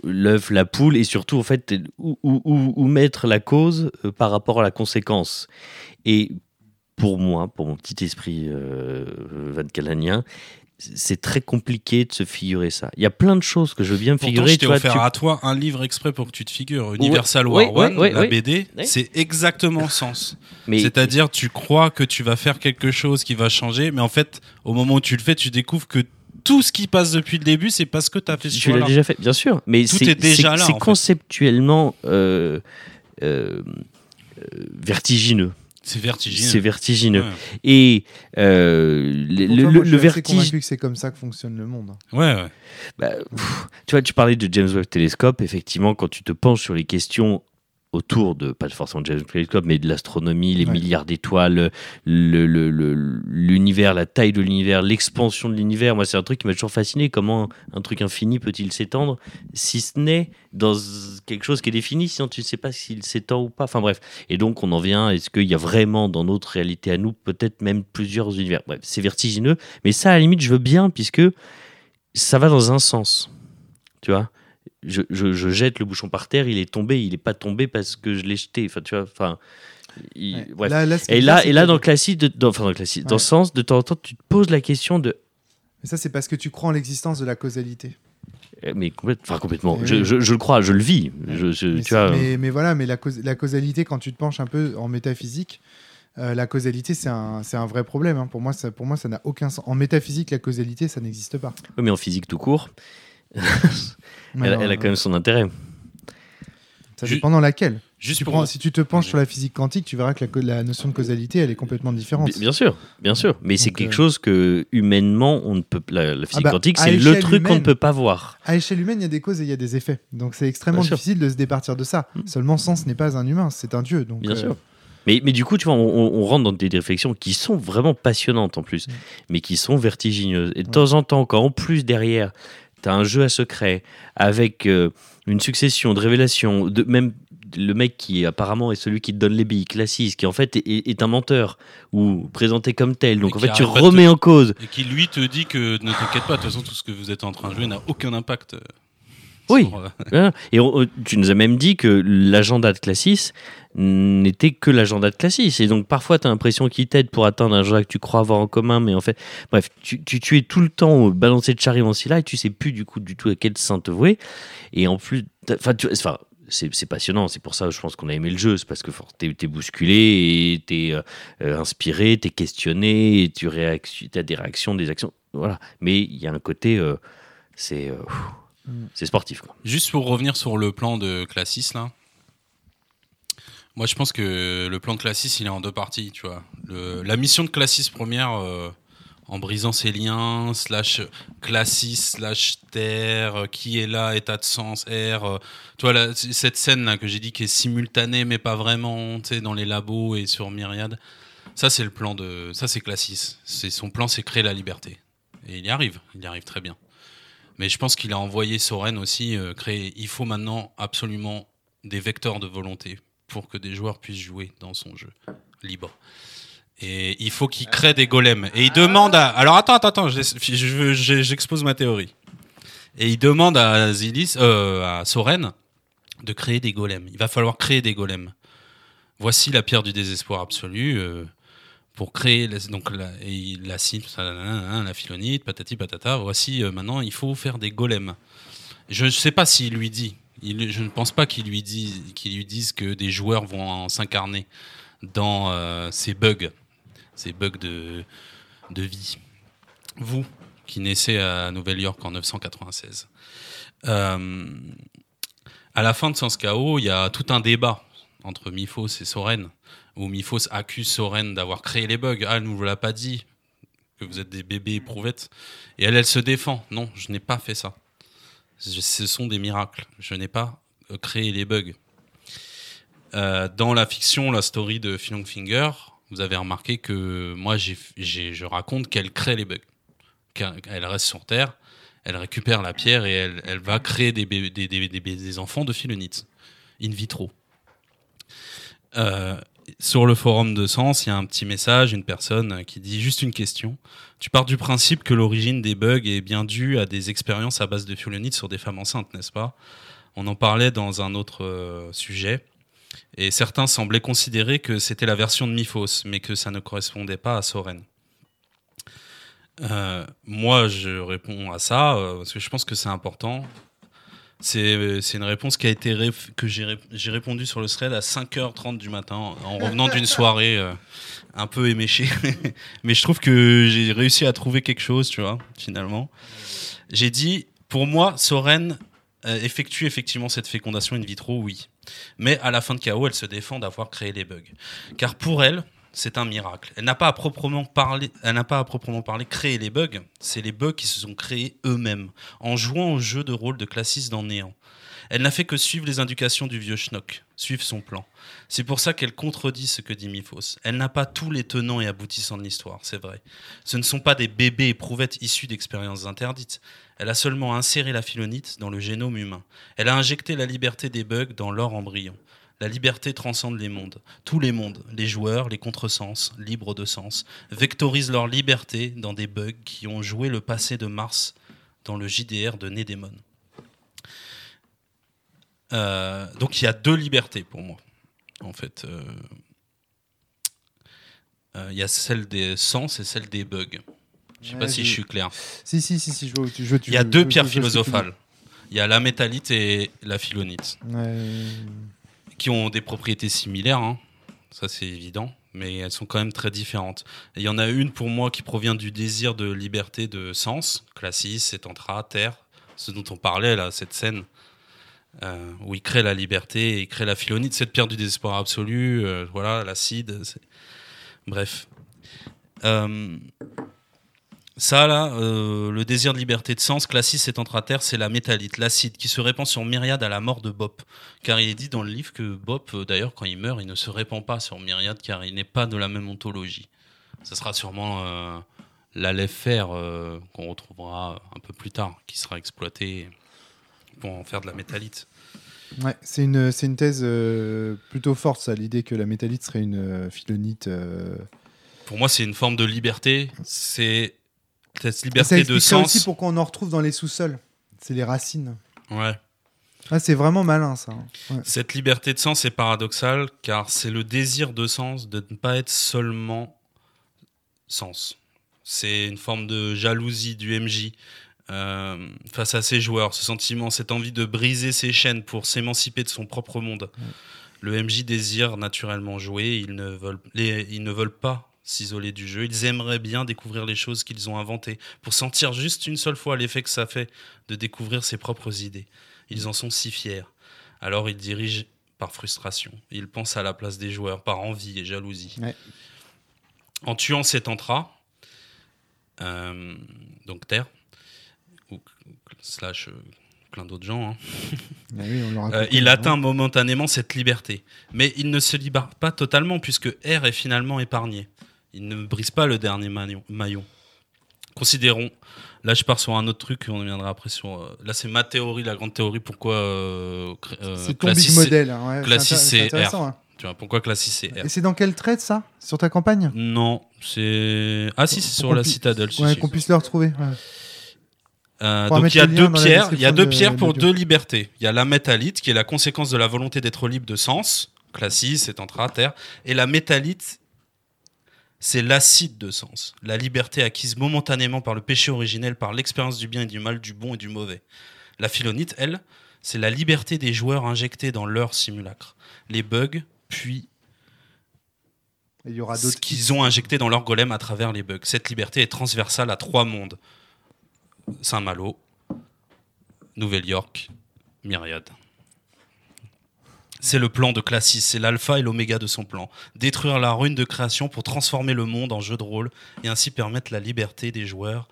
l'œuf, la poule et surtout en fait où, où- où- mettre la cause euh, par rapport à la conséquence. Et pour moi, pour mon petit esprit euh, Van c'est très compliqué de se figurer ça. Il y a plein de choses que je veux bien me figurer. je t'ai offert tu- à toi un livre exprès pour que tu te figures. Universal War One, la. BD, c'est exactement sens. mais C'est-à-dire, tu crois que tu vas faire quelque chose qui va changer, mais en fait, au moment où tu le fais, tu découvres que tout ce qui passe depuis le début, c'est parce que tu as fait ce tu l'as déjà fait, bien sûr. Mais Tout c'est est déjà c'est- là, C'est en fait. conceptuellement euh, euh, euh, vertigineux. C'est vertigineux. C'est vertigineux. Ouais. Et euh, le, Pourtant, le- vertige. que c'est comme ça que fonctionne le monde. Ouais, ouais. Bah, pff, tu vois, tu parlais de James Webb Telescope. Effectivement, quand tu te penches sur les questions autour de, pas forcément de James Telescope, mais de l'astronomie, les Ouais. milliards d'étoiles, le- le- le- l'univers, la taille de l'univers, l'expansion de l'univers, moi, c'est un truc qui m'a toujours fasciné. Comment un truc infini peut-il s'étendre, si ce n'est dans quelque chose qui est défini, sinon tu ne sais pas s'il s'étend ou pas. Enfin bref. Et donc, on en vient, est-ce qu'il y a vraiment dans notre réalité à nous, peut-être même plusieurs univers Bref, c'est vertigineux. Mais ça, à la limite, je veux bien, puisque ça va dans un sens. Tu vois? Je, je- je jette le bouchon par terre, il est tombé, il n'est pas tombé parce que je l'ai jeté. Enfin, tu vois, enfin, Il- Ouais. bref. Là- là, ce qui est Et là, et là dans le classique, de, dans, enfin dans le classique, dans le sens, de temps en temps, tu te poses la question de, Mais ça, c'est parce que tu crois en l'existence de la causalité. eh, mais complète- enfin, complètement, je, oui. je- je le crois, je le vis. Je, Mais, tu vois, mais, mais voilà, mais la, cause- la causalité, quand tu te penches un peu en métaphysique, euh, la causalité, c'est un, un vrai problème. hein. Pour moi, ça, pour moi, ça n'a aucun sens. En métaphysique, la causalité, ça n'existe pas. ouais, mais en physique tout court, elle, a quand même son intérêt. Ça dépend dans laquelle. Juste Tu pour. prends- si tu te penches sur la physique quantique, tu verras que la, notion de causalité, elle est complètement différente. Bi- Bien sûr, bien sûr. Mais c'est quelque euh, chose que humainement, on ne peut. La, la physique bah, quantique, c'est le truc qu'on ne peut pas voir. À échelle humaine, il y a des causes et il y a des effets. Donc c'est extrêmement Bien sûr. difficile de se départir de ça. Mm. Seulement, Sens n'est pas un humain, c'est un dieu. Donc, Bien euh, sûr. Mais, mais du coup, tu vois, on, rentre dans des réflexions qui sont vraiment passionnantes en plus, Mm. mais qui sont vertigineuses. Et de Ouais. temps en temps, quand en plus derrière, tu as un jeu à secret avec euh, une succession de révélations, de, même le mec qui apparemment est celui qui te donne les billes, classiste, qui en fait est, est un menteur ou présenté comme tel. Donc Et en fait, tu remets te- en cause. Et qui lui te dit que ne t'inquiète pas, de toute façon, tout ce que vous êtes en train de jouer n'a aucun impact. Euh, Oui. sur, euh, Voilà. Et on- tu nous as même dit que l'agenda de Classis n'était que l'agenda de Classis. Et donc parfois, tu as l'impression qu'il t'aide pour atteindre un agenda que tu crois avoir en commun, mais en fait, bref, tu, tu, tu es tout le temps balancé de là et tu sais plus du coup du tout à quel saint te vouer. Et en plus, enfin, tu- enfin, c'est passionnant, c'est pour ça je pense qu'on a aimé le jeu, c'est parce que tu es, bousculé et tu es inspiré, tu es questionné, et tu as des réactions, des actions. Voilà. Mais il y a un côté, euh, c'est euh, Mm. c'est sportif. Quoi. Juste pour revenir sur le plan de Classis, là. Moi, je pense que le plan de Classis, il est en deux parties, tu vois. Le- la mission de Classis première, euh, en brisant ses liens, slash Classis, slash Terre, euh, qui est là, état de sens, R. euh, tu vois, là, c- cette scène-là que j'ai dit qui est simultanée, mais pas vraiment, tu sais, dans les labos et sur Myriad. Ça, c'est le plan de. Ça, c'est Classis. C'est son plan, c'est créer la liberté. Et il y arrive. Il y arrive très bien. Mais je pense qu'il a envoyé Soren aussi euh, créer. Il faut maintenant absolument des vecteurs de volonté pour que des joueurs puissent jouer dans son jeu libre. Et il faut qu'il crée des golems. Et il demande à. Alors attends, attends, attends, j'expose ma théorie. Et il demande à Zilis, euh, à Soren, de créer des golems. Il va falloir créer des golems. Voici la pierre du désespoir absolu. euh, pour créer la- donc la, et la philonite, patati patata. Voici euh, maintenant, il faut faire des golems. Je ne sais pas s'il lui dit. Je ne pense pas qu'il lui dise lui dise que des joueurs vont s'incarner dans euh, ces bugs, ces bugs de de vie. Vous qui naissez à Nouvelle-York en 996. Euh, à la fin de Sens Chaos, il y a tout un débat entre Miphos et Soren, où Miphos accuse Soren d'avoir créé les bugs. Ah, elle ne vous l'a pas dit, que vous êtes des bébés éprouvettes. Et elle, elle se défend. Non, je n'ai pas fait ça. Ce sont des miracles. Je n'ai pas euh, créé les bugs. Euh, dans la fiction, la story de Philong Finger, vous avez remarqué que moi, je raconte qu'elle crée les bugs. Qu'elle elle reste sur Terre, elle récupère la pierre et elle, va créer des enfants de Philonite, in vitro. Euh, sur le forum de Sens, il y a un petit message, une personne qui dit juste une question. Tu pars du principe que l'origine des bugs est bien due à des expériences à base de Philonite sur des femmes enceintes, n'est-ce pas? On en parlait dans un autre euh, sujet. Et certains semblaient considérer que c'était la version de Miphos, mais que ça ne correspondait pas à Soren. Euh, moi, je réponds à ça euh, parce que je pense que c'est important. C'est c'est une réponse qui a été que j'ai répondu sur le thread à 5h30 du matin en revenant d'une soirée euh, un peu éméchée. Mais je trouve que j'ai réussi à trouver quelque chose, tu vois, finalement. J'ai dit, pour moi, Soren euh, effectue effectivement cette fécondation in vitro, oui. Mais à la fin de KO, elle se défend d'avoir créé les bugs. Car pour elle, c'est un miracle. Elle n'a pas à proprement parler, elle créé les bugs. C'est les bugs qui se sont créés eux-mêmes en jouant au jeu de rôle de classiste dans Néant. Elle n'a fait que suivre les indications du vieux Schnock, suivre son plan. C'est pour ça qu'elle contredit ce que dit Miphos. Elle n'a pas tous les tenants et aboutissants de l'histoire, c'est vrai. Ce ne sont pas des bébés éprouvettes issus d'expériences interdites. Elle a seulement inséré la philonite dans le génome humain. Elle a injecté la liberté des bugs dans leur embryon. La liberté transcende les mondes. Tous les mondes, les joueurs, les contresens, libres de sens, vectorisent leur liberté dans des bugs qui ont joué le passé de Mars dans le JDR de Nédémon. Euh, donc il y a deux libertés pour moi, en fait. Euh, Euh, Il y a celle des sens et celle des bugs. Je sais Ouais, pas si je- suis clair. Si, si, si, si, je vois où tu je vois où tu Il y a veux- deux pierres philosophales. Il y a la métallite et la philonite. Ouais. Qui ont des propriétés similaires, hein. ça c'est évident, mais elles sont quand même très différentes. Il y en a une pour moi qui provient du désir de liberté de sens, Classis, Etantra, Terre, ce dont on parlait là, cette scène. euh, où il crée la liberté et il crée la philonite, cette pierre du désespoir absolu, euh, voilà, l'acide. Bref. Euh, ça, là, euh, le désir de liberté de sens, Classis et Terre, c'est la métallite, l'acide, qui se répand sur Myriade à la mort de Bop. Car il est dit dans le livre que Bop, euh, d'ailleurs, quand il meurt, il ne se répand pas sur Myriade, car il n'est pas de la même ontologie. Ça sera sûrement euh, l'Aleph fer euh, qu'on retrouvera un peu plus tard, qui sera exploité pour en faire de la métallite. Ouais, c'est une, une thèse euh, plutôt forte, ça, l'idée que la métallite serait une philonite. Pour moi, c'est une forme de liberté. C'est cette liberté de sens. aussi pourquoi on en retrouve dans les sous-sols. C'est les racines. Ouais. Ah, c'est vraiment malin, ça. Ouais. Cette liberté de sens est paradoxale car c'est le désir de sens de ne pas être seulement sens. C'est une forme de jalousie du MJ euh, face à ses joueurs, ce sentiment, cette envie de briser ses chaînes pour s'émanciper de son propre monde. Le MJ désire naturellement jouer, ils ne veulent, les- ils ne veulent pas s'isoler du jeu, ils aimeraient bien découvrir les choses qu'ils ont inventées pour sentir juste une seule fois l'effet que ça fait de découvrir ses propres idées. Ils en sont si fiers. Alors ils dirigent par frustration. Ils pensent à la place des joueurs par envie et jalousie. Ouais. En tuant cet entra, euh, donc Terre, ou slash euh, plein d'autres gens, hein, Ah oui, on l'aura euh, il hein. atteint momentanément cette liberté. Mais il ne se libère pas totalement puisque R est finalement épargné. Il ne brise pas le dernier maillon. Considérons, là je pars sur un autre truc, on reviendra après sur... euh, là c'est ma théorie, la grande théorie, pourquoi... euh, euh, C'est ton Classis, big modèle. hein, ouais, Classis, c'est intéressant. hein. Tu vois, pourquoi Classis c'est R? Et c'est dans quel trade, ça? Sur ta campagne? Non, c'est... Ah si, c'est sur la citadelle. si, Ouais, si. qu'on puisse le retrouver. ouais. Euh, donc il y a deux pierres, il y a deux de- pierres pour deux libertés. Il y a la métallite qui est la conséquence de la volonté d'être libre de sens, classis, c'est terre, et la métallite c'est l'acide de sens, la liberté acquise momentanément par le péché originel, par l'expérience du bien et du mal, du bon et du mauvais. La philonite, elle, c'est la liberté des joueurs injectés dans leur simulacre, les bugs, puis Et Il y aura ce qu'ils ont injecté dans leur golem à travers les bugs. Cette liberté est transversale à trois mondes. Saint-Malo, Nouvelle-York, Myriade. C'est le plan de Classis, c'est l'alpha et l'oméga de son plan. Détruire la rune de création pour transformer le monde en jeu de rôle et ainsi permettre la liberté des joueurs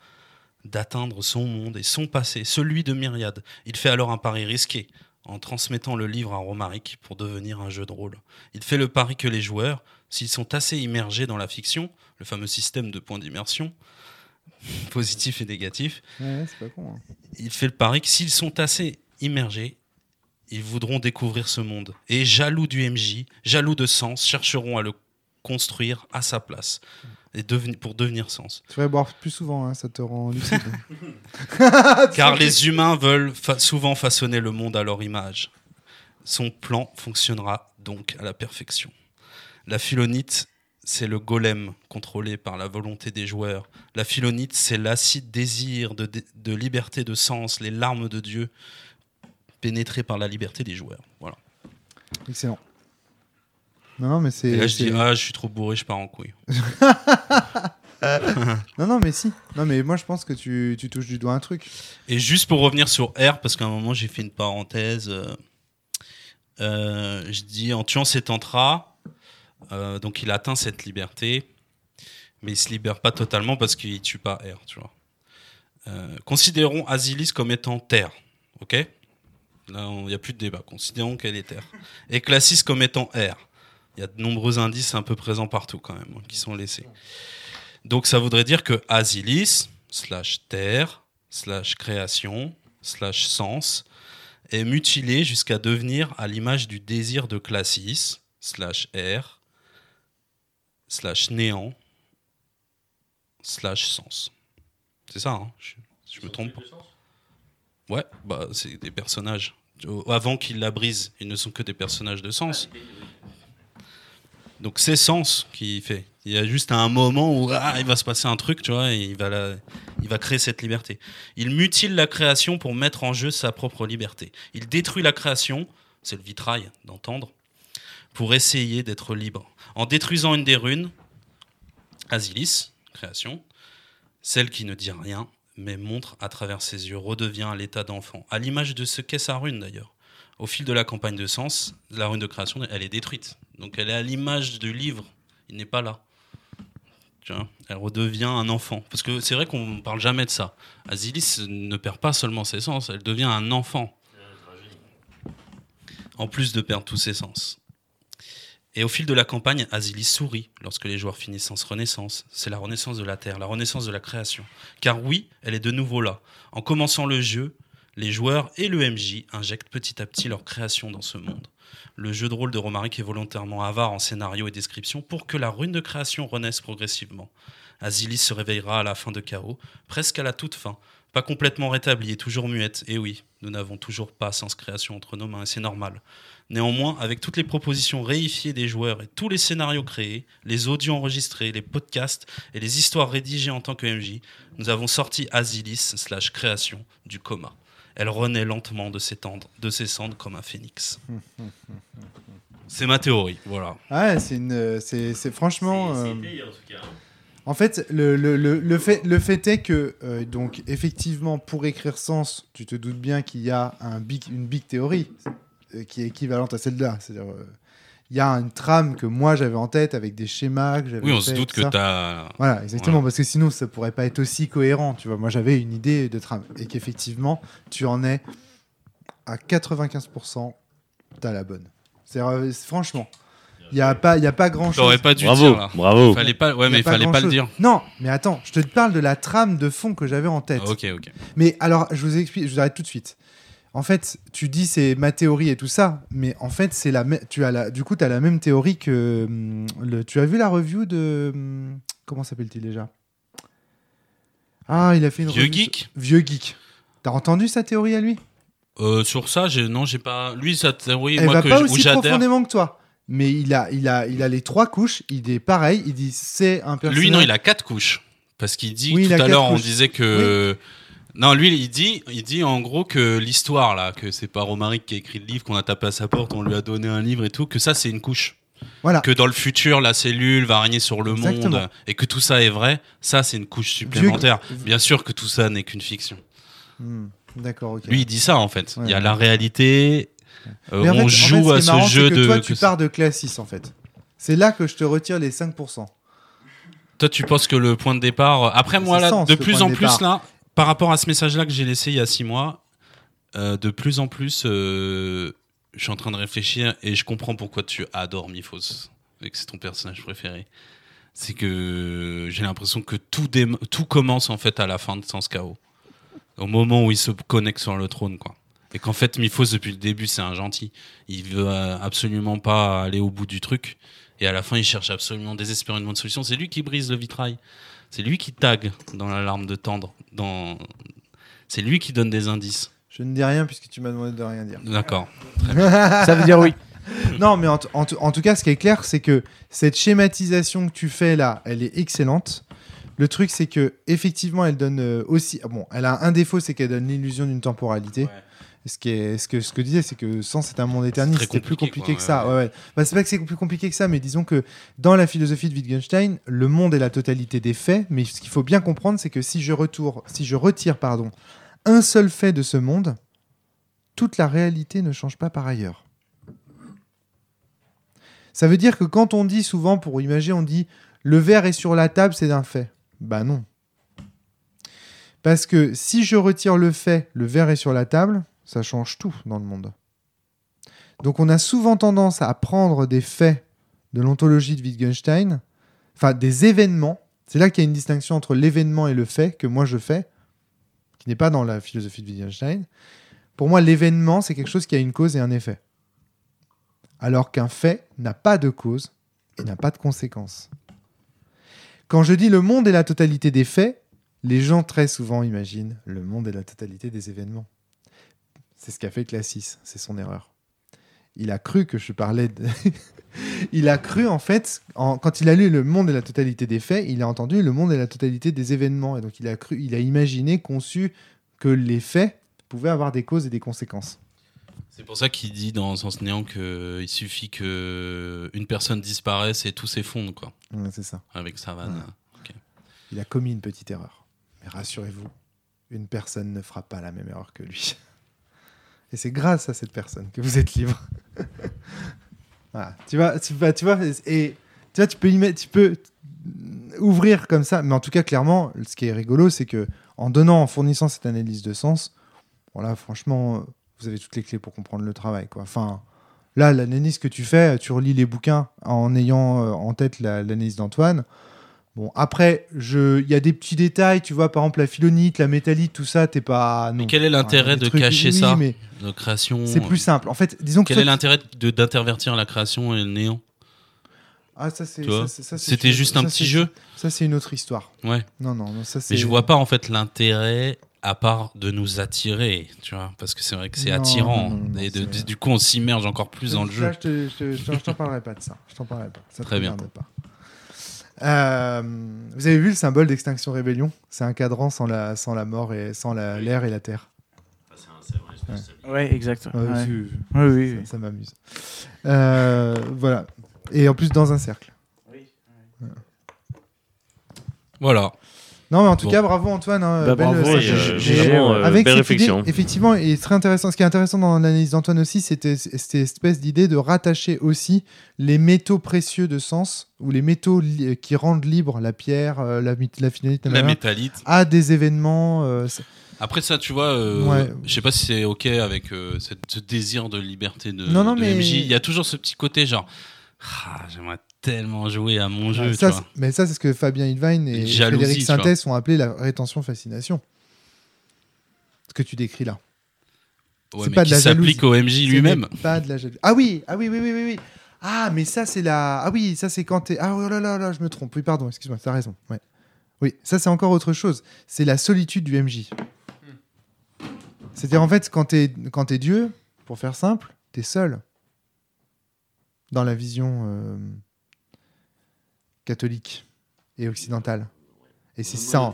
d'atteindre son monde et son passé, celui de Myriade. Il fait alors un pari risqué en transmettant le livre à Romaric pour devenir un jeu de rôle. Il fait le pari que les joueurs, s'ils sont assez immergés dans la fiction, le fameux système de points d'immersion, positif et négatif, Ouais, ouais, c'est pas con. hein. il fait le pari que s'ils sont assez immergés, ils voudront découvrir ce monde. Et jaloux du MJ, jaloux de sens, chercheront à le construire à sa place et deveni- pour devenir sens. Tu devrais boire plus souvent, hein, ça te rend lucide. Car les humains veulent fa- souvent façonner le monde à leur image. Son plan fonctionnera donc à la perfection. La philonite, c'est le golem contrôlé par la volonté des joueurs. La philonite, c'est l'acide désir de, de liberté de sens, les larmes de Dieu pénétrées par la liberté des joueurs. Voilà. Excellent. Non, non, mais c'est. Et là, je dis, ah, je suis trop bourré, je pars en couille. Non, non, mais si. Non, mais moi, je pense que tu, tu touches du doigt un truc. Et juste pour revenir sur R, parce qu'à un moment j'ai fait une parenthèse, euh, euh, je dis en tuant cet entra, euh, donc il atteint cette liberté, mais il se libère pas totalement parce qu'il tue pas R, tu vois. Euh, considérons Asilis comme étant terre, ok? Là, il n'y a plus de débat. Considérons qu'elle est terre. Et Classis comme étant R. Il y a de nombreux indices un peu présents partout quand même, hein, qui sont laissés. Donc ça voudrait dire que Asilis, slash terre, slash création, slash sens, est mutilé jusqu'à devenir à l'image du désir de Classis, slash R, slash néant, slash sens. C'est ça, hein? Je me trompe pas. Ouais, bah c'est des personnages. Avant qu'ils la brisent, ils ne sont que des personnages de sens. Donc c'est Sens qui fait. Il y a juste un moment où ah, il va se passer un truc, tu vois, et il va, il va créer cette liberté. Il mutile la création pour mettre en jeu sa propre liberté. Il détruit la création, c'est le vitrail d'entendre, pour essayer d'être libre. En détruisant une des runes, Asilis, création, celle qui ne dit rien, mais montre à travers ses yeux, redevient à l'état d'enfant, à l'image de ce qu'est sa rune d'ailleurs. Au fil de la campagne de sens, la rune de création, elle est détruite. Donc elle est à l'image du livre, il n'est pas là. Tu vois, elle redevient un enfant. Parce que c'est vrai qu'on ne parle jamais de ça. Asilis ne perd pas seulement ses sens, elle devient un enfant. En plus de perdre tous ses sens. Et au fil de la campagne, Asilis sourit lorsque les joueurs finissent en renaissance. C'est la renaissance de la Terre, la renaissance de la création. Car oui, elle est de nouveau là. En commençant le jeu, les joueurs et le MJ injectent petit à petit leur création dans ce monde. Le jeu de rôle de Romaric est volontairement avare en scénario et description pour que la rune de création renaisse progressivement. Asilis se réveillera à la fin de Chaos, presque à la toute fin, pas complètement rétablie et toujours muette. Et oui, nous n'avons toujours pas sens création entre nos mains et c'est normal. Néanmoins, avec toutes les propositions réifiées des joueurs et tous les scénarios créés, les audios enregistrés, les podcasts et les histoires rédigées en tant que MJ, nous avons sorti Asilis slash création du coma. Elle renaît lentement de ses, tendres, de ses cendres comme un phénix. C'est ma théorie, voilà. Ouais, c'est une, c'est, c'est franchement. euh, En fait, le, le, le, le fait, le fait est que, euh, donc, effectivement, pour écrire sens, tu te doutes bien qu'il y a un big, une big théorie qui est équivalente à celle-là. C'est-à-dire, euh, il y a une trame que moi j'avais en tête avec des schémas que j'avais Oui, on fait, se doute que tu as. Voilà, exactement, Voilà. parce que sinon ça pourrait pas être aussi cohérent, tu vois. Moi j'avais une idée de trame et qu'effectivement tu en es à 95%, t'as la bonne. C'est euh, c'est- franchement, il y a pas, il a pas grand chose. T'aurais pas dû Bravo, dire là. bravo. Fallait pas, ouais, mais il fallait pas le dire. Non, mais attends, je te parle de la trame de fond que j'avais en tête. Ah, ok, ok. Mais alors, je vous explique, je vous arrête tout de suite. En fait, tu dis c'est ma théorie et tout ça, mais en fait, c'est la, tu as la, du coup, tu as la même théorie que hum, le. Tu as vu la review de hum, comment s'appelle-t-il déjà? Ah, il a fait une Vieux review geek sur- Vieux geek. T'as entendu sa théorie à lui? Euh, Sur ça, non, j'ai pas. Lui, ça théorie, Elle moi va que pas aussi profondément que toi. Mais il a, il a, il a les trois couches. Il est pareil. Il dit c'est un personnage. Lui, non, il a quatre couches. Parce qu'il dit Oui, tout à l'heure, on disait que. Non, lui, il dit, il dit en gros que l'histoire, là, que c'est pas Romaric qui a écrit le livre, qu'on a tapé à sa porte, on lui a donné un livre et tout, que ça, c'est une couche. Voilà. Que dans le futur, la cellule va régner sur le Exactement. monde et que tout ça est vrai, ça, c'est une couche supplémentaire. Bien sûr que tout ça n'est qu'une fiction. Hmm, D'accord, ok. Lui, il dit ça, en fait. Ouais. Il y a la réalité. euh, en fait- on en joue fait, à ce qui est marrant, ce jeu que de. Toi, tu pars de classe 6 en fait. C'est là que je te retire les 5%. Toi, tu penses que le point de départ. Après, moi, là, sens, de plus en plus, là, par rapport à ce message-là que j'ai laissé il y a six mois, euh, de plus en plus, euh, je suis en train de réfléchir et je comprends pourquoi tu adores Miphos et que c'est ton personnage préféré. C'est que j'ai l'impression que tout, commence en fait à la fin de Sans Chaos. Au moment où il se connecte sur le trône, quoi. Et qu'en fait, Miphos, depuis le début, c'est un gentil. Il veut euh, absolument pas aller au bout du truc. Et à la fin, il cherche absolument désespérément une solution. C'est lui qui brise le vitrail. C'est lui qui tag dans l'alarme de tendre. Dans... C'est lui qui donne des indices. Je ne dis rien puisque tu m'as demandé de rien dire. D'accord. Ça veut dire oui. non, mais en, t- en t- en tout cas, ce qui est clair, c'est que cette schématisation que tu fais là, elle est excellente. Le truc, c'est que effectivement, elle donne euh, aussi. ah Bon, elle a un défaut, c'est qu'elle donne l'illusion d'une temporalité. Ce, qui est, ce que ce que je disais, c'est que sans c'est un monde éternel, c'était plus compliqué, quoi, que ça. Ouais, ouais. Bah, c'est pas que c'est plus compliqué que ça, mais disons que dans la philosophie de Wittgenstein, le monde est la totalité des faits. Mais ce qu'il faut bien comprendre, c'est que si je, retourne, si je retire pardon, un seul fait de ce monde, toute la réalité ne change pas par ailleurs. Ça veut dire que quand on dit souvent, pour imaginer, on dit le verre est sur la table, c'est un fait. Bah non. Parce que si je retire le fait, le verre est sur la table, ça change tout dans le monde. Donc on a souvent tendance à prendre des faits de l'ontologie de Wittgenstein, enfin des événements. C'est là qu'il y a une distinction entre l'événement et le fait que moi je fais, qui n'est pas dans la philosophie de Wittgenstein. Pour moi, l'événement, c'est quelque chose qui a une cause et un effet. Alors qu'un fait n'a pas de cause et n'a pas de conséquence. Quand je dis le monde est la totalité des faits, les gens très souvent imaginent le monde est la totalité des événements. C'est ce qu'a fait Classis, c'est son erreur. il a cru que je parlais de... il a cru, en fait, en- quand il a lu Le monde et la totalité des faits, il a entendu Le monde et la totalité des événements. Et donc, il a cru, il a imaginé, conçu que les faits pouvaient avoir des causes et des conséquences. C'est pour ça qu'il dit dans Sens Néant qu'il suffit que une personne disparaisse et tout s'effondre, quoi, Ouais, c'est ça. avec sa vanne. Il a commis une petite erreur. Mais rassurez-vous, une personne ne fera pas la même erreur que lui. Et c'est grâce à cette personne que vous êtes libre. Voilà. Tu vois, tu, vois- tu vois, et tu vois, tu peux y mettre, tu peux ouvrir comme ça. Mais en tout cas, clairement, ce qui est rigolo, c'est que en donnant, en fournissant cette analyse de sens, voilà, franchement, vous avez toutes les clés pour comprendre le travail, quoi. Enfin, là, l'analyse que tu fais, tu relis les bouquins en ayant euh, en tête la- l'analyse d'Antoine. Bon, après, je- il y a des petits détails, tu vois, par exemple la philonite, la métallite, tout ça, t'es pas. non. Mais quel est l'intérêt de trucs- cacher oui, ça mais De création. C'est plus simple. En fait, disons que. Quel est l'intérêt d'intervertir la création et le néant? Ah, ça, c'est. C'était juste un ça, petit jeu? Ça, c'est une autre histoire. Ouais. Non, non, non, ça, c'est. Mais je vois pas en fait l'intérêt à part de nous attirer, tu vois, parce que c'est vrai que c'est attirant non, non, non, et de- du coup on s'immerge encore plus dans le jeu. Je te- je te- je t'en- parlerai pas de ça. Je t'en parlerai pas. Ça Très bien. pas. Euh, vous avez vu le symbole d'extinction rébellion? C'est un cadran sans la, sans la mort et sans la- l'air et la terre. Ouais, exact. Ouais, Ouais. c'est- Oui, oui, ça, oui. ça m'amuse. Euh, voilà. Et en plus dans un cercle. Voilà. Non, mais en tout Bon. cas, bravo Antoine. hein, Bah, belle- bravo, ça- Oui, j'ai- euh, j'ai- Et, vraiment, euh, euh, avec belle cette idée, réflexion. effectivement, et très intéressant. Ce qui est intéressant dans l'analyse d'Antoine aussi, c'était c'était cette espèce d'idée de rattacher aussi les métaux précieux de sens ou les métaux li- qui rendent libre la pierre, euh, la, la finalité, La métallite. à des événements. euh, Après ça, tu vois, euh, Ouais. je sais pas si c'est ok avec euh, cette- ce désir de liberté de, Non, non, de mais- MJ. Il y a toujours ce petit côté genre, ah, j'aimerais tellement jouer à mon jeu. ça, tu vois. c'est- mais ça, c'est ce que Fabien Hilvain et jalousie, Frédéric. Sintès ont appelé la rétention-fascination. Ce que tu décris là. Ouais, c'est pas de la jalousie. s'applique au MJ lui-même. n'est Pas de la jalousie. Ah oui, ah oui, oui, oui, oui, oui. Ah, mais ça, c'est la. Ah oui, ça, c'est quand t'es. Ah oh là là là, je me trompe. Oui, pardon, excuse-moi, t'as raison. Ouais. Oui, ça, c'est encore autre chose. C'est la solitude du MJ. C'est-à-dire, en fait, quand t'es quand t'es Dieu, pour faire simple, t'es seul. Dans la vision euh, catholique et occidentale. Et c'est ça. en-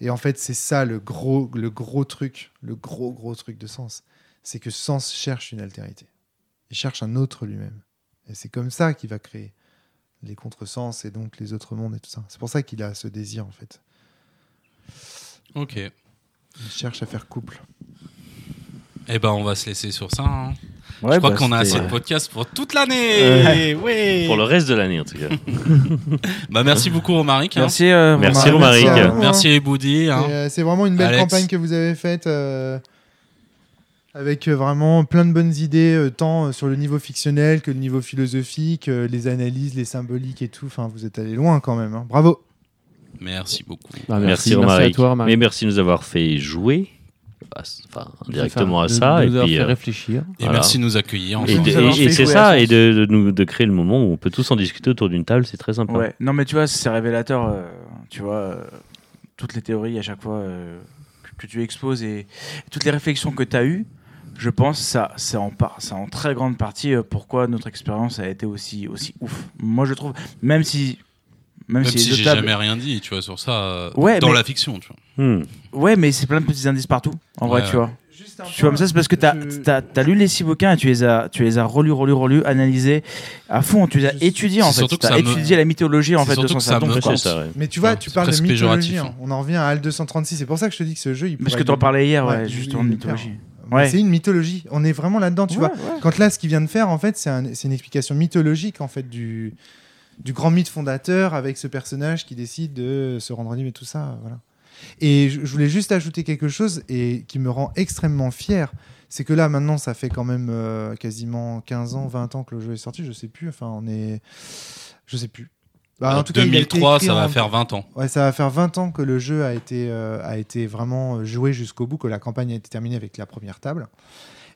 Et en fait, c'est ça le gros, le gros truc, le gros, gros truc de Sens. C'est que Sens cherche une altérité. Il cherche un autre lui-même. Et c'est comme ça qu'il va créer les contresens et donc les autres mondes et tout ça. C'est pour ça qu'il a ce désir, en fait. Ok. Il cherche à faire couple. Eh ben, on va se laisser sur ça. hein. Ouais, je crois bah, qu'on a assez de podcasts pour toute l'année. Ouais. Pour le reste de l'année, en tout cas. Bah, merci beaucoup, Romaric. hein. Merci, euh, Merci, Romain. Romaric. hein. Merci, les Boudi. hein. Et, euh, c'est vraiment une belle Alex. campagne que vous avez faite. euh, avec euh, vraiment plein de bonnes idées, euh, tant euh, sur le niveau fictionnel que le niveau philosophique, euh, les analyses, les symboliques et tout. Enfin, vous êtes allé loin quand même. hein. Bravo. Merci beaucoup. Bah, Merci, à Romaric. toi, Romaric. Mais merci de nous avoir fait jouer, enfin, De directement à de- ça. de et puis, fait euh, réfléchir. Et Voilà. merci de nous accueillir. et, et- et c'est ça, et de, de nous, de créer le moment où on peut tous en discuter autour d'une table, c'est très sympa. Ouais, non, mais tu vois, c'est révélateur, euh, tu vois, euh, toutes les théories à chaque fois euh, que, que tu exposes et, toutes les réflexions que tu as eues, je pense ça c'est en, par, en très grande partie euh, pourquoi notre expérience a été aussi, aussi ouf. Moi, je trouve, même si. Même, Même si, si j'ai tables- jamais rien dit, tu vois, sur ça, euh, Ouais, dans mais- la fiction, tu vois. Hmm. Ouais, mais c'est plein de petits indices partout, en vrai, Ouais, tu vois. Tu vois, mais ça, c'est parce que tu as, lu les six bouquins et tu les as, tu les as relus, relus, relus, analysés à fond. Tu les as étudiés, en fait. surtout Tu as me- étudié la mythologie, en fait, de son ça, ouais. Mais tu vois, Ouais, tu parles de mythologie. hein. On en revient à HAL 236. C'est pour ça que je te dis que ce jeu, il Parce que tu en parlais hier, Ouais, justement, mythologie. Ouais. C'est une mythologie. On est vraiment là-dedans, tu vois. Quand là, ce qu'il vient de faire, en fait, c'est un- c'est une explication mythologique en fait du, du grand mythe fondateur avec ce personnage qui décide de se rendre libre et tout ça. Voilà. Et je, voulais juste ajouter quelque chose et qui me rend extrêmement fier. C'est que là, maintenant, ça fait quand même euh, quasiment 15 ans, 20 ans que le jeu est sorti. Je sais plus. Enfin, on est. Je sais plus. Bah, en tout cas, il a été 2003, écrit ça va faire 20 ans. Ouais, ça va faire 20 ans que le jeu a été, euh, a été vraiment joué jusqu'au bout, que la campagne a été terminée avec la première table.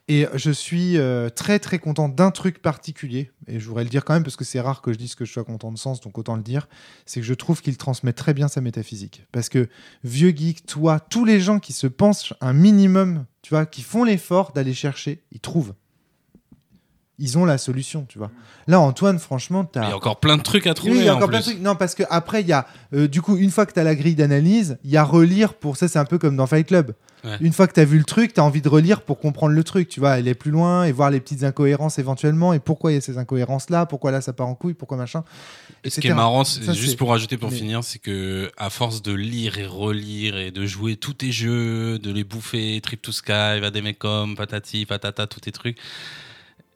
Et je suis euh, très très content d'un truc particulier, et je voudrais le dire quand même parce que c'est rare que je dise que je sois content de sens, donc autant le dire, c'est que je trouve qu'il transmet très bien sa métaphysique. Parce que vieux geek, toi, tous les gens qui se pensent un minimum, tu vois, qui font l'effort d'aller chercher, ils trouvent. Ils ont la solution, tu vois. Là, Antoine, franchement, Il y t'as. a encore plein de trucs à trouver. Oui, il y a en encore plein de trucs. Non, parce que après, il y a, euh, du coup, une fois que tu as la grille d'analyse, il y a relire pour ça. C'est un peu comme dans Fight Club. Ouais. Une fois que tu as vu le truc, tu as envie de relire pour comprendre le truc, tu vois, aller plus loin et voir les petites incohérences éventuellement et pourquoi il y a ces incohérences là, pourquoi là ça part en couille, pourquoi machin. Et ce qui est marrant, c'est- Ça, juste pour rajouter pour mais- finir, c'est que à force de lire et relire et de jouer tous tes jeux, de les bouffer, Trip to Sky, va des mecs comme patati, patata, tous tes trucs,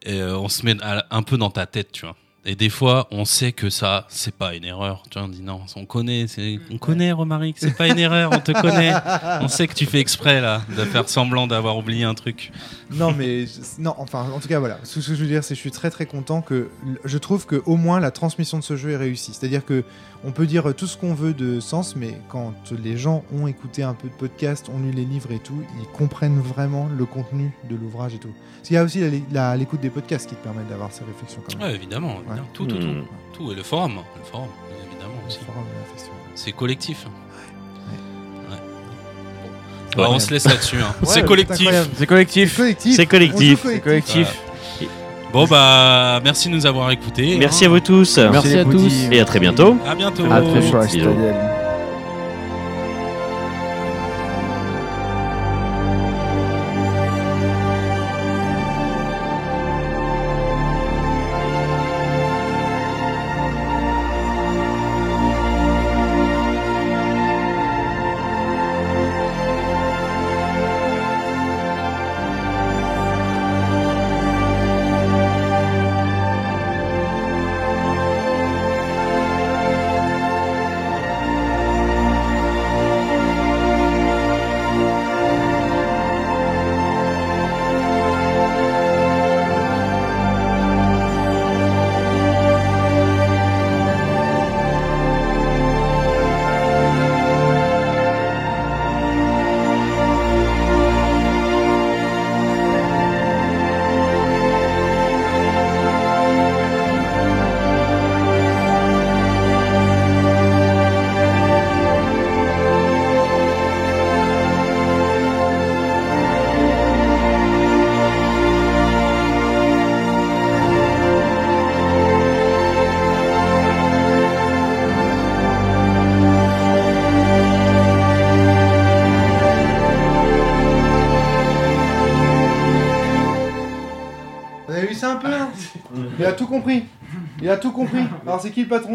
euh, on se met un peu dans ta tête, tu vois. Et des fois, on sait que ça, c'est pas une erreur. Tu vois, on dit non, on connaît, on connaît Romaric, c'est pas une erreur, on te connaît. On sait que tu fais exprès là, de faire semblant d'avoir oublié un truc. Non, mais non, enfin, en tout cas, voilà. Ce que je veux dire, c'est que je suis très très content que je trouve que au moins la transmission de ce jeu est réussie. C'est-à-dire que on peut dire tout ce qu'on veut de sens, mais quand les gens ont écouté un peu de podcast, ont lu les livres et tout, ils comprennent vraiment le contenu de l'ouvrage et tout. Parce qu'il y a aussi l'écoute des podcasts qui te permettent d'avoir ces réflexions quand même. Ouais, évidemment, évidemment. Ouais. tout, tout, tout, Hmm. tout. Et le forum, le forum, évidemment Le aussi. C'est collectif. Ouais. Bon. Ouais. Bah, on se laisse là-dessus. hein. Ouais, c'est collectif. C'est collectif. Collectif. C'est collectif. C'est collectif. Bon bah merci de nous avoir écoutés. Merci à vous tous. Merci à tous. Et à très bientôt. À bientôt. À très qui le patron